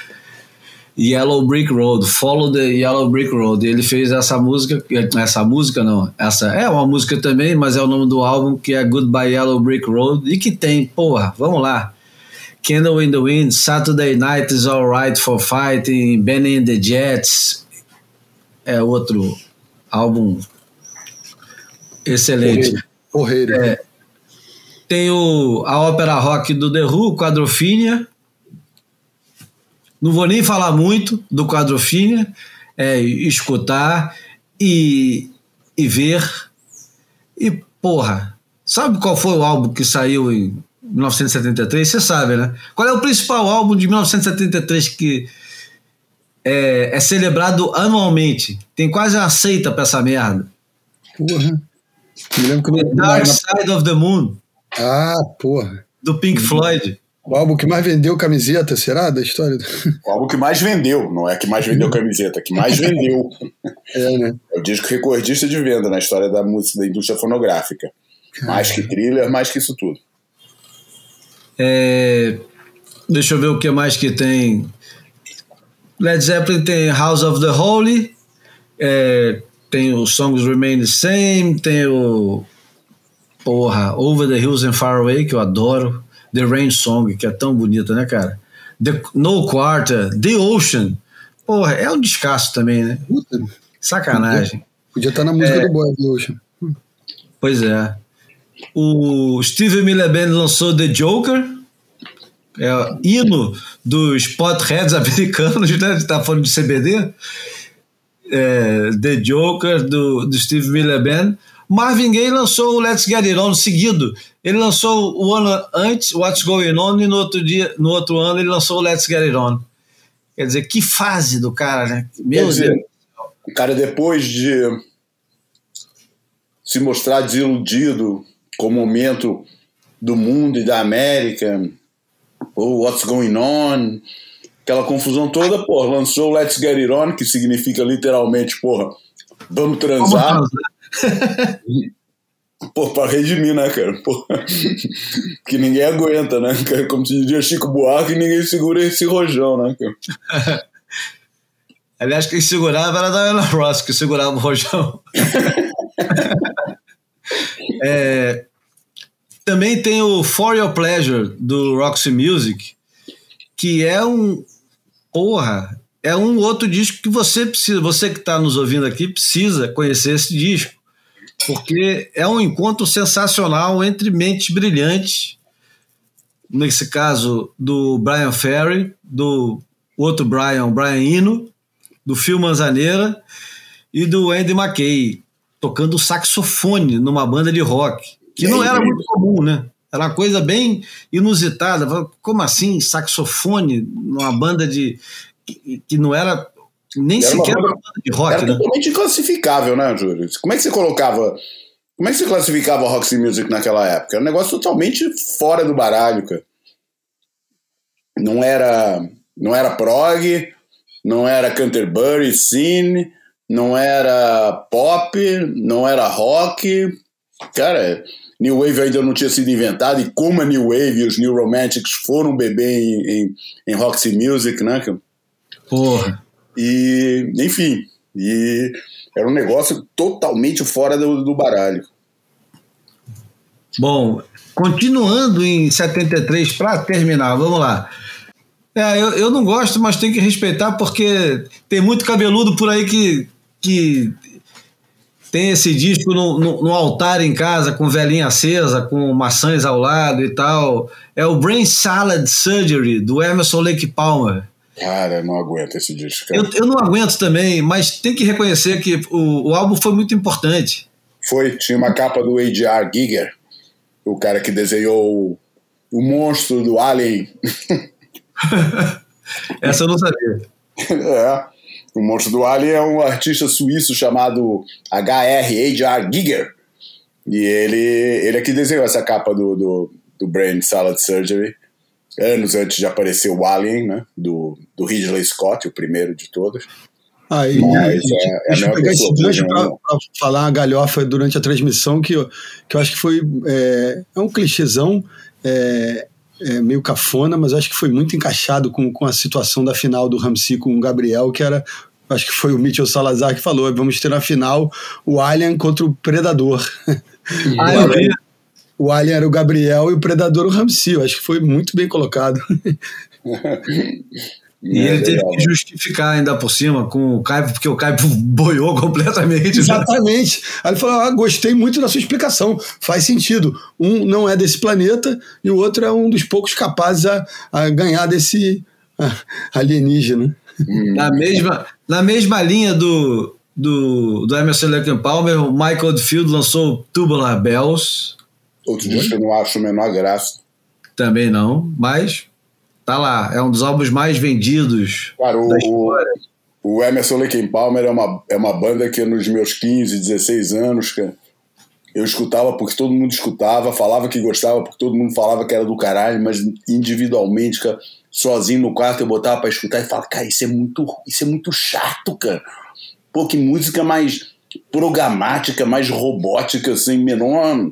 Yellow Brick Road, Follow the Yellow Brick Road. Ele fez essa música, essa música não, essa é uma música também, mas é o nome do álbum que é Goodbye Yellow Brick Road e que tem, porra, vamos lá. Candle in the Wind, Saturday Night is Alright for Fighting, Benny and the Jets, é outro álbum Excelente. Porreiro. É, tem o, a ópera rock do The Who, Quadrofínia. Não vou nem falar muito do Quadrofínia, é escutar e, e ver. E, porra, sabe qual foi o álbum que saiu em 1973? Você sabe, né? Qual é o principal álbum de 1973 que é, é celebrado anualmente? Tem quase uma seita pra essa merda. Porra. Me lembro que The Dark Side of the Moon. Ah, porra. Do Pink Floyd. O álbum que mais vendeu camiseta, será? Da história? O álbum que mais vendeu, não é que mais vendeu camiseta, que mais vendeu. É, né? É o disco recordista de venda na história da música, da indústria fonográfica. Mais que thriller, mais que isso tudo. É, deixa eu ver o que mais que tem. Led Zeppelin tem House of the Holy, é, tem o Songs Remain the Same, tem o. Porra, Over the Hills and Far Away, que eu adoro. The Rain Song, que é tão bonita, né, cara? The, no Quarter, The Ocean. Porra, é um descasso também, né? Puta. Sacanagem. Podia estar tá na música é, do Boy, The Ocean. Pois é. O Steven Miller Band lançou The Joker, é hino dos potheads americanos, né? Tá falando de CBD é, The Joker, do, do Steve Miller Band. Marvin Gaye lançou o Let's Get It On seguido. Ele lançou o ano antes, What's Going On, e no outro, dia, no outro ano ele lançou o Let's Get It On. Quer dizer, que fase do cara, né? Meu Deus. O cara, depois de se mostrar desiludido com o momento do mundo e da América, ou What's Going On, aquela confusão toda, porra, lançou o Let's Get It On, que significa literalmente, porra, vamos transar. Vamos transar. Pô, pra redimir, né, cara? Porra. Que ninguém aguenta, né? Como se diria Chico Buarque, ninguém segura esse rojão, né, cara? Aliás, quem segurava era a Diana Ross, que segurava o rojão. é, também tem o For Your Pleasure, do Roxy Music, que é um. Porra! É um outro disco que você precisa, você que está nos ouvindo aqui, precisa conhecer esse disco, porque é um encontro sensacional entre mentes brilhantes, nesse caso do Brian Ferry, do outro Brian, Brian Eno, do Phil Manzaneira e do Andy McKay, tocando saxofone numa banda de rock, que não era muito comum, né? Era uma coisa bem inusitada. Como assim, saxofone numa banda de. que não era nem era sequer uma, banda de rock, era né? totalmente inclassificável, né, Júlio? Como é que você colocava. Como é que você classificava o Roxy Music naquela época? Era um negócio totalmente fora do baralho, cara. Não era, não era prog, não era Canterbury Scene, não era pop, não era rock. Cara, New Wave ainda não tinha sido inventado, e como a New Wave e os New Romantics foram beber em, em, em Roxy Music, né? Porra. E, enfim, e era um negócio totalmente fora do, do baralho. Bom, continuando em 73, para terminar, vamos lá. É, eu, eu não gosto, mas tenho que respeitar porque tem muito cabeludo por aí que, que tem esse disco no, no, no, altar em casa, com velhinha acesa, com maçãs ao lado e tal. É o Brain Salad Surgery, do Emerson Lake Palmer. Cara, eu não aguento esse disco. Eu, eu não aguento também, mas tem que reconhecer que o, o álbum foi muito importante. Foi, tinha uma capa do A.J.R. Giger, o cara que desenhou o, o monstro do Alien. Essa eu não sabia. é. O monstro do Alien é um artista suíço chamado H.R. H.R. Giger. E ele, ele é que desenhou essa capa do, do, do Brain Salad Surgery, anos antes de aparecer o Alien, né? Do, do Ridley Scott, o primeiro de todos. Ah, e, Mas, é, é deixa eu pegar esse gancho para falar a galhofa durante a transmissão, que eu, que eu acho que foi. É, é um clichêzão. É, é, meio cafona, mas acho que foi muito encaixado com, com a situação da final do Ramsey com o Gabriel, que era acho que foi o Mitchell Salazar que falou, vamos ter na final o Alien contra o Predador. Ah, o, Alien, o Alien era o Gabriel e o Predador o Ramsey, acho que foi muito bem colocado. E é, ele teve que justificar ainda por cima com o Caio, porque o Caio boiou completamente. Né? Exatamente. Aí ele falou: ah, gostei muito da sua explicação, faz sentido. Um não é desse planeta e o outro é um dos poucos capazes a, a ganhar desse alienígena. Hum. Na mesma, na mesma linha do, do, do Emerson Lake Palmer, o Michael Oldfield lançou Tubular Bells. Outro disco que eu não acho a menor graça. Também não, mas Tá lá, é um dos álbuns mais vendidos Cara, o, da história. O, Emerson Lake Palmer é uma, é uma banda que nos meus 15, 16 anos, cara, eu escutava porque todo mundo escutava, falava que gostava porque todo mundo falava que era do caralho, mas individualmente, cara, sozinho no quarto eu botava pra escutar e falava, cara, isso é muito, isso é muito chato, cara. Pô, que música mais programática, mais robótica, assim, menor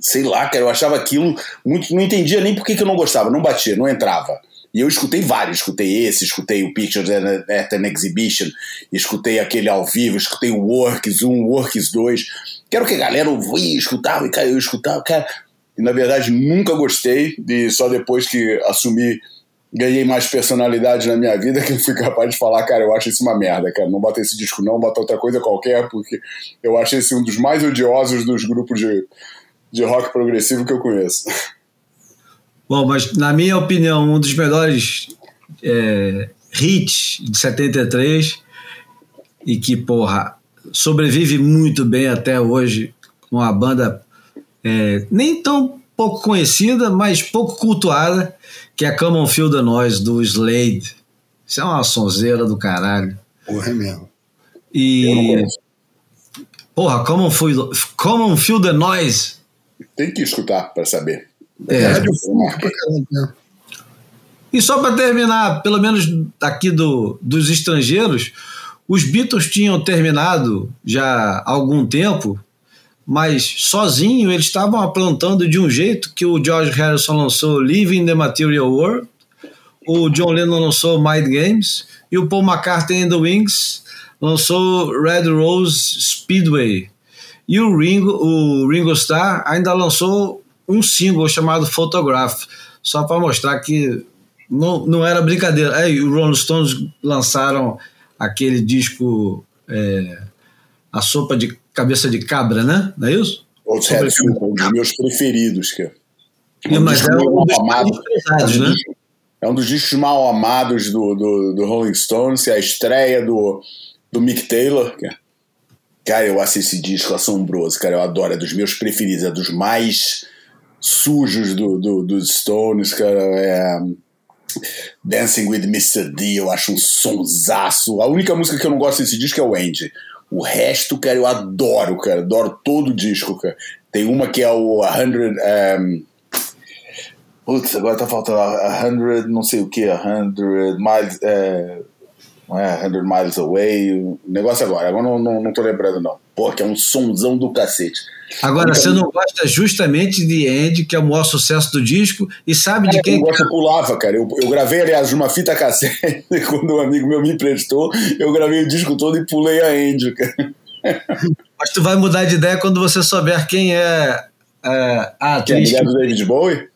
sei lá, cara, eu achava aquilo muito. Não entendia nem por que, eu não gostava, não batia, não entrava. E eu escutei vários, escutei esse, escutei o Pictures at an Exhibition, escutei aquele ao vivo, escutei o Works 1, Works 2. Quero que a galera ouvia, escutava, e cara, eu escutava, cara. E na verdade nunca gostei, e só depois que assumi, ganhei mais personalidade na minha vida, que eu fui capaz de falar, cara, eu acho isso uma merda, cara. Não bota esse disco, não, bota outra coisa qualquer, porque eu acho esse um dos mais odiosos dos grupos de de rock progressivo que eu conheço. Bom, mas na minha opinião, um dos melhores é, hits de 73 e que, porra, sobrevive muito bem até hoje com uma banda é, nem tão pouco conhecida, mas pouco cultuada, que é a Common Feel the Noise, do Slade. Isso é uma sonzeira do caralho. Porra, é mesmo. E. Porra, Common Feel, Common Feel the Noise tem que escutar para saber. É. é né? E só para terminar, pelo menos aqui do, dos estrangeiros, os Beatles tinham terminado já há algum tempo, mas sozinho eles estavam aprontando de um jeito que o George Harrison lançou Living the Material World, o John Lennon lançou Mind Games e o Paul McCartney and the Wings lançou Red Rose Speedway. E o Ringo, o Ringo Starr ainda lançou um single chamado Photograph, só para mostrar que não, não era brincadeira. Aí o Rolling Stones lançaram aquele disco é, A Sopa de Cabeça de Cabra, né? Não é isso? Outros é, um dos meus preferidos, que é um mas é um dos pesados, né? É um dos discos mal amados do, do, do Rolling Stones, é a estreia do, do Mick Taylor. Cara, eu acho esse disco assombroso, cara, eu adoro, é dos meus preferidos, é dos mais sujos do, do, dos Stones, cara, é... Dancing with Mr. D, eu acho um sonsaço. A única música que eu não gosto desse disco é o Andy. O resto, cara, eu adoro, cara. Adoro todo o disco, cara. Tem uma que é o 100. Um, putz, agora tá faltando a 100, não sei o que, 100 miles. É, não é 100 miles away. O negócio agora, agora não, não, não tô lembrando, não. Pô, que é um sonzão do cacete. Agora, você não gosta justamente de Andy, que é o maior sucesso do disco, e sabe de é, quem. Eu gosto pulava, cara. Eu, eu gravei, aliás, uma fita cassete, quando um amigo meu me emprestou, eu gravei o disco todo e pulei a Andy, cara. Mas tu vai mudar de ideia quando você souber quem é, é a atriz. Quem é do David Bowie?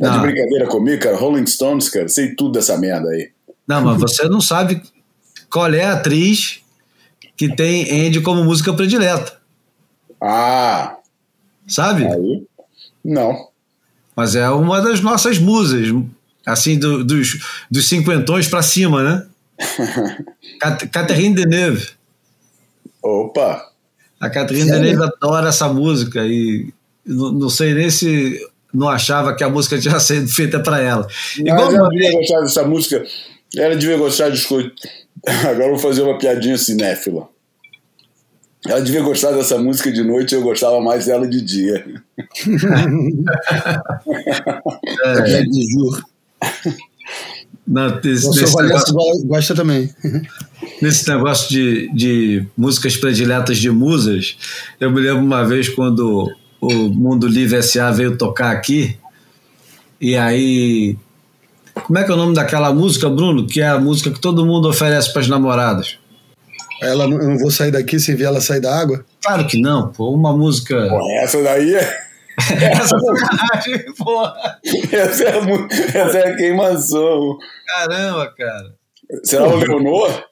Tá de brincadeira comigo, cara? Rolling Stones, cara. Sei tudo dessa merda aí. Não, mas você não sabe qual é a atriz que tem Andy como música predileta. Ah! Sabe? Aí? Não. Mas é uma das nossas musas, assim, do, dos, dos cinquentões pra cima, né? Catherine Deneuve. Opa! A Catherine Deneuve adora essa música e não, não, sei nem se não achava que a música tinha sido feita para ela. Igual ela devia gostar dessa música. Ela devia gostar de escutar. Agora vou fazer uma piadinha cinéfila. Ela devia gostar dessa música de noite, eu gostava mais dela de dia. é, de juro. Não, esse, o negócio, gosta também. Nesse negócio de, de músicas prediletas de musas, eu me lembro uma vez quando o Mundo Livre S.A. veio tocar aqui, e aí. Como é que é o nome daquela música, Bruno? Que é a música que todo mundo oferece para as namoradas. Ela, eu não vou sair daqui sem ver ela sair da água? Claro que não, pô. Uma música. Pô, essa daí é. essa sacanagem, porra. Essa é, a, essa é a queimação. Caramba, cara. Será o Leonor?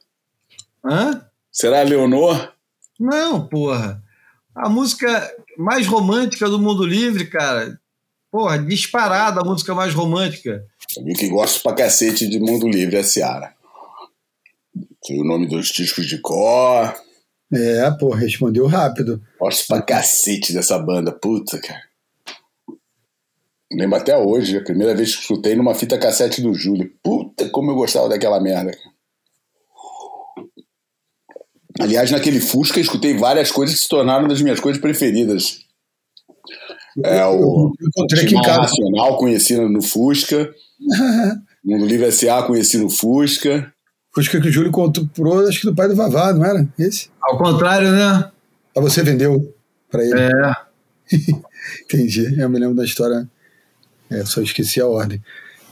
Hã? Será a Leonor? Não, porra. A música mais romântica do mundo livre, cara. Porra, disparada a música mais romântica. Eu que gosto pra cacete de Mundo Livre, é Seara. Sei o nome dos discos de cor. É, pô, respondeu rápido. Gosto pra cacete dessa banda, puta, cara. Lembro até hoje, a primeira vez que escutei numa fita cassete do Júlio. Puta, como eu gostava daquela merda. Aliás, naquele Fusca, escutei várias coisas que se tornaram das minhas coisas preferidas. É o Encontrei Nacional conheci no Fusca. Mundo Livre S.A. conheci no Fusca. Fusca que o Júlio comprou, acho que do pai do Vavá, não era? Esse? Ao contrário, né? Ah, você vendeu para ele. É. Entendi. Eu me lembro da história. É, só esqueci a ordem.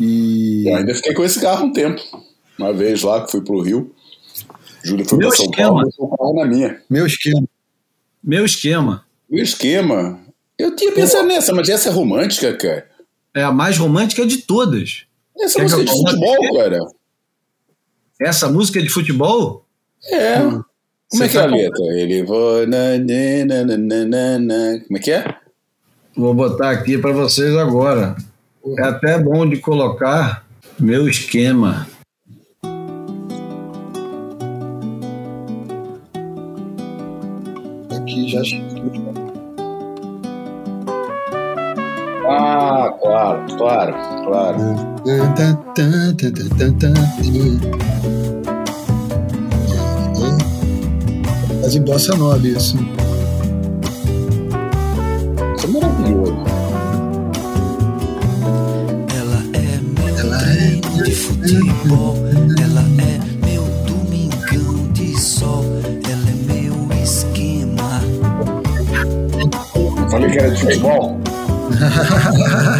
E... Eu ainda fiquei com esse carro um tempo. Uma vez lá que fui pro Rio. Júlio foi Meu pra São esquema. Paulo, na minha. Meu esquema. Meu esquema. Meu esquema. Eu tinha pensado nessa, mas essa é romântica, cara. É a mais romântica de todas. Essa Quer música é de futebol, cara. Essa música é de futebol? É. Hum. Como é que é a tá letra? Ele vou. Como é que é? Vou botar aqui para vocês agora. É até bom de colocar meu esquema. Aqui já Ah, claro, claro, claro. Mas em bossa nova isso. Isso é maravilhoso. Ela é meu Ela é de futebol. Ela é meu domingão de sol. Ela é meu esquema. Falei que era de futebol? 哈哈哈哈哈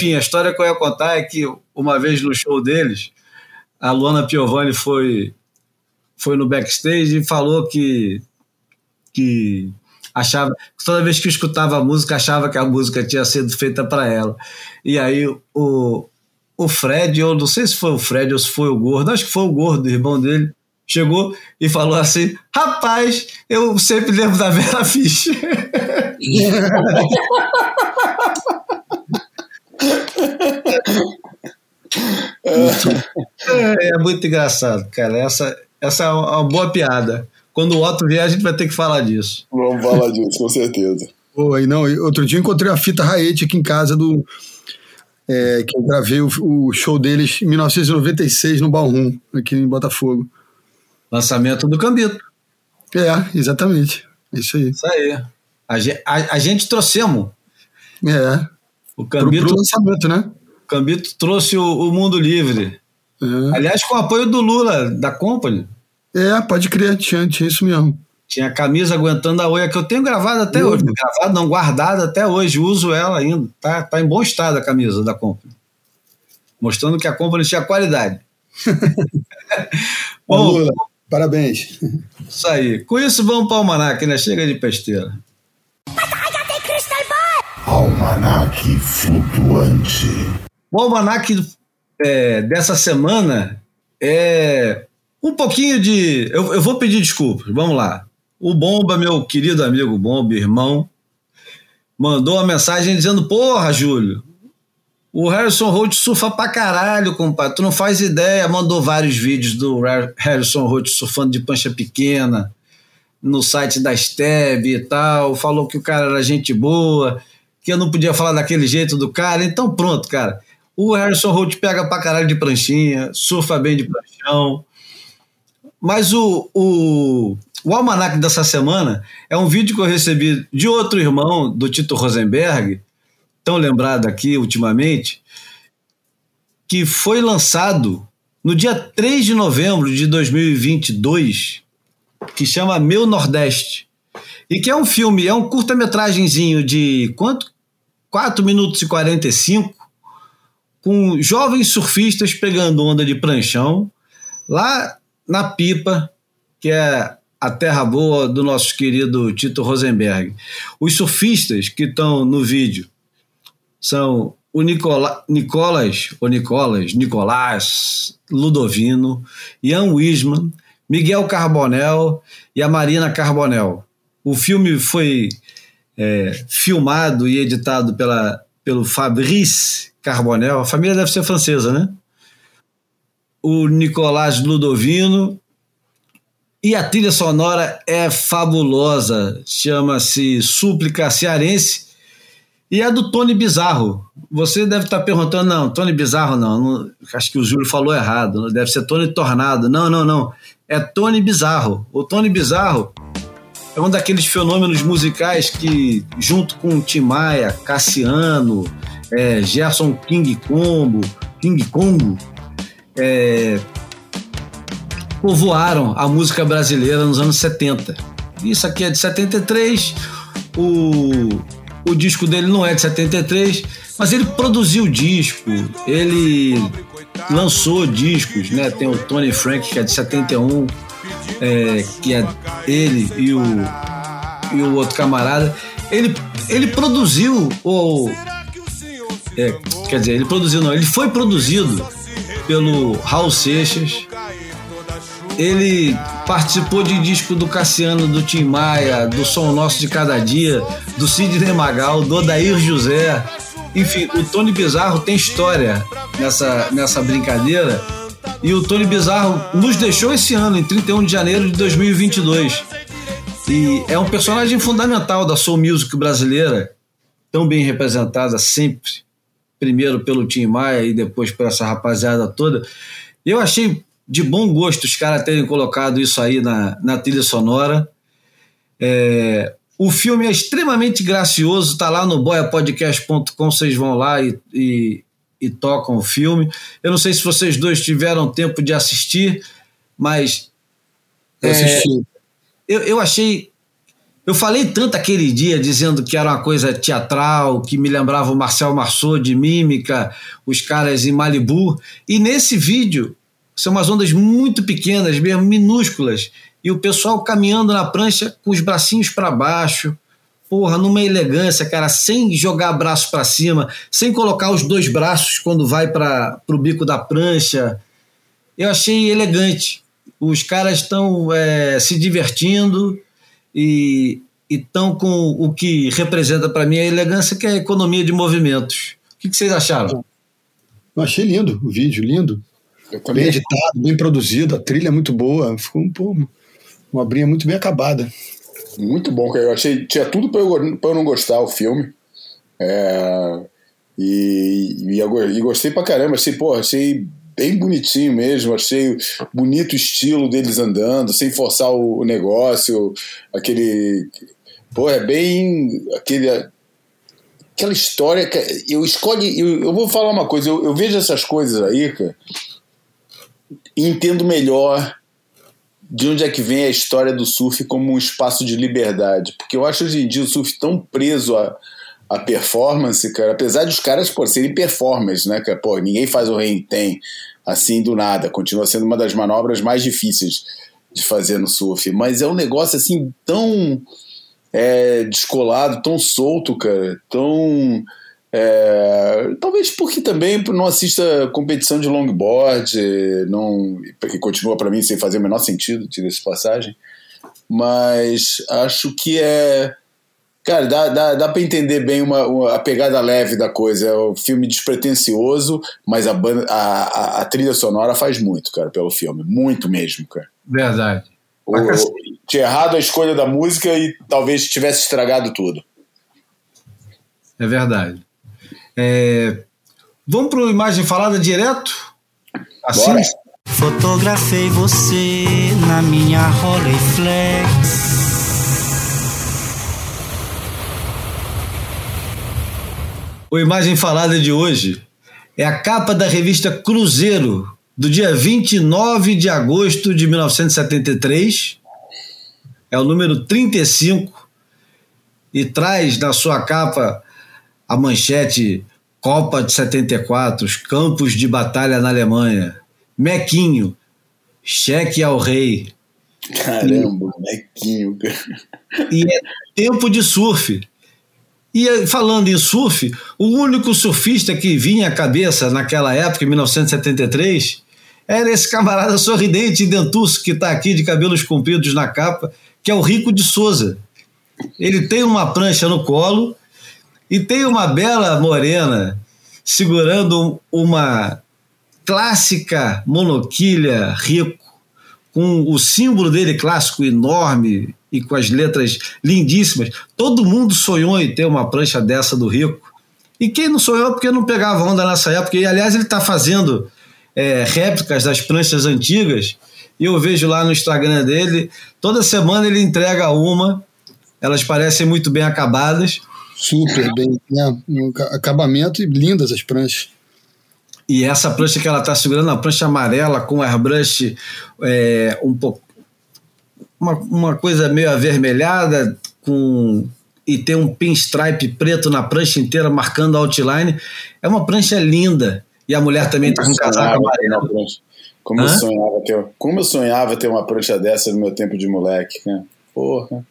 Enfim, a história que eu ia contar é que uma vez no show deles, a Luana Piovani foi, foi no backstage e falou que, que achava, toda vez que escutava a música, achava que a música tinha sido feita para ela. E aí o, o Fred, eu não sei se foi o Fred ou se foi o Gordo, acho que foi o Gordo, irmão dele, chegou e falou assim: Rapaz, eu sempre lembro da Vera Fischer. é, é muito engraçado, cara. Essa, essa é uma boa piada. Quando o Otto vier, a gente vai ter que falar disso. Vamos falar disso, com certeza. E não, outro dia eu encontrei a fita Raete aqui em casa do. é, que eu gravei o, o show deles em 1996 no Ballroom, aqui em Botafogo. Lançamento do Cambito. É, exatamente. Isso aí. Isso aí. A, a- a gente trouxemos. É. O Pro, Cambito, pro lançamento, né? o Cambito trouxe o, o Mundo Livre. É. Aliás, com o apoio do Lula, da Company. É, pode crer, tinha, tinha isso mesmo. Tinha a camisa aguentando a oia que eu tenho gravado até Uhum. hoje. Gravado, não, guardado até hoje. Uso ela ainda. Tá, tá em bom estado a camisa da Company. Mostrando que a Company tinha qualidade. Ô, Bom, Lula, parabéns. isso aí. Com isso, vamos para o Almanac, né? Chega de besteira. Almanac flutuante. O almanac é, dessa semana é um pouquinho de. Eu, eu vou pedir desculpas, vamos lá. O Bomba, meu querido amigo Bomba, irmão, mandou uma mensagem dizendo: Porra, Júlio, o Harrison Holt surfa pra caralho, compadre. Tu não faz ideia. Mandou vários vídeos do Har- Harrison Holt surfando de pancha pequena no site da Steb e tal. Falou que o cara era gente boa, que eu não podia falar daquele jeito do cara. Então, pronto, cara. O Harrison Holt pega pra caralho de pranchinha, surfa bem de pranchão. Mas o, o, o almanac dessa semana é um vídeo que eu recebi de outro irmão, do Tito Rosenberg, tão lembrado aqui ultimamente, que foi lançado no dia 3 de novembro de 2022, que chama Meu Nordeste. E que é um filme, é um curta-metragenzinho de quanto? 4 minutos e 45, com jovens surfistas pegando onda de pranchão, lá na Pipa, que é a terra boa do nosso querido Tito Rosenberg. Os surfistas que estão no vídeo são o Nicola, Nicolas, ou Nicolas, Nicolás Ludovino, Ian Wisman, Miguel Carbonel e a Marina Carbonel. O filme foi é, filmado e editado pela, pelo Fabrice Carbonel. A família deve ser francesa, né? O Nicolás Ludovino. E a trilha sonora é fabulosa. Chama-se Súplica Cearense. E é do Tony Bizarro. Você deve estar perguntando, não, Tony Bizarro não, não, acho que o Júlio falou errado, deve ser Tony Tornado. Não, não, não. É Tony Bizarro. O Tony Bizarro é um daqueles fenômenos musicais que, junto com Tim Maia, Cassiano, é, Gerson King Combo, King Congo, é, povoaram a música brasileira nos anos 70. Isso aqui é de 73, o, o disco dele não é de 73, mas ele produziu disco, ele lançou discos, né? Tem o Tony Frank, que é de 71, é, que é ele e o, e o outro camarada. Ele, ele produziu o. é, quer dizer, ele produziu, não, ele foi produzido pelo Raul Seixas. Ele participou de disco do Cassiano, do Tim Maia, do Som Nosso de Cada Dia, do Sidney Magal, do Odair José. Enfim, o Tony Bizarro tem história nessa, nessa brincadeira. E o Tony Bizarro nos deixou esse ano, em 31 de janeiro de 2022. E é um personagem fundamental da soul music brasileira, tão bem representada sempre, primeiro pelo Tim Maia e depois por essa rapaziada toda. Eu achei de bom gosto os caras terem colocado isso aí na, na trilha sonora. É, o filme é extremamente gracioso, tá lá no boiapodcast.com, vocês vão lá e, e, e tocam o filme. Eu não sei se vocês dois tiveram tempo de assistir, mas Eu É, assisti. eu, eu achei Eu falei tanto aquele dia dizendo que era uma coisa teatral, que me lembrava o Marcel Marceau de Mímica, os caras em Malibu. E nesse vídeo, são umas ondas muito pequenas, mesmo minúsculas, e o pessoal caminhando na prancha com os bracinhos para baixo, porra, numa elegância, cara, sem jogar braço para cima, sem colocar os dois braços quando vai para o bico da prancha. Eu achei elegante. Os caras estão é, se divertindo e estão com o que representa para mim a elegância, que é a economia de movimentos. O que, que vocês acharam? Eu achei lindo o vídeo, lindo. Bem editado, bem produzido, a trilha é muito boa. Ficou um, pô, uma brinha muito bem acabada. Muito bom, cara. Eu achei. Tinha tudo pra eu, pra eu não gostar o filme. É, e, e, e, gostei pra caramba. Achei, pô, achei bem bonitinho mesmo. Achei bonito o estilo deles andando, sem forçar o, o negócio. Aquele. Pô, é bem. Aquele, aquela história que eu escolhi. Eu, eu vou falar uma coisa, eu, eu, vejo essas coisas aí, cara, e entendo melhor de onde é que vem a história do surf como um espaço de liberdade. Porque eu acho hoje em dia o surf tão preso a, a performance, cara, apesar de os caras pô, serem performers, né, cara? Pô, ninguém faz o tem assim do nada, continua sendo uma das manobras mais difíceis de fazer no surf, mas é um negócio assim tão é, descolado, tão solto, cara, tão é, talvez porque também não assista competição de longboard, não, porque continua para mim sem fazer o menor sentido, essa passagem. Mas acho que é. Cara, dá, dá, dá para entender bem uma, uma, a pegada leve da coisa. É um filme despretensioso, mas a, banda, a, a, a, trilha sonora faz muito, cara, pelo filme. Muito mesmo, cara. Verdade. O, tinha errado a escolha da música e talvez tivesse estragado tudo. É verdade. É, vamos para imagem falada direto? Assim? Bora. Fotografei você na minha Rolleiflex. O imagem falada de hoje é a capa da revista Cruzeiro, do dia 29 de agosto de 1973. É o número 35 e traz na sua capa a manchete Copa de 74, os campos de batalha na Alemanha. Mequinho, cheque ao rei. Caramba, e, Mequinho. E é tempo de surf. E falando em surf, o único surfista que vinha à cabeça naquela época, em 1973, era esse camarada sorridente e dentuço que está aqui de cabelos compridos na capa, que é o Rico de Souza. Ele tem uma prancha no colo e tem uma bela morena segurando uma clássica monoquilha rico, com o símbolo dele clássico enorme e com as letras lindíssimas. Todo mundo sonhou em ter uma prancha dessa do Rico. E quem não sonhou porque não pegava onda nessa época? E aliás, ele está fazendo é, réplicas das pranchas antigas. E eu vejo lá no Instagram dele, toda semana ele entrega uma. Elas parecem muito bem acabadas. Super bem, né? Um acabamento e lindas as pranchas. E essa prancha que ela está segurando, a prancha amarela com airbrush é, um pouco. Uma, uma coisa meio avermelhada, com e tem um pinstripe preto na prancha inteira marcando a outline. É uma prancha linda. E a mulher também está com um casaco amarelo. Como eu, sonhava ter, como eu sonhava ter uma prancha dessa no meu tempo de moleque, né? Porra.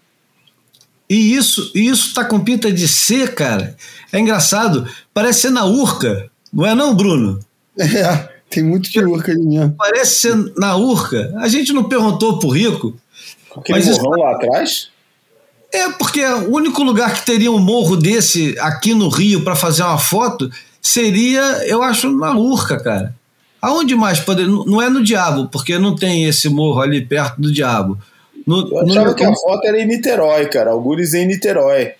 E isso isso tá com pinta de ser, cara. É engraçado. Parece ser na Urca. Não é não, Bruno? É, tem muito de Urca ali mesmo. Parece ser na Urca. A gente não perguntou pro Rico. Aquele mas morrão isso... lá atrás? É, porque o único lugar que teria um morro desse aqui no Rio para fazer uma foto seria, eu acho, na Urca, cara. Aonde mais poderia? Não é no Diabo, porque não tem esse morro ali perto do Diabo. No, eu achava no... que a foto era em Niterói, cara. Algures em Niterói.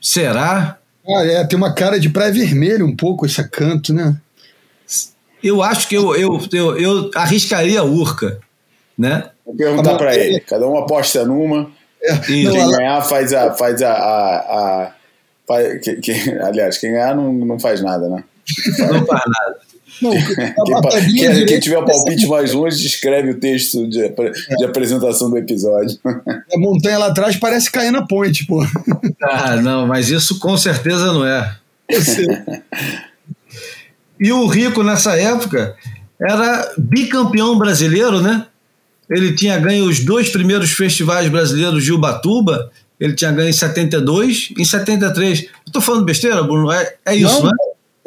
Será? Ah, é, tem uma cara de praia vermelha um pouco esse canto, né? Eu acho que eu, eu, eu, eu arriscaria a Urca, né? Vou perguntar para ele. Cada um aposta numa. É, quem não, ganhar faz a. Faz a, a, a faz, que, que, aliás, quem ganhar não, não faz nada, né? Não faz nada. Não, Quem, a quem- tiver o palpite mais longe, escreve o texto de, apre- de apresentação do episódio. A montanha lá atrás parece cair na ponte, pô. Ah, não, mas isso com certeza não é. Eu sei. E o Rico, nessa época, era bicampeão brasileiro, né? Ele tinha ganho os dois primeiros festivais brasileiros de Ubatuba. Ele tinha ganho em 72 em 73. Eu tô falando besteira, Bruno? É, é isso, Não, né?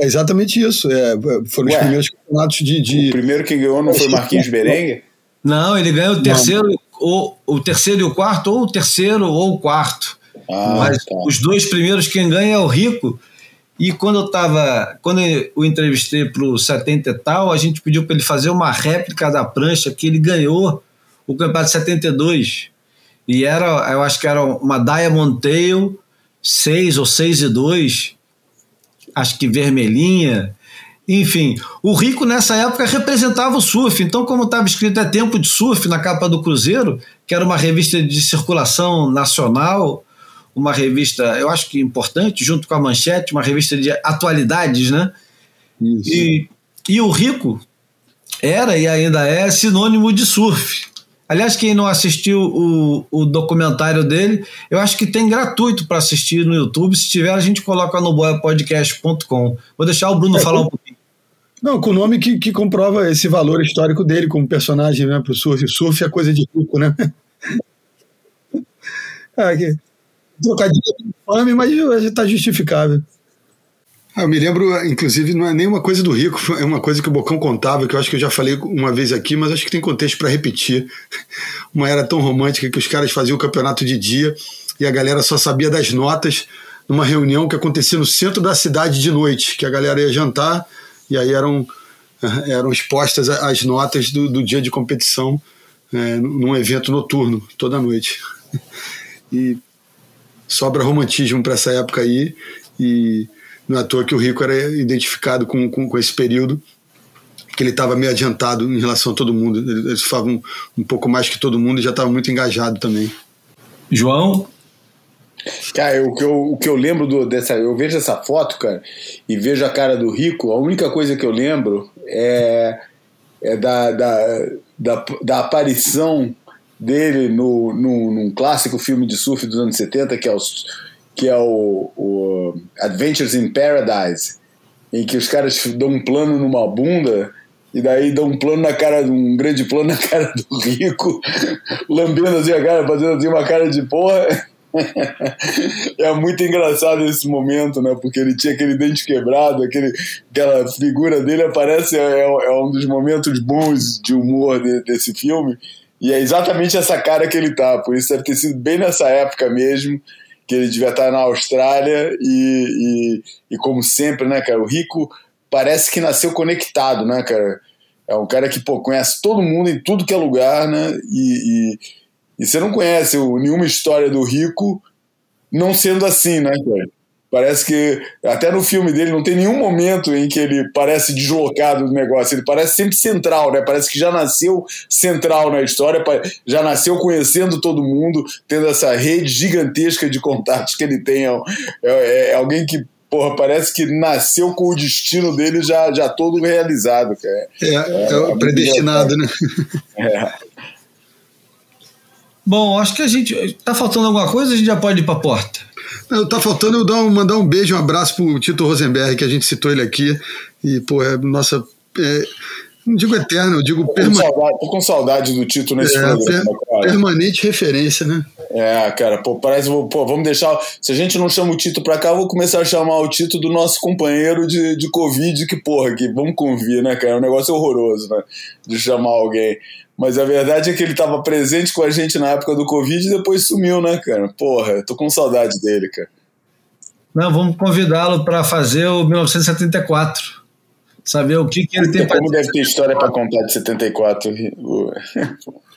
É exatamente isso. É, foram os Ué. primeiros campeonatos de. O de... primeiro que ganhou não foi Marquinhos Berengue? Não, ele ganhou o terceiro, ou, o terceiro e o quarto, ou o terceiro ou o quarto. Ah, Mas tá. os dois primeiros quem ganha é o Rico. E quando eu tava, quando eu o entrevistei para o 70 e tal, a gente pediu para ele fazer uma réplica da prancha que ele ganhou o campeonato de 72. E era, eu acho que era uma Diamond Tail 6 ou 6 e 2, acho que vermelhinha. Enfim, o Rico nessa época representava o surf. Então, como estava escrito é tempo de surf na capa do Cruzeiro, que era uma revista de circulação nacional, uma revista, eu acho que importante, junto com a Manchete, uma revista de atualidades, né? Isso. E, e o Rico era e ainda é sinônimo de surf. Aliás, quem não assistiu o, o documentário dele, eu acho que tem gratuito para assistir no YouTube. Se tiver, a gente coloca no boiapodcast.com. Vou deixar o Bruno É, falar um pouquinho. Não, com o nome que, que comprova esse valor histórico dele como personagem né, para o surf. Surf é coisa de rico, né? ah, que... Trocadilho infame, mas está justificável. Ah, eu me lembro, inclusive, não é nenhuma coisa do Rico, é uma coisa que o Bocão contava, que eu acho que eu já falei uma vez aqui, mas acho que tem contexto para repetir. Uma era tão romântica que os caras faziam o campeonato de dia e a galera só sabia das notas numa reunião que acontecia no centro da cidade de noite, que a galera ia jantar e aí eram, eram expostas as notas do, do dia de competição é, num evento noturno, toda noite. E sobra romantismo para essa época aí e não é à toa que o Rico era identificado com, com, com esse período que ele estava meio adiantado em relação a todo mundo. Ele, ele falava um, um pouco mais que todo mundo e já estava muito engajado também. João? Cara, o que eu, o que eu lembro do, dessa. Eu vejo essa foto, cara, e vejo a cara do Rico. A única coisa que eu lembro é, é da, da, da, da aparição dele no, no, num clássico filme de surf dos anos 70, que é, os, que é o, o Adventures in Paradise, em que os caras dão um plano numa bunda. E daí dão um plano na cara, um grande plano na cara do rico, lambendo assim a cara, fazendo assim uma cara de porra. é muito engraçado esse momento, né? Porque ele tinha aquele dente quebrado, aquele, aquela figura dele aparece, é, é um dos momentos bons de humor de, desse filme. E é exatamente essa cara que ele tá. Por isso deve ter sido bem nessa época mesmo, que ele devia estar na Austrália. E, e, e como sempre, né, cara? O Rico parece que nasceu conectado, né, cara? É um cara que pô, conhece todo mundo em tudo que é lugar, né? E, e, e você não conhece nenhuma história do Rico não sendo assim, né, cara? Parece que até no filme dele não tem nenhum momento em que ele parece deslocado do negócio. Ele parece sempre central, né? Parece que já nasceu central na história, já nasceu conhecendo todo mundo, tendo essa rede gigantesca de contatos que ele tem. É, é, é alguém que porra, parece que nasceu com o destino dele já, já todo realizado. Cara. É, é, é predestinado, né? É. Bom, acho que a gente. Tá faltando alguma coisa a gente já pode ir pra porta? Não, tá faltando eu dar um, mandar um beijo, um abraço pro Tito Rosenberg, que a gente citou ele aqui. E, pô, é nossa. É, não digo eterno, eu digo permanente. Tô com saudade do Tito nesse é, programa, cara. Permanente referência, né? É, cara, pô, parece. Pô, vamos deixar. Se a gente não chama o Tito pra cá, eu vou começar a chamar o Tito do nosso companheiro de, de Covid, que, porra, que vamos convir, né, cara? É um negócio horroroso, né? De chamar alguém. Mas a verdade é que ele estava presente com a gente na época do Covid e depois sumiu, né, cara? Porra, tô com saudade dele, cara. Não, vamos convidá-lo para fazer o 1974. Saber o que, que ele tem para Como deve ter história para contar de 74.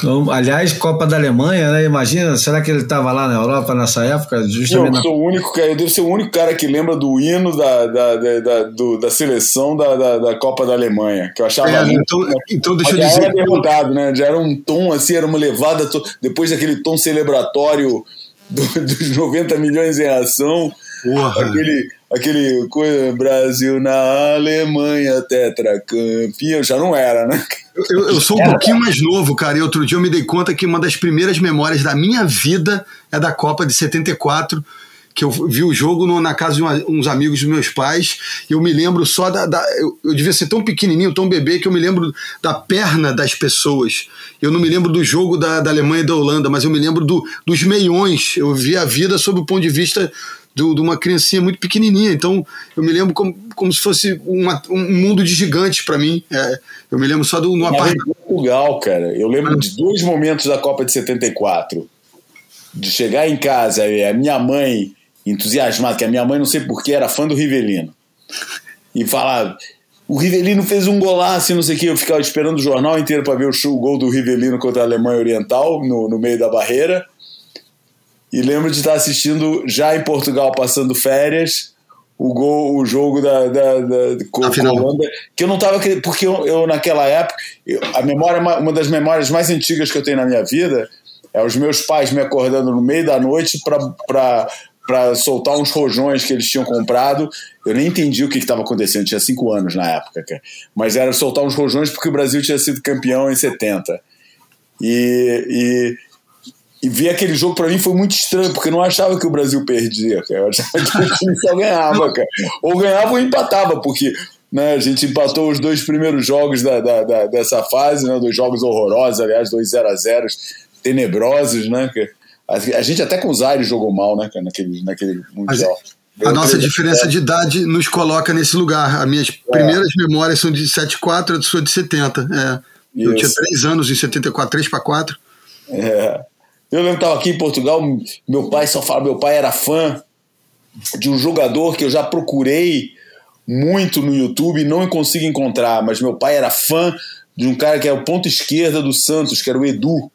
Então, aliás, Copa da Alemanha, né? Imagina, será que ele estava lá na Europa nessa época? Justamente eu sou o único cara, eu devo ser o único cara que lembra do hino da, da, da, da, do, da seleção da, da, da, Copa da Alemanha, que eu achava é, muito, então, então deixa eu já dizer. Era derrotado, né? Já era um tom assim, era uma levada, depois daquele tom celebratório do, dos 90 milhões em ação. Porra. Aquele, aquele coisa, Brasil na Alemanha, tetracampeão, já não era, né? Eu, eu sou um pouquinho mais novo, cara, e outro dia eu me dei conta que uma das primeiras memórias da minha vida é da Copa de 74, que eu vi o jogo no- na casa de uma- uns amigos dos meus pais, e eu me lembro só da. da- eu, eu devia ser tão pequenininho, tão bebê, que eu me lembro da perna das pessoas. Eu não me lembro do jogo da, da Alemanha e da Holanda, mas eu me lembro do- dos meiões. Eu vi a vida sob o ponto de vista de uma criancinha muito pequenininha. Então, eu me lembro como, como se fosse uma- um mundo de gigantes para mim. É, eu me lembro só Tava em apartamento. Portugal, cara. Eu lembro de dois momentos da Copa de 74. De chegar em casa e a minha mãe, entusiasmada, que a minha mãe, não sei porquê, era fã do Rivelino. E falar. O Rivelino fez um golaço e não sei o que. Eu ficava esperando o jornal inteiro para ver o, show, o gol do Rivelino contra a Alemanha Oriental, no, no meio da barreira. E lembro de estar assistindo, já em Portugal, passando férias, o gol, o jogo da, da, da, da com- com Holanda, que eu não estava porque eu, eu, naquela época eu- a memória ma- uma das memórias mais antigas que eu tenho na minha vida é os meus pais me acordando no meio da noite para para soltar uns rojões que eles tinham comprado. Eu nem entendi o que estava acontecendo, eu tinha cinco anos na época, cara. mas era soltar uns rojões porque o Brasil tinha sido campeão em 70. E, e, e ver aquele jogo para mim foi muito estranho, porque eu não achava que o Brasil perdia, cara. Eu achava que o time só ganhava, cara. Ou ganhava ou empatava, porque né, a gente empatou os dois primeiros jogos da, da- da- dessa fase, né, dois jogos horrorosos, aliás, dois 0 a 0 tenebrosos, né? cara. A, gente até com o Zaire jogou mal, né, cara, naquele, naquele Mundial. A nossa diferença de idade nos coloca nesse lugar. As minhas primeiras memórias são de 74, a sua de 70. É. Eu tinha 3 anos em 74, 3 para 4. É. Eu lembro que estava aqui em Portugal, meu pai só fala, meu pai era fã de um jogador que eu já procurei muito no YouTube e não consigo encontrar, mas meu pai era fã de um cara que é o ponto esquerda do Santos, que era o Edu.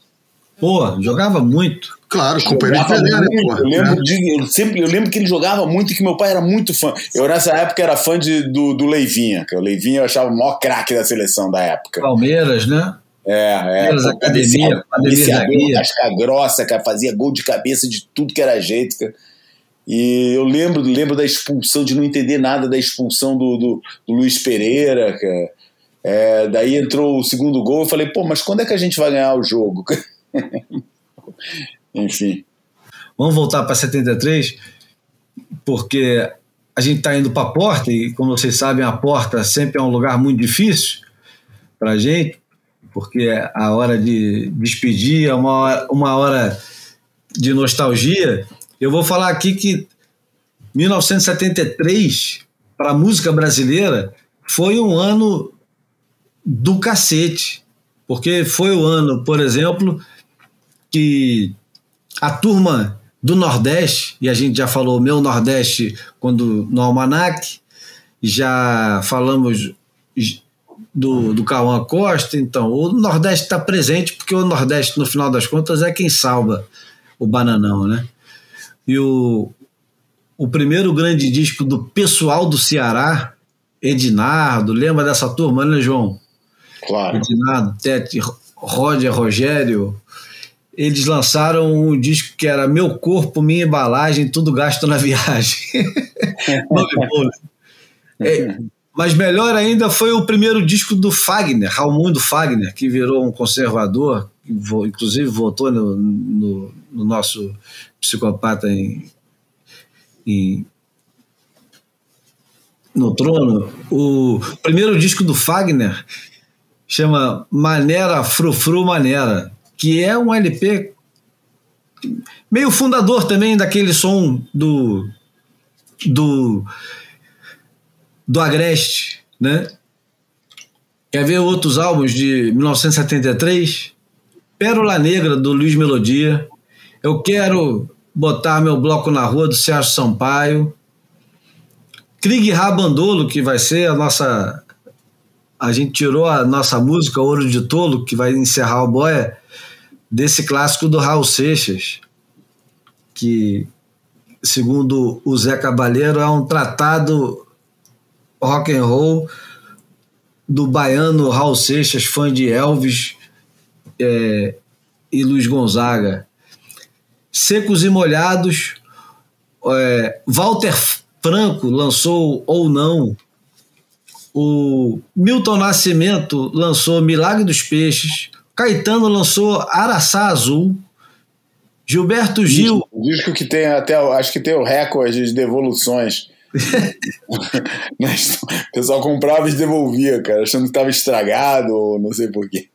Pô, jogava muito. Claro, companheiro de Pelé, né, porra? eu, lembro É. de- eu sempre, eu lembro que ele jogava muito e que meu pai era muito fã. Eu nessa época era fã de, do, do Leivinha, que o Leivinha eu achava o maior craque da seleção da época. Palmeiras, né? É, é. Pô, academia, academia casca grossa, cara, fazia gol de cabeça de tudo que era jeito, cara. E eu lembro, lembro da expulsão, de não entender nada da expulsão do, do, do Luiz Pereira, cara. É, daí entrou o segundo gol, eu falei, pô, mas quando é que a gente vai ganhar o jogo? Enfim. Vamos voltar para 73, porque a gente está indo para a porta, e como vocês sabem, a porta sempre é um lugar muito difícil para a gente, porque a hora de despedir é uma hora, uma hora de nostalgia. Eu vou falar aqui que 1973, para a música brasileira, foi um ano do cacete, porque foi o ano, por exemplo, que a turma do Nordeste, e a gente já falou meu Nordeste quando no Almanac, já falamos do, do Cauã Costa, então o Nordeste está presente porque o Nordeste, no final das contas, é quem salva o bananão, né? E o, o primeiro grande disco do pessoal do Ceará, Edinardo, lembra dessa turma, né, João? Claro. Edinardo, Tete, Roger, Rogério, eles lançaram um disco que era Meu Corpo, Minha Embalagem, Tudo Gasto na Viagem. Né? É, mas melhor ainda foi o primeiro disco do Fagner, Raimundo Fagner, que virou um conservador, inclusive votou no, no- no nosso psicopata em, em- no trono. O primeiro disco do Fagner chama Manera Frufru Manera, que é um LP meio fundador também daquele som do do do Agreste, né? Quer ver outros álbuns de 1973? Pérola Negra do Luiz Melodia. Eu quero botar meu bloco na rua do Sérgio Sampaio. Krieg Rabandolo, que vai ser a nossa a gente tirou a nossa música Ouro de Tolo, que vai encerrar o Boia, desse clássico do Raul Seixas, que, segundo o Zé Cabaleiro, é um tratado rock and roll do baiano Raul Seixas, fã de Elvis é, e Luiz Gonzaga. Secos e molhados, é, Walter Franco lançou ou não. O Milton Nascimento lançou Milagre dos Peixes. Caetano lançou Araçá Azul. Gilberto Gil. Disco que tem até, acho que tem o recorde de devoluções. Mas o pessoal comprava e devolvia, cara, achando que estava estragado ou não sei porquê.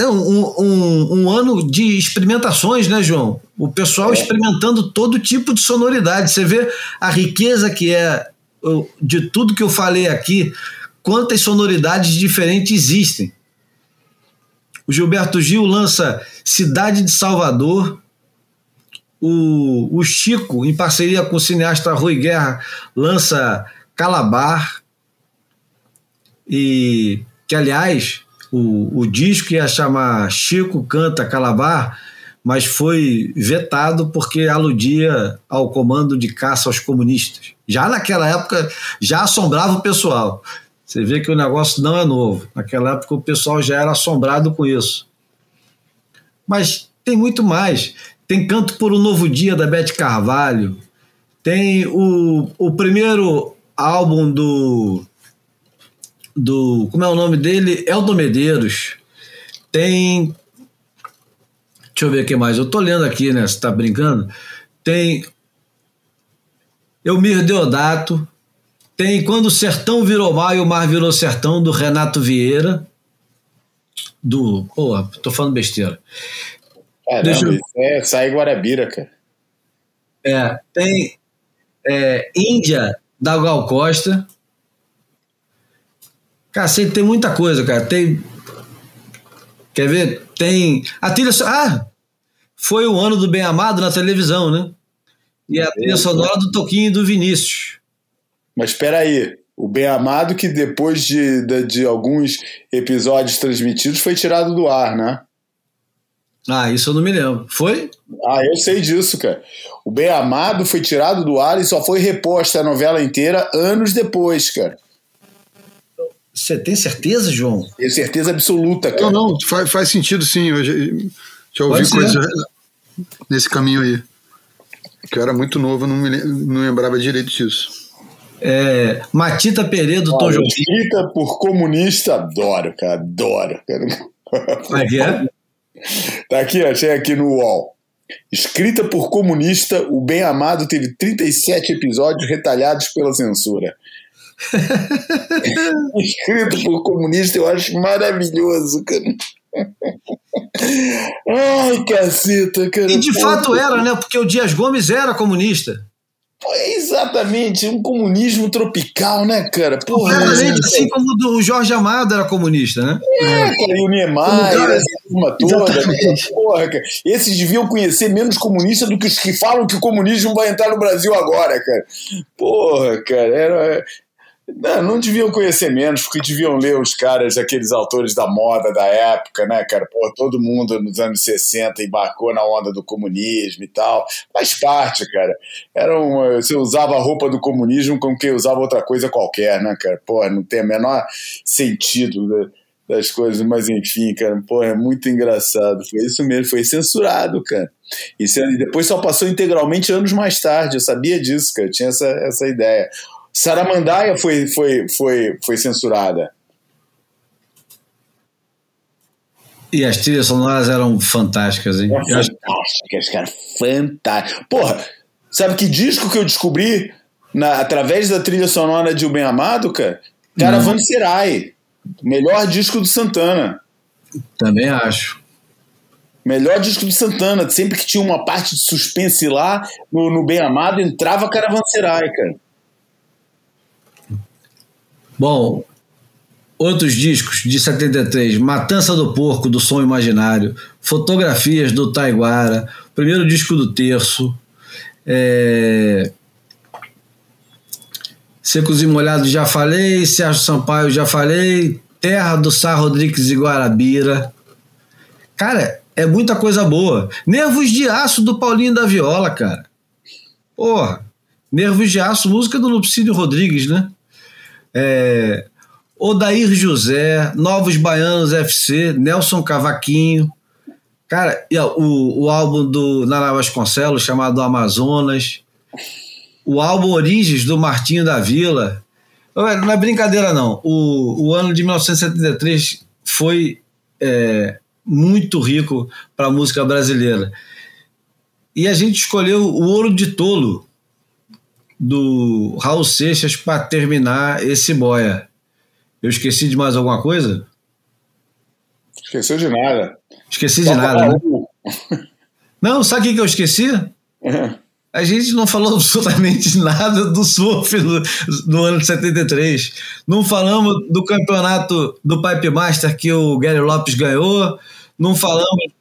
Um, um, um, ano de experimentações, né, João? O pessoal é. experimentando todo tipo de sonoridade. Você vê a riqueza que é de tudo que eu falei aqui, quantas sonoridades diferentes existem. O Gilberto Gil lança Cidade de Salvador. O, o Chico, em parceria com o cineasta Rui Guerra, lança Calabar. E que, aliás, o, o disco ia chamar Chico Canta Calabar, mas foi vetado porque aludia ao comando de caça aos comunistas. Já naquela época já assombrava o pessoal. Você vê que o negócio não é novo. Naquela época o pessoal já era assombrado com isso. Mas tem muito mais. Tem Canto por um Novo Dia da Beth Carvalho. Tem o, o primeiro álbum do do. Como é o nome dele? Elton Medeiros. Tem. Deixa eu ver o que mais. Eu tô lendo aqui, né? Você tá brincando? Tem. Elmir Deodato. Tem Quando o Sertão Virou Mar e o Mar Virou Sertão, do Renato Vieira. Do. Porra, tô falando besteira. Caramba, Deixa eu... é sai Guarabira, cara. É, tem é, Índia, da Gal Costa. Cacete, tem muita coisa, cara. Tem. Quer ver? Tem. A trilha. Ah! Foi o ano do Bem Amado na televisão, né? E a trilha sonora do Toquinho e do Vinícius. Mas espera aí. O Bem Amado, que depois de, de, de, alguns episódios transmitidos, foi tirado do ar, né? Ah, isso eu não me lembro. Foi? Ah, eu sei disso, cara. O Bem Amado foi tirado do ar e só foi reposta a novela inteira anos depois, cara. Você tem certeza, João? Tenho certeza absoluta, cara. Não, não, faz, faz sentido sim. Eu já, já ouvi coisas nesse caminho aí. Que eu era muito novo, não me não lembrava direito disso. É, Matita Pereira do Tom Jobim. Escrita por comunista, adoro, cara, adoro. Como é que é? Tá aqui, achei aqui no UOL. Escrita por comunista, O Bem Amado teve 37 episódios retalhados pela censura. Escrito por comunista, eu acho maravilhoso, cara. Ai, caceta, cara. E de fato era, né? Porque o Dias Gomes era comunista. É exatamente, um comunismo tropical, né, cara? Porra, Exatamente, assim como o Jorge Amado era comunista, né? É, cara, e o Niemeyer, essa turma toda. Porra, cara. Esses deviam conhecer menos comunista do que os que falam que o comunismo vai entrar no Brasil agora, cara. Porra, cara, era, não, não deviam conhecer menos, porque deviam ler os caras, aqueles autores da moda da época, né, cara? Pô, todo mundo nos anos 60 embarcou na onda do comunismo e tal. Faz parte, cara. Era uma, você usava a roupa do comunismo como quem usava outra coisa qualquer, né, cara? Pô, não tem o menor sentido das coisas, mas enfim, cara, pô, é muito engraçado. Foi isso mesmo, foi censurado, cara. E depois só passou integralmente anos mais tarde. Eu sabia disso, cara. Eu tinha essa, essa ideia. Saramandaia foi, foi, foi, foi censurada. E as trilhas sonoras eram fantásticas, hein? É fantásticas, cara. Fantásticas. Porra, sabe que disco que eu descobri na, através da trilha sonora de O Bem Amado, cara? Caravanserai. Melhor disco do Santana. Também acho. Melhor disco do Santana. Sempre que tinha uma parte de suspense lá no, no Bem Amado, entrava Caravanserai, cara. Bom, outros discos de 73, Matança do Porco, do Som Imaginário, Fotografias do Taiguara, primeiro disco do Terço, é... Secos e Molhados já falei, Sérgio Sampaio já falei, Terra do Sá Rodrigues e Guarabira. Cara, é muita coisa boa. Nervos de Aço do Paulinho da Viola, cara. Porra. Nervos de Aço, música do Lupicínio Rodrigues, né? É, Odair José, Novos Baianos FC, Nelson Cavaquinho. Cara, o, o álbum do Nara Vasconcelos, chamado Amazonas. o álbum Origens do Martinho da Vila. Não é brincadeira, não. O, o ano de 1973 foi é, muito rico para a música brasileira. E a gente escolheu o Ouro de Tolo, do Raul Seixas, para terminar esse boia. Eu esqueci de mais alguma coisa? Esqueceu de nada. Esqueci de nada. Né? Não, sabe o que eu esqueci? A gente não falou absolutamente nada do surf no, no, ano de 73. Não falamos do campeonato do Pipe Master que o Gary Lopes ganhou. Não falamos,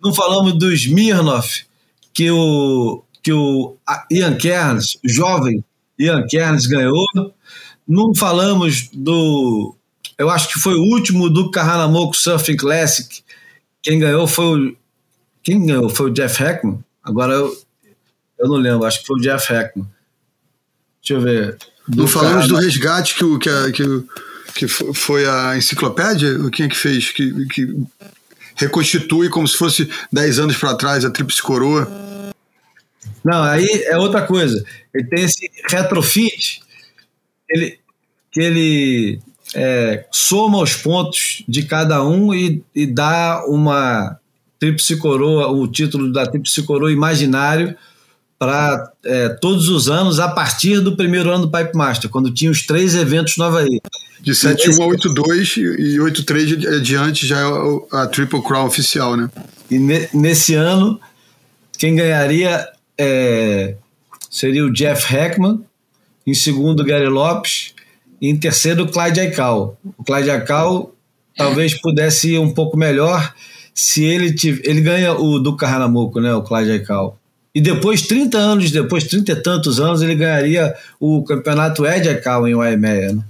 não falamos do Smirnoff que o, que o Ian Cairns, jovem Ian Cairns, ganhou. Não falamos do. Eu acho que foi o último do Kahanamoku Surfing Classic. Quem ganhou foi o. Quem ganhou? Foi o Jeff Heckman? Agora eu, eu não lembro, acho que foi o Jeff Heckman. Deixa eu ver. Não falamos do resgate que, o, que, a, que, que foi a enciclopédia? Quem é que fez? Que, que reconstitui como se fosse 10 anos para trás a Tríplice Coroa? Não, aí é outra coisa. Ele tem esse retrofit ele, que ele é, soma os pontos de cada um e, e dá uma Tríplice Coroa, o título da Tríplice Coroa imaginário para é, todos os anos a partir do primeiro ano do Pipe Master, quando tinha os três eventos no Havaí. De 71 a 82 e 83 adiante já é a Triple Crown oficial, né? E ne, nesse ano, quem ganharia é, seria o Jeff Heckman, em segundo Gary Lopes, e em terceiro o Clyde Aikau. O Clyde Aikau talvez pudesse ir um pouco melhor se ele tiver, ele ganha o do Carnamoco, né, o Clyde Aikau. E depois, 30 anos depois, 30 e tantos anos, ele ganharia o campeonato Ed Aikau em Waimea. Né?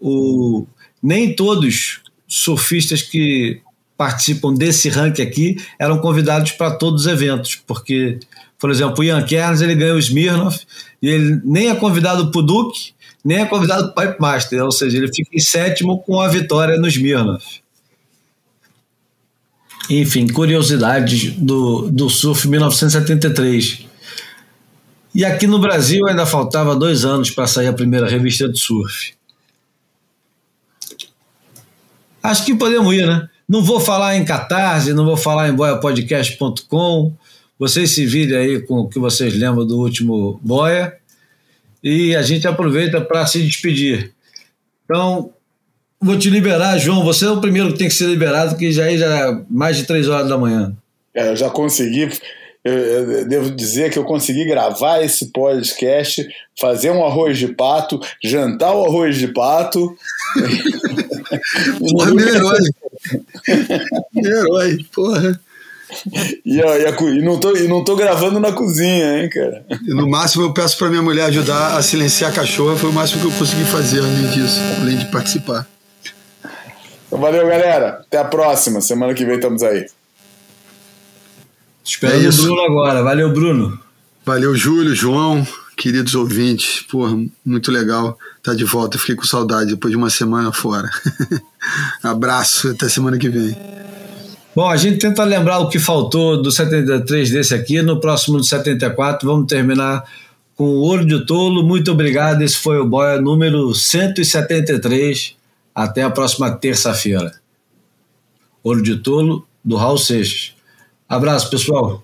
O, nem todos surfistas que participam desse ranking aqui eram convidados para todos os eventos, porque, por exemplo, o Ian Kerns ele ganha o Smirnoff e ele nem é convidado para o Duke, nem é convidado para o Pipe Master, ou seja, ele fica em sétimo com a vitória no Smirnoff. Enfim, curiosidades do, do surf 1973. E aqui no Brasil ainda faltava dois anos para sair a primeira revista de surf. Acho que podemos ir, né? Não vou falar em Catarse, não vou falar em boiapodcast.com. Vocês se virem aí com o que vocês lembram do último Boia. E a gente aproveita para se despedir. Então, vou te liberar, João. Você é o primeiro que tem que ser liberado, que já é já mais de três horas da manhã. É, eu já consegui. Eu, eu devo dizer que eu consegui gravar esse podcast, fazer um arroz de pato, jantar o arroz de pato. porra, meu herói. meu herói, porra. E, ó, e, a, e, não tô, e não tô gravando na cozinha, hein, cara. E no máximo eu peço pra minha mulher ajudar a silenciar a cachorra, foi o máximo que eu consegui fazer além disso, além de participar. Então valeu, galera. Até a próxima. Semana que vem estamos aí. Espero é o Bruno agora. Valeu, Bruno. Valeu, Júlio, João, queridos ouvintes. Porra, muito legal estar tá de volta. fiquei com saudade depois de uma semana fora. Abraço, até semana que vem. Bom, a gente tenta lembrar o que faltou do 73 desse aqui. No próximo do 74, vamos terminar com o Ouro de Tolo. Muito obrigado. Esse foi o Boia número 173. Até a próxima terça-feira. Ouro de Tolo, do Raul Seixas. Abraço, pessoal.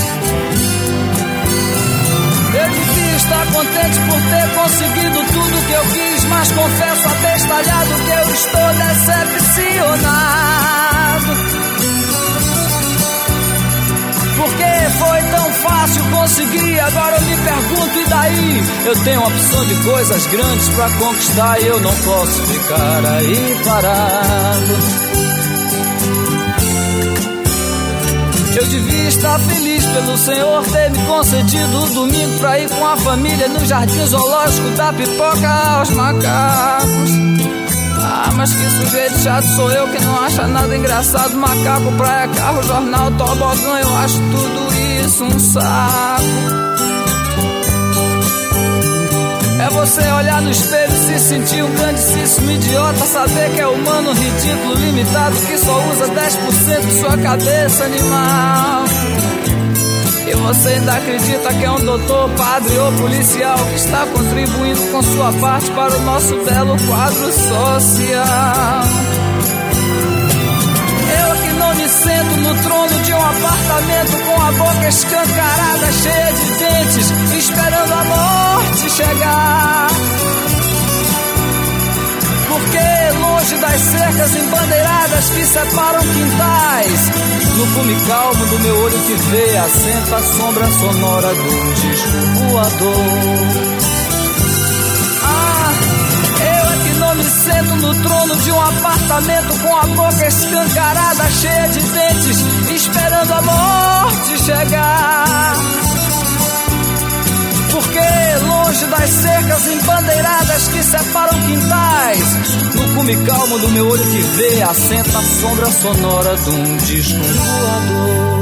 contente por ter conseguido tudo que eu quis, mas confesso abestalhado que eu estou decepcionado. Porque foi tão fácil conseguir, agora eu me pergunto, e daí? Eu tenho opção de coisas grandes para conquistar e eu não posso ficar aí parado. Eu devia estar feliz pelo Senhor ter me concedido o domingo pra ir com a família no jardim zoológico da pipoca aos macacos. Ah, mas que sujeito chato sou eu que não acha nada engraçado. Macaco, praia, carro, jornal, tobogã, eu acho tudo isso um saco. É você olhar no espelho e se sentir um grandíssimo idiota. Saber que é humano, ridículo, limitado, que só usa 10% de sua cabeça animal. E você ainda acredita que é um doutor, padre ou policial que está contribuindo com sua parte para o nosso belo quadro social. Sento no trono de um apartamento com a boca escancarada, cheia de dentes, esperando a morte chegar. Porque longe das cercas embandeiradas que separam quintais, no cume calmo do meu olho que vê, assenta a sombra sonora do disco. No trono de um apartamento com a boca escancarada, cheia de dentes, esperando a morte chegar. Porque longe das cercas embandeiradas que separam quintais, no cume calmo do meu olho que vê, assenta a sombra sonora de um disco voador.